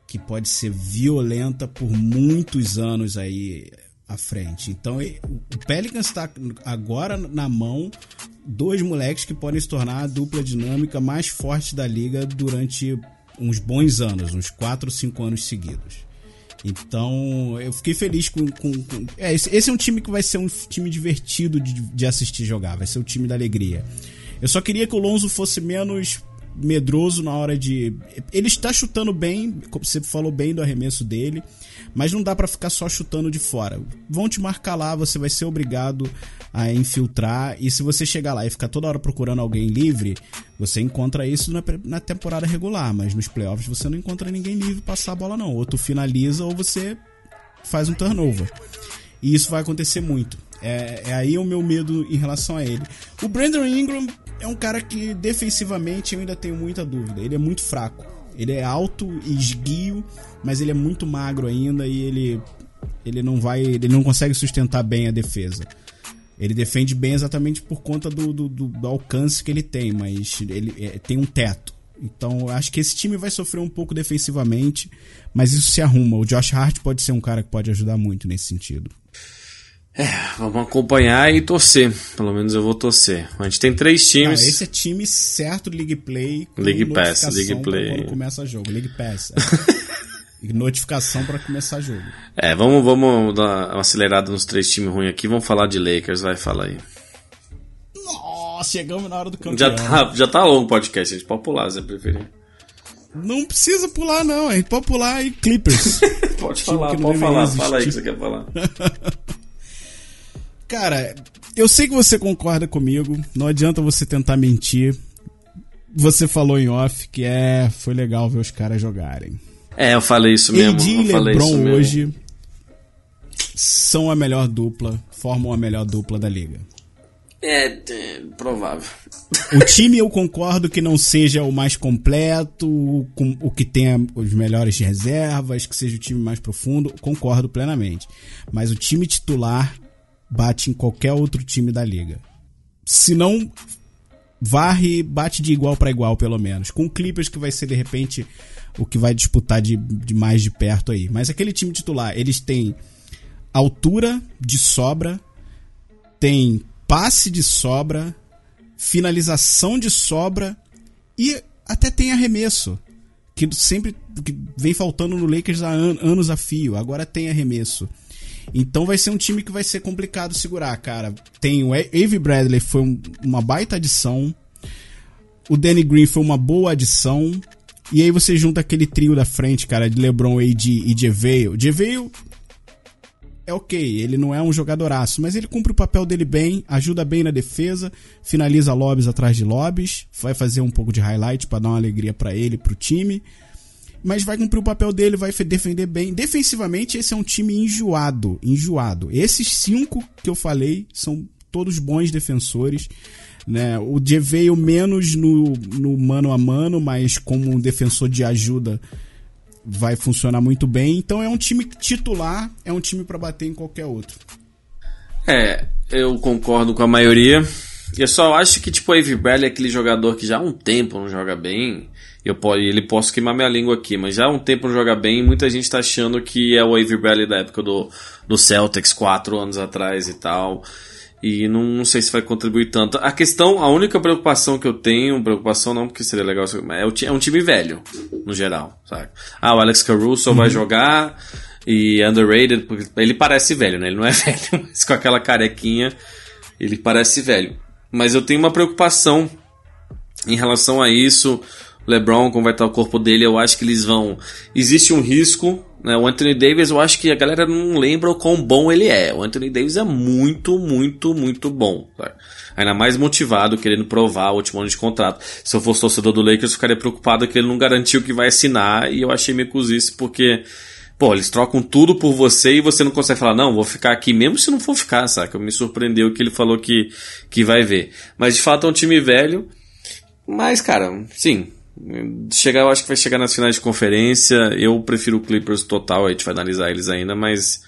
que pode ser violenta por muitos anos aí à frente. Então o Pelicans está agora na mão dois moleques que podem se tornar a dupla dinâmica mais forte da liga durante uns bons anos, uns 4 ou 5 anos seguidos. Então, eu fiquei feliz com. com, com... É, esse, é um time que vai ser um time divertido de, de assistir jogar, vai ser o time da alegria. Eu só queria que o Lonzo fosse menos medroso na hora de. Ele está chutando bem, como você falou bem do arremesso dele. Mas não dá para ficar só chutando de fora. Vão te marcar lá, você vai ser obrigado a infiltrar. E se você chegar lá e ficar toda hora procurando alguém livre, você encontra isso na, na temporada regular. Mas nos playoffs você não encontra ninguém livre passar a bola, não. Ou tu finaliza ou você faz um turnover. E isso vai acontecer muito. É, é aí o meu medo em relação a ele. O Brandon Ingram é um cara que defensivamente eu ainda tenho muita dúvida. Ele é muito fraco. Ele é alto e esguio, mas ele é muito magro ainda e ele ele não vai, ele não consegue sustentar bem a defesa. Ele defende bem exatamente por conta do, do, do, alcance que ele tem, mas ele é, tem um teto. Então acho que esse time vai sofrer um pouco defensivamente, mas isso se arruma. O Josh Hart pode ser um cara que pode ajudar muito nesse sentido. É, vamos acompanhar e torcer. Pelo menos eu vou torcer. A gente tem três times. Ah, esse é time certo League Play. League Pass, League Play. Quando começa o jogo. League Pass. é. (laughs) Notificação pra começar o jogo. É, vamos, vamos dar uma acelerada nos três times ruins aqui. Vamos falar de Lakers, vai falar aí. Nossa, chegamos na hora do campeão. Já tá, já tá longo o podcast, a gente pode pular, se preferir. Não precisa pular, não. A gente pode pular e Clippers. (laughs) Pode falar, pode falar, existir. fala aí o que você quer falar. (laughs) Cara, eu sei que você concorda comigo. Não adianta você tentar mentir. Você falou em off que é, foi legal ver os caras jogarem. É, eu falei isso mesmo. AD eu e falei isso LeBron mesmo. hoje são a melhor dupla, formam a melhor dupla da liga. É, é, provável. O time eu concordo que não seja o mais completo, o, com- o que tenha os melhores reservas, que seja o time mais profundo, concordo plenamente. Mas o time titular bate em qualquer outro time da liga. Se não varre, bate de igual para igual pelo menos. Com o Clippers que vai ser de repente o que vai disputar de, de mais de perto aí. Mas aquele time titular, eles têm altura de sobra, tem passe de sobra, finalização de sobra e até tem arremesso. Que sempre que vem faltando no Lakers há an- anos a fio. Agora tem arremesso. Então vai ser um time que vai ser complicado segurar, cara. Tem o Avery Bradley, foi um- uma baita adição. O Danny Green foi uma boa adição. E aí você junta aquele trio da frente, cara, de LeBron, AD e JaVale. JaVale é ok, ele não é um jogadoraço, mas ele cumpre o papel dele bem, ajuda bem na defesa, finaliza lobbies atrás de lobbies, vai fazer um pouco de highlight pra dar uma alegria pra ele, pro time. Mas vai cumprir o papel dele, vai fe- defender bem. Defensivamente, esse é um time enjoado, enjoado. Esses cinco que eu falei são todos bons defensores. Né? O veio menos no, no mano a mano, mas como um defensor de ajuda vai funcionar muito bem. Então é um time titular, é um time pra bater em qualquer outro. É, eu concordo com a maioria. Eu só acho que, tipo, o Avery Bradley é aquele jogador que já há um tempo não joga bem. Eu ele posso queimar minha língua aqui, mas já há um tempo não joga bem. e Muita gente tá achando que é o Avery Bradley da época do, do Celtics, quatro anos atrás e tal. E não, não sei se vai contribuir tanto. A questão, a única preocupação que eu tenho, preocupação não, porque seria legal, é, o, é um time velho, no geral, sabe? Ah, o Alex Caruso vai jogar e underrated, porque ele parece velho, né? Ele não é (laughs) velho, mas com aquela carequinha, ele parece velho. Mas eu tenho uma preocupação em relação a isso. LeBron, como vai estar o corpo dele, eu acho que eles vão. Existe um risco. Né? O Anthony Davis, eu acho que a galera não lembra o quão bom ele é. O Anthony Davis é muito, muito, muito bom. Ainda mais motivado, querendo provar o último ano de contrato. Se eu fosse torcedor do Lakers, eu ficaria preocupado que ele não garantiu que vai assinar. E eu achei meio cozice, porque. Pô, eles trocam tudo por você e você não consegue falar, não, vou ficar aqui mesmo se não for ficar, saca? Me surpreendeu que ele falou que, que vai ver. Mas de fato é um time velho. Mas, cara, sim. Chegar, eu acho que vai chegar nas finais de conferência. Eu prefiro o Clippers total, a gente vai analisar eles ainda, mas.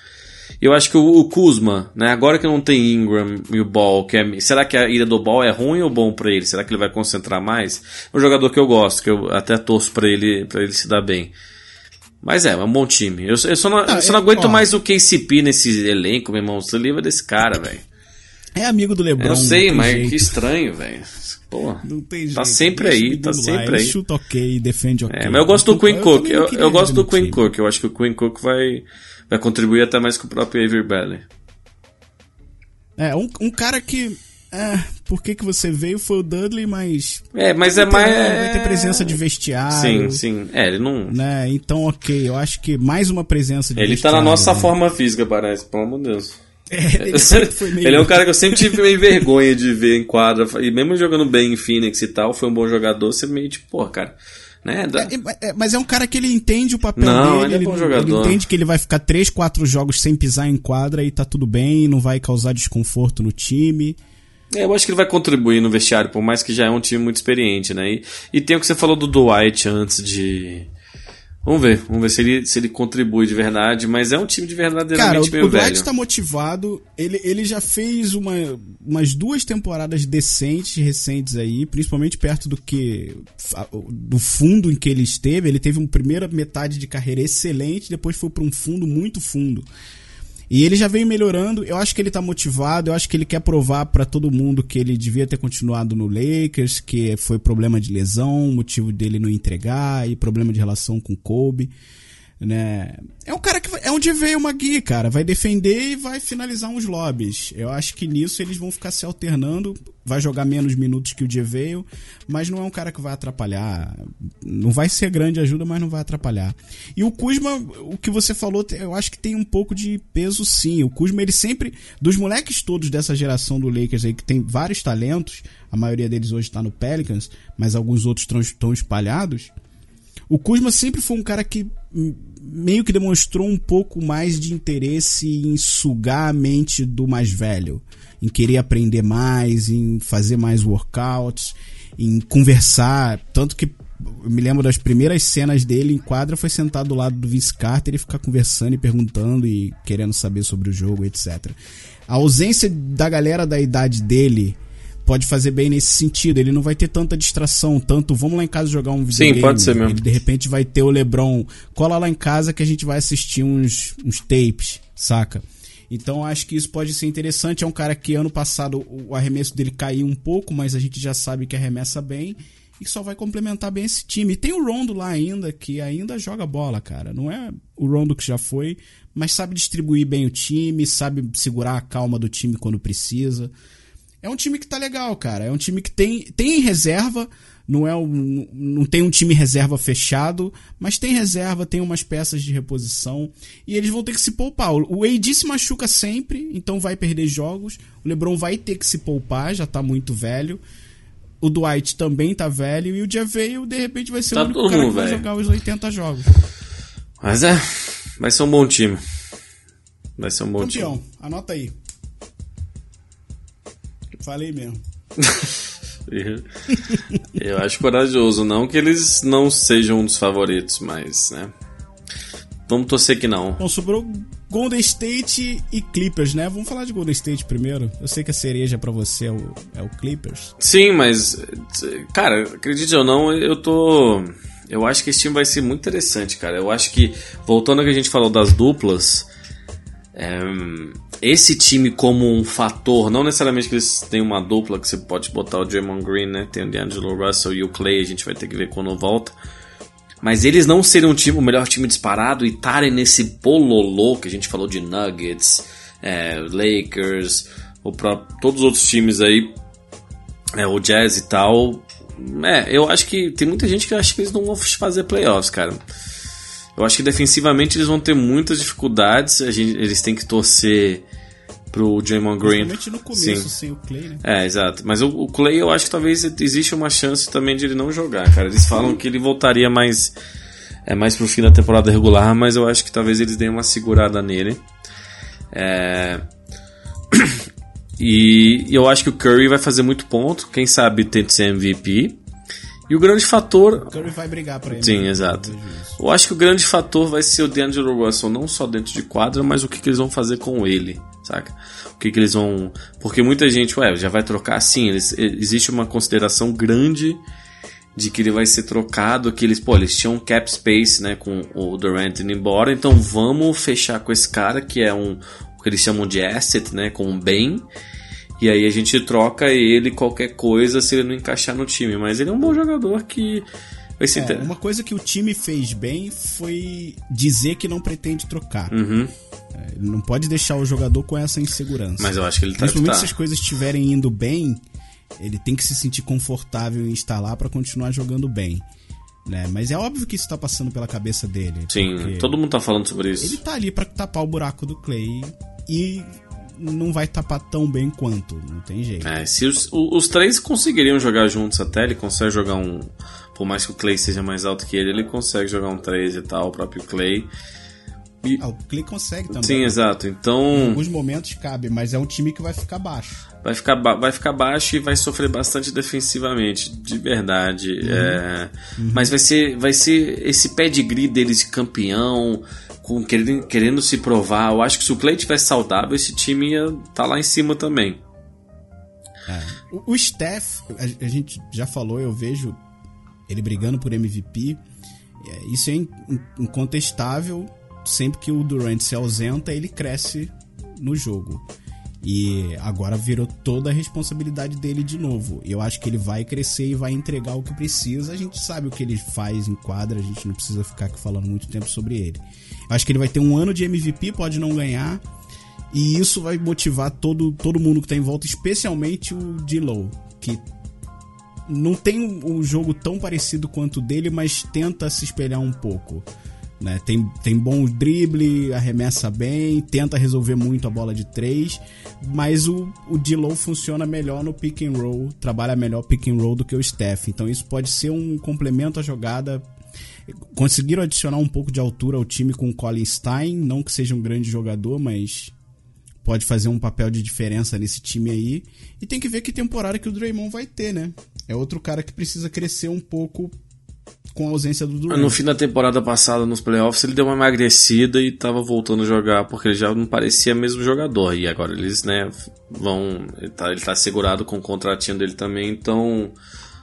Eu acho que o, o Kuzma, né? Agora que não tem Ingram e o Ball, que é, será que a ida do Ball é ruim ou bom pra ele? Será que ele vai concentrar mais? É um jogador que eu gosto, que eu até torço pra ele, pra ele se dar bem. Mas é, é um bom time. Eu, eu só não, Ah, eu só não aguento ó. mais o KCP nesse elenco, meu irmão. Você livra desse cara, velho. É amigo do LeBron. Eu sei, mas jeito. que estranho, velho. Pô. Não tem jeito. Tá sempre aí, tá sempre lá, aí. Ele chuta ok, defende ok. É, mas eu gosto do Queen Cook. Eu, queria eu gosto ele do Queen. Cook. Eu acho que o Queen Cook vai, vai contribuir até mais com o próprio Avery Bradley. É, um, um cara que. É, por que, que você veio foi o Dudley, mas. É, mas é ter- mais. Vai ter presença de vestiário. Sim, sim. É, ele não. Né? Então, ok, eu acho que mais uma presença de Ele tá vestiário. na nossa né? forma física, parece, pelo amor de Deus. É, ele sempre meio. Ele é um cara que eu sempre tive meio vergonha de ver em quadra. E mesmo jogando bem em Phoenix e tal, foi um bom jogador. Você meio tipo, pô, cara. Né? Da- É, é, mas é um cara que ele entende o papel Não, dele, ele é bom jogador. ele entende que ele vai ficar 3, 4 jogos sem pisar em quadra e tá tudo bem, não vai causar desconforto no time. É, eu acho que ele vai contribuir no vestiário, por mais que já é um time muito experiente, né? E, e tem o que você falou do Dwight antes de. Vamos ver, vamos ver se ele, se ele contribui de verdade, mas é um time de Cara, verdadeiramente o, meio o Dwight velho. tá motivado, ele, ele já fez uma, umas duas temporadas decentes, recentes aí, principalmente perto do que do fundo em que ele esteve. Ele teve uma primeira metade de carreira excelente, depois foi para um fundo muito fundo. E ele já veio melhorando. Eu acho que ele tá motivado. Eu acho que ele quer provar pra todo mundo que ele devia ter continuado no Lakers, que foi problema de lesão, motivo dele não entregar e problema de relação com Kobe. Né? É um cara que é onde veio uma guia, cara. Vai defender e vai finalizar uns lobbies. Eu acho que nisso eles vão ficar se alternando. Vai jogar menos minutos que o Jeveio, mas não é um cara que vai atrapalhar. Não vai ser grande ajuda, mas não vai atrapalhar. E o Kuzma, o que você falou, eu acho que tem um pouco de peso sim. O Kuzma, ele sempre. Dos moleques todos dessa geração do Lakers aí, que tem vários talentos, a maioria deles hoje tá no Pelicans, mas alguns outros tão- estão espalhados. O Kuzma sempre foi um cara que meio que demonstrou um pouco mais de interesse em sugar a mente do mais velho, em querer aprender mais, em fazer mais workouts, em conversar, tanto que eu me lembro das primeiras cenas dele em quadra foi sentado do lado do Vince Carter e ficar conversando e perguntando e querendo saber sobre o jogo, etc. A ausência da galera da idade dele pode fazer bem nesse sentido. Ele não vai ter tanta distração, tanto vamos lá em casa jogar um videogame. pode ser mesmo. Ele de repente vai ter o LeBron, cola lá em casa que a gente vai assistir uns, uns tapes, saca? Então acho que isso pode ser interessante. É um cara que ano passado o arremesso dele caiu um pouco, mas a gente já sabe que arremessa bem e só vai complementar bem esse time. E tem o Rondo lá ainda, que ainda joga bola, cara. Não é o Rondo que já foi, mas sabe distribuir bem o time, sabe segurar a calma do time quando precisa. É um time que tá legal, cara. É um time que tem, tem reserva, não é um, não tem um time reserva fechado, mas tem reserva, tem umas peças de reposição e eles vão ter que se poupar. O AD se machuca sempre, então vai perder jogos. O LeBron vai ter que se poupar, já tá muito velho. O Dwight também tá velho e o Javeio de repente vai ser Tá o único cara que vai velho. jogar os 80 jogos. Mas é, vai ser um bom time. Vai ser um bom Campeão, anota aí. Falei mesmo. (laughs) Eu acho corajoso. Não que eles não sejam um dos favoritos, mas, né? Vamos torcer que não. Bom, sobrou Golden State e Clippers, né? Vamos falar de Golden State primeiro. Eu sei que a cereja pra você é o, é o Clippers. Sim, mas, cara, acredite ou não, eu tô. Eu acho que esse time vai ser muito interessante, cara. Eu acho que, voltando ao que a gente falou das duplas, é, esse time como um fator, não necessariamente que eles têm uma dupla que você pode botar o Draymond Green, né? Tem o D'Angelo Russell e o Clay, a gente vai ter que ver quando volta. Mas eles não serem um time, o melhor time disparado e estarem nesse bololô que a gente falou de Nuggets, é, Lakers, o próprio, todos os outros times aí, é, o Jazz e tal. É, eu acho que tem muita gente que acha que eles não vão fazer playoffs, cara. Eu acho que defensivamente eles vão ter muitas dificuldades. Gente, eles têm que torcer pro Draymond Green. Principalmente no começo, Sim. sem o Clay, né? É, exato. Mas o, o Clay, eu acho que talvez existe uma chance também de ele não jogar, cara. Eles falam que ele voltaria mais é mais pro fim da temporada regular, mas eu acho que talvez eles deem uma segurada nele. É... (clears throat) E eu acho que o Curry vai fazer muito ponto, quem sabe tente ser MVP. E o grande fator O Curry vai brigar pra ele. Sim, né? exato. Eu acho que o grande fator vai ser o D'Angelo Russell, não só dentro de quadra, mas o que, que eles vão fazer com ele, saca? O que, que eles vão. Porque muita gente, ué, já vai trocar sim. Eles, existe uma consideração grande de que ele vai ser trocado, que eles, pô, eles tinham um cap space, né, com o Durant indo embora, então vamos fechar com esse cara que é um, o que eles chamam de asset, né, com um bem, e aí a gente troca ele qualquer coisa se ele não encaixar no time, mas ele é um bom jogador que vai ser... É, inter- uma coisa que o time fez bem foi dizer que não pretende trocar. Uhum. É, Ele não pode deixar o jogador com essa insegurança. Mas eu acho que ele tá... Principalmente tá. se as coisas estiverem indo bem, ele tem que se sentir confortável em estar lá pra continuar jogando bem. Né? Mas é óbvio que isso tá passando pela cabeça dele. Sim, todo mundo tá falando sobre Ele isso. tá ali pra tapar o buraco do Clay e não vai tapar tão bem quanto, não tem jeito. É, se os, os três conseguiriam jogar juntos até, ele consegue jogar um Por mais que o Clay seja mais alto que ele, ele consegue jogar um 3 e tal, o próprio Clay. E... Ah, o Clay consegue também. Sim, exato. Então. Em alguns momentos cabe, mas é um time que vai ficar baixo. Vai ficar, ba vai ficar baixo e vai sofrer bastante defensivamente, de verdade. Uhum. É... Uhum. Mas vai ser, vai ser esse pedigree deles de campeão, com, querendo, querendo se provar. Eu acho que se o Clay tivesse saudável, esse time ia estar tá lá em cima também. É. O, Steph, a, a, gente já falou, eu vejo ele brigando por MVP. É, isso é incontestável. Sempre que o Durant se ausenta, ele cresce no jogo. E agora virou toda a responsabilidade dele de novo. Eu acho que ele vai crescer e vai entregar o que precisa. A gente sabe o que ele faz em quadra, a gente não precisa ficar aqui falando muito tempo sobre ele. Acho que ele vai ter um ano de MVP, pode não ganhar. E isso vai motivar todo, todo mundo que tá em volta, especialmente o D-Low, que não tem um, jogo tão parecido quanto o dele, mas tenta se espelhar um pouco. Né? Tem, tem bom drible, arremessa bem, tenta resolver muito a bola de três, mas o, o D-Low funciona melhor no pick and roll, trabalha melhor pick and roll do que o Steph. Então isso pode ser um complemento à jogada Conseguiram adicionar um pouco de altura ao time com o Colin Stein, não que seja um grande jogador, mas pode fazer um papel de diferença nesse time aí. E tem que ver que temporada que o Draymond vai ter, né? É outro cara que precisa crescer um pouco com a ausência do Durant. No fim da temporada passada, nos playoffs, ele deu uma emagrecida e tava voltando a jogar, porque ele já não parecia mesmo jogador. E agora eles, né, vão. Ele tá, ele tá segurado com o contratinho dele também, então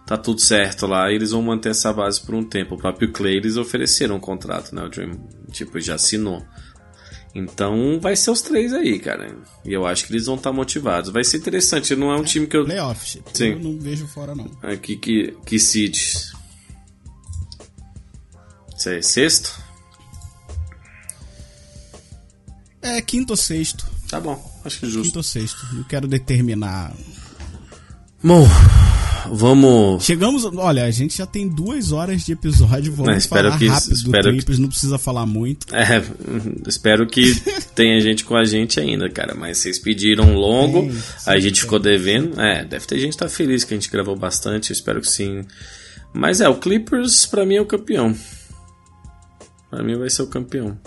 tá tudo certo lá e eles vão manter essa base por um tempo. O próprio Clay eles ofereceram um contrato, né? O Dream, tipo, já assinou. Então vai ser os três aí, cara. E eu acho que eles vão estar tá motivados. Vai ser interessante, não é um é, time que eu. Playoff, Sim. eu não vejo fora, não. Aqui que, que seeds. Isso é sexto? É, quinto ou sexto. Tá bom, acho que justo. Quinto ou sexto. Não quero determinar. Bom, vamos. Chegamos. Olha, a gente já tem duas horas de episódio. Vamos não, espero falar que, rápido espero Clippers, que... não precisa falar muito. É, espero que (laughs) tenha gente com a gente ainda, cara. Mas vocês pediram longo, sim, a gente ficou devendo. É, deve ter gente que tá feliz que a gente gravou bastante, espero que sim. Mas é, o Clippers pra mim é o campeão. Pra mim vai ser o campeão.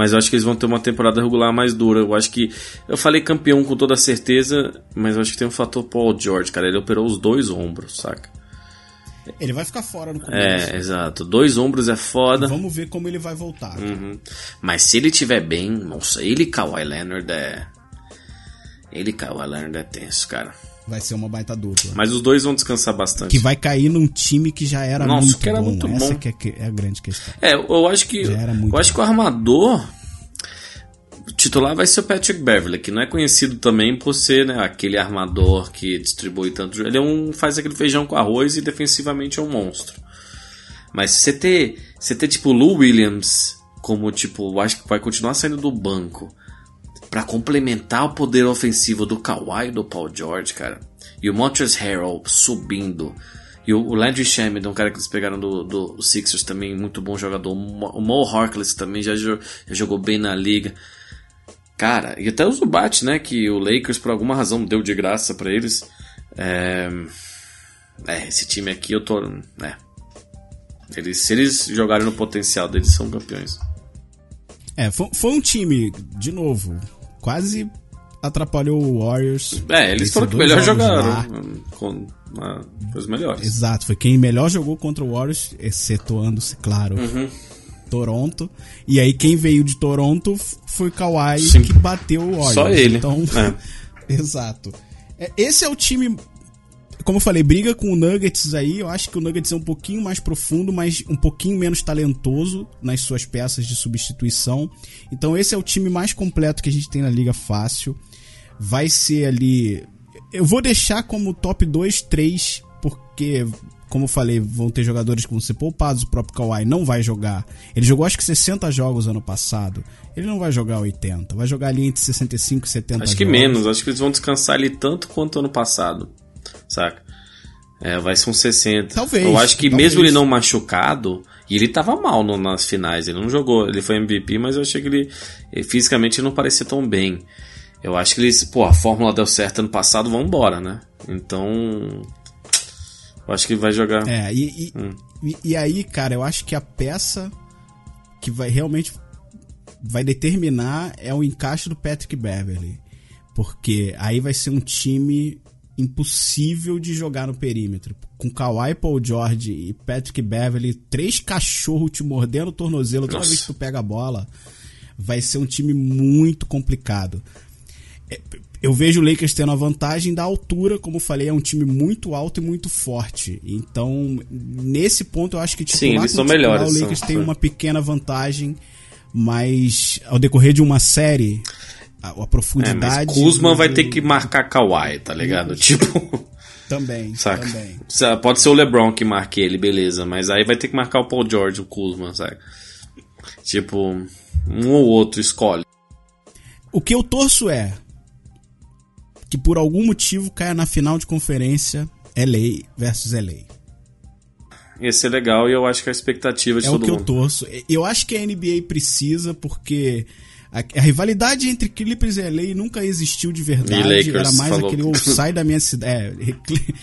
Mas eu acho que eles vão ter uma temporada regular mais dura. Eu acho que. Eu falei campeão com toda certeza, mas eu acho que tem um fator Paul George, cara. Ele operou os dois ombros, saca? Ele vai ficar fora no começo. É, exato. Dois ombros é foda. Vamos ver como ele vai voltar. Uhum. Mas se ele tiver bem, nossa, ele e Kawhi Leonard é. Ele e Kawhi Leonard é tenso, cara. Vai ser uma baita dupla. Mas os dois vão descansar bastante. Que vai cair num time que já era Nossa, muito que era bom. Muito Essa bom. Que é, é, a grande questão. É, eu acho que. eu acho que o armador titular vai ser o Patrick Beverly, que não é conhecido também por ser né, aquele armador que distribui tanto. Ele é um, faz aquele feijão com arroz e defensivamente é um monstro. Mas se você ter, você ter tipo Lou Williams como tipo, acho que vai continuar saindo do banco para complementar o poder ofensivo do Kawhi e do Paul George, cara. E o Montrezl Harrell subindo. E o Landry Shamet, um cara que eles pegaram do, do, Sixers também, muito bom jogador. O Mo Harkless também já, já jogou bem na liga. Cara, e até o Zubat, né? Que o Lakers por alguma razão deu de graça para eles. É... é, esse time aqui eu tô. É. Eles, se eles jogarem no potencial deles, são campeões. É, foi, foi um time, de novo, quase atrapalhou o Warriors. É, eles foram que melhor jogaram. Com, ah, os melhores. Exato, foi quem melhor jogou contra o Warriors, excetuando-se, claro, uhum. Toronto. E aí quem veio de Toronto foi Kawhi Sim. que bateu o Warriors. Só ele. Então, é. (laughs) exato. É, esse é o time como eu falei, briga com o Nuggets aí. Eu acho que o Nuggets é um pouquinho mais profundo, mas um pouquinho menos talentoso nas suas peças de substituição. Então esse é o time mais completo que a gente tem na liga fácil. Vai ser ali. Eu vou deixar como top 2, 3, porque, como eu falei, vão ter jogadores que vão ser poupados. O próprio Kawhi não vai jogar. Ele jogou acho que 60 jogos ano passado. Ele não vai jogar 80. Vai jogar ali entre 65 e 70 Acho que jogos. menos. Acho que eles vão descansar ali tanto quanto ano passado saca? É, vai ser um 60. Talvez. Eu acho que talvez. mesmo ele não machucado, e ele tava mal no, nas finais, ele não jogou, ele foi MVP, mas eu achei que ele, ele fisicamente não parecia tão bem. Eu acho que eles, pô, a fórmula deu certo ano passado, vamos embora, né? Então, eu acho que vai jogar. É, e, e, hum. E, e aí, cara, eu acho que a peça que vai realmente vai determinar é o encaixe do Patrick Beverly. Porque aí vai ser um time impossível de jogar no perímetro. Com Kawhi Paul George e Patrick Beverly, três cachorros te mordendo o tornozelo toda Nossa. vez que tu pega a bola, vai ser um time muito complicado. É, Eu vejo o Lakers tendo a vantagem da altura, como eu falei, é um time muito alto e muito forte. Então, nesse ponto, eu acho que Sim, eles são titular, melhores, O Lakers são. tem uma pequena vantagem, mas ao decorrer de uma série, a, a É, profundidade. Kuzma vai do- ter que marcar Kawhi, tá ligado? Tipo, (laughs) Também, saca? também. Pode ser o LeBron que marque ele, beleza, mas aí vai ter que marcar o Paul George, o Kuzma, saca? Tipo, um ou outro escolhe. O que eu torço é que por algum motivo caia na final de conferência LA versus LA. Ia ser legal e eu acho que a expectativa de É o todo que eu mundo. torço. Eu acho que a NBA precisa porque a, a rivalidade entre Clippers e LA nunca existiu de verdade. E Lakers, Era mais falou. aquele ou sai da minha cidade.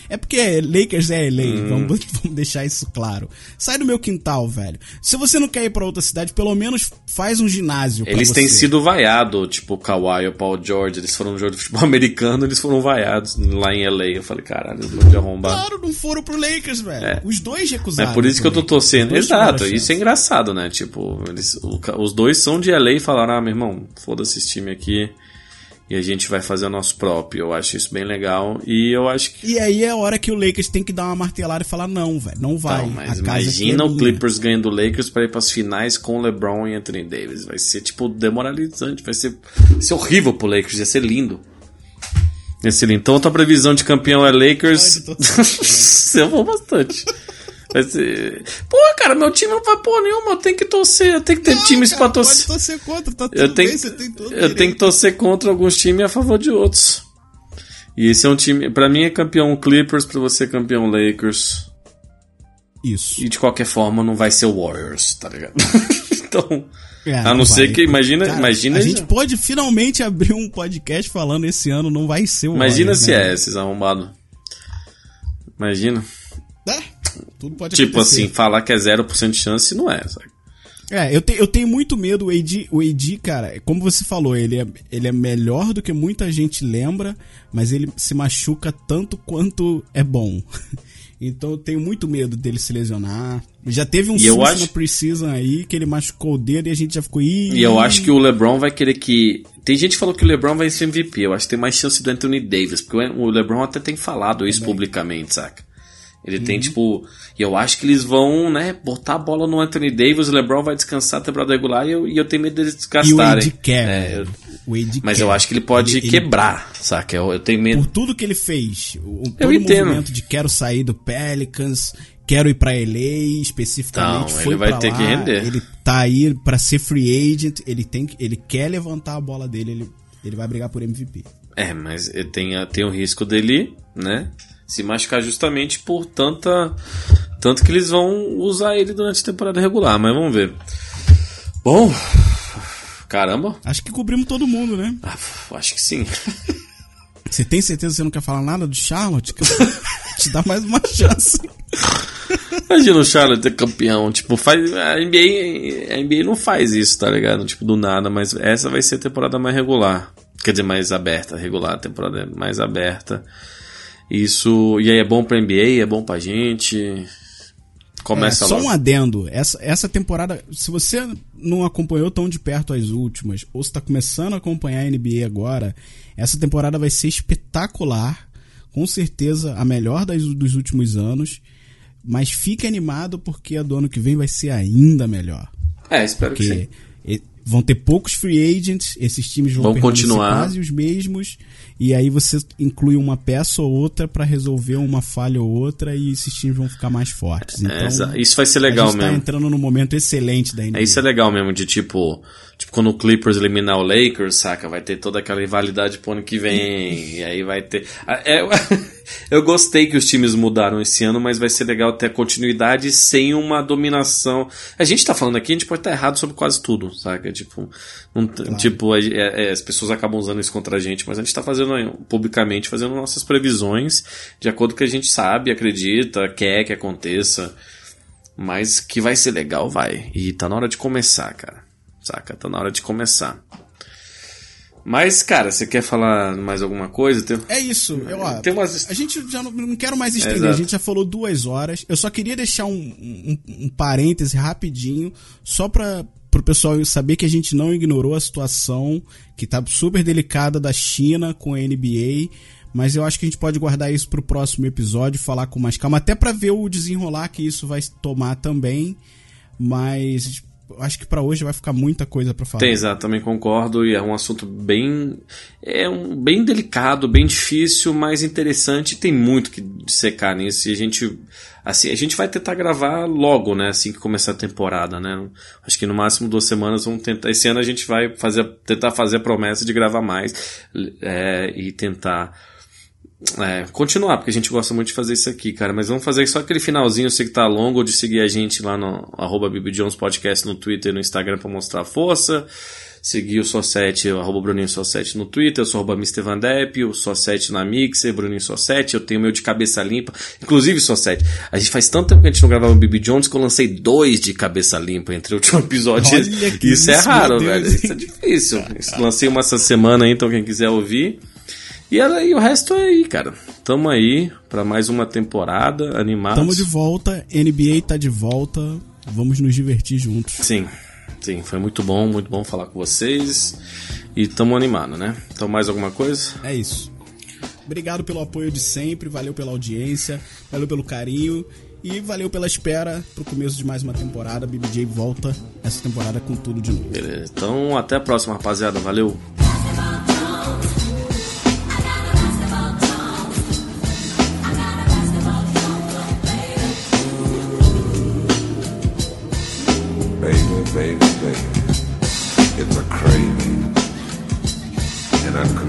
É, (laughs) é porque Lakers é LA, Hum. vamos, (laughs) vamos deixar isso claro. Sai do meu quintal, velho. Se você não quer ir pra outra cidade, pelo menos faz um ginásio. Eles têm sido vaiados, tipo o Kawhi e o Paul George. Eles foram no jogo de futebol (laughs) americano, eles foram vaiados lá em LA. Eu falei, caralho, de arrombado. Claro, não foram pro Lakers, velho. É. Os dois É recusaram. por isso que eu tô torcendo. Exato, isso é engraçado, né? Tipo, eles, o os dois são de LA e falaram: ah, meu irmão, foda-se esse time aqui e a gente vai fazer o nosso próprio. Eu acho isso bem legal e eu acho que. E aí é a hora que o Lakers tem que dar uma martelada e falar: não, velho, não vai. Não, mas aqui imagina é o. Clippers ganhando o Lakers pra ir pras finais com o LeBron e Anthony Davis. Vai ser, tipo, demoralizante. Vai ser, vai ser horrível pro Lakers. Ia ser lindo. Ia ser lindo. Então, a tua previsão de campeão é Lakers. Torcer. eu vou bastante. Ser. Pô, cara, meu time não vai pôr nenhuma. Eu tenho que torcer. Eu tenho que ter Não, times cara, pra torcer. Pode torcer contra, tá tudo Eu tenho, bem, você tem todo eu direito. tenho que torcer contra alguns times a favor de outros. E esse é um time. Pra mim é campeão Clippers, pra você é campeão Lakers. Isso. E de qualquer forma não vai ser o Warriors, tá ligado? (laughs) então. É, a não não ser vai. que. Imagina. Cara, imagina a gente pode finalmente abrir um podcast falando esse ano não vai ser o imagina Warriors, se né? é esses arrombados. Imagina. É, tudo pode Tipo acontecer. assim, falar que é 0% de chance não é, sabe? É, eu, te, eu tenho muito medo. O AD, o AD, cara, como você falou, ele é, ele é melhor do que muita gente lembra, mas ele se machuca tanto quanto é bom. (laughs) Então eu tenho muito medo dele se lesionar. Já teve um E eu susto acho- na preseason aí que ele machucou o dedo e a gente já ficou. Ih, E eu acho que o LeBron vai querer que. Tem gente que falou que o LeBron vai ser MVP. Eu acho que tem mais chance do Anthony Davis. Porque o LeBron até tem falado isso publicamente, saca? Ele Uhum. tem, tipo. E eu acho que eles vão, né, botar a bola no Anthony Davis. O LeBron vai descansar a temporada regular. E eu, e eu tenho medo deles E o desgastarem. Quer. É, eu- O mas quer. eu acho que ele pode Ele- ele- quebrar, saca? Eu, eu tenho medo. Por tudo que ele fez. O, Eu entendo. movimento de quero sair do Pelicans, quero ir pra LA especificamente. Não, foi ele vai ter lá, que render. Ele tá aí pra ser free agent. Ele, tem, ele quer levantar a bola dele. Ele, ele vai brigar por MVP. É, mas ele tem, tem o risco dele, né? Se machucar justamente por tanta. Tanto que eles vão usar ele durante a temporada regular, mas vamos ver. Bom. Caramba. Acho que cobrimos todo mundo, né? Ah, acho que sim. (laughs) Você tem certeza que você não quer falar nada do Charlotte? Que eu vou (laughs) te dar mais uma chance. Imagina o Charlotte ter campeão. Tipo, faz. A NBA, a NBA não faz isso, tá ligado? Tipo, do nada, mas essa vai ser a temporada mais regular. Quer dizer, mais aberta. Regular, a temporada é mais aberta. Isso. E aí é bom pra NBA, é bom pra gente. Começa É, só um adendo. Essa, essa temporada, se você não acompanhou tão de perto as últimas, ou está começando a acompanhar a NBA agora, essa temporada vai ser espetacular. Com certeza a melhor das, dos últimos anos. Mas fique animado porque a do ano que vem vai ser ainda melhor. É, espero que sim. Vão ter poucos free agents, esses times vão, Vão continuar. quase os mesmos, e aí você inclui uma peça ou outra pra resolver uma falha ou outra e esses times vão ficar mais fortes. Então, É, isso vai ser legal a gente mesmo. tá entrando num momento excelente da NBA. É, isso é legal mesmo, de tipo, tipo, quando o Clippers eliminar o Lakers, saca? Vai ter toda aquela rivalidade pro ano que vem, (laughs) e aí vai ter. Ah, é, (laughs) eu gostei que os times mudaram esse ano, mas vai ser legal ter a continuidade sem uma dominação. A gente tá falando aqui, a gente pode estar errado sobre quase tudo, saca? Tipo, não t- tipo é- é- as pessoas acabam usando isso contra a gente, mas a gente tá fazendo publicamente, fazendo nossas previsões de acordo com o que a gente sabe, acredita, quer que aconteça. Mas que vai ser legal, vai. E tá na hora de começar, cara. Saca? Tá na hora de começar. Mas, cara, você quer falar mais alguma coisa? Tem... É isso. Eu, ó, Tem umas- A gente já não, não quero mais estender, exato. a gente já falou duas horas. Eu só queria deixar um, um, um parêntese rapidinho, só para pro pessoal saber que a gente não ignorou a situação que tá super delicada da China com a NBA. Mas eu acho que a gente pode guardar isso pro próximo episódio, falar com mais calma, até pra ver o desenrolar que isso vai tomar também. Mas acho que pra hoje vai ficar muita coisa pra falar. Tem, exato, também concordo. E é um assunto bem. É um bem delicado, bem difícil, mas interessante. Tem muito que secar nisso. E a gente. Assim, a gente vai tentar gravar logo, né? Assim que começar a temporada, né? Acho que no máximo duas semanas vamos tentar. Esse ano a gente vai fazer, tentar fazer a promessa de gravar mais é, e tentar. É, continuar, porque a gente gosta muito de fazer isso aqui, cara. Mas vamos fazer só aquele finalzinho, eu sei que tá longo, de seguir a gente lá no arroba Podcast no Twitter e no Instagram pra mostrar força. Seguir o Só7, o arroba Bruninho Só7 no Twitter, eu sou arroba Mr. Van Depp, o Só7 na Mixer, Bruninho Só7, eu tenho meu de cabeça limpa. Inclusive, Só7, a gente faz tanto tempo que a gente não gravava o Bibi Jones que eu lancei dois de cabeça limpa entre o último episódio. Olha que isso, é isso, raro, velho. Isso é difícil. Lancei uma essa semana aí, então quem quiser ouvir. E, ela- e o resto é aí, cara. Tamo aí pra mais uma temporada, animados. Tamo de volta, NBA tá de volta, vamos nos divertir juntos. Sim, sim, foi muito bom, muito bom falar com vocês. E tamo animado, né? Então, mais alguma coisa? É isso. Obrigado pelo apoio de sempre, valeu pela audiência, valeu pelo carinho e valeu pela espera pro começo de mais uma temporada. BBJ volta essa temporada com tudo de novo. Beleza. Então, até a próxima, rapaziada. Valeu. It's a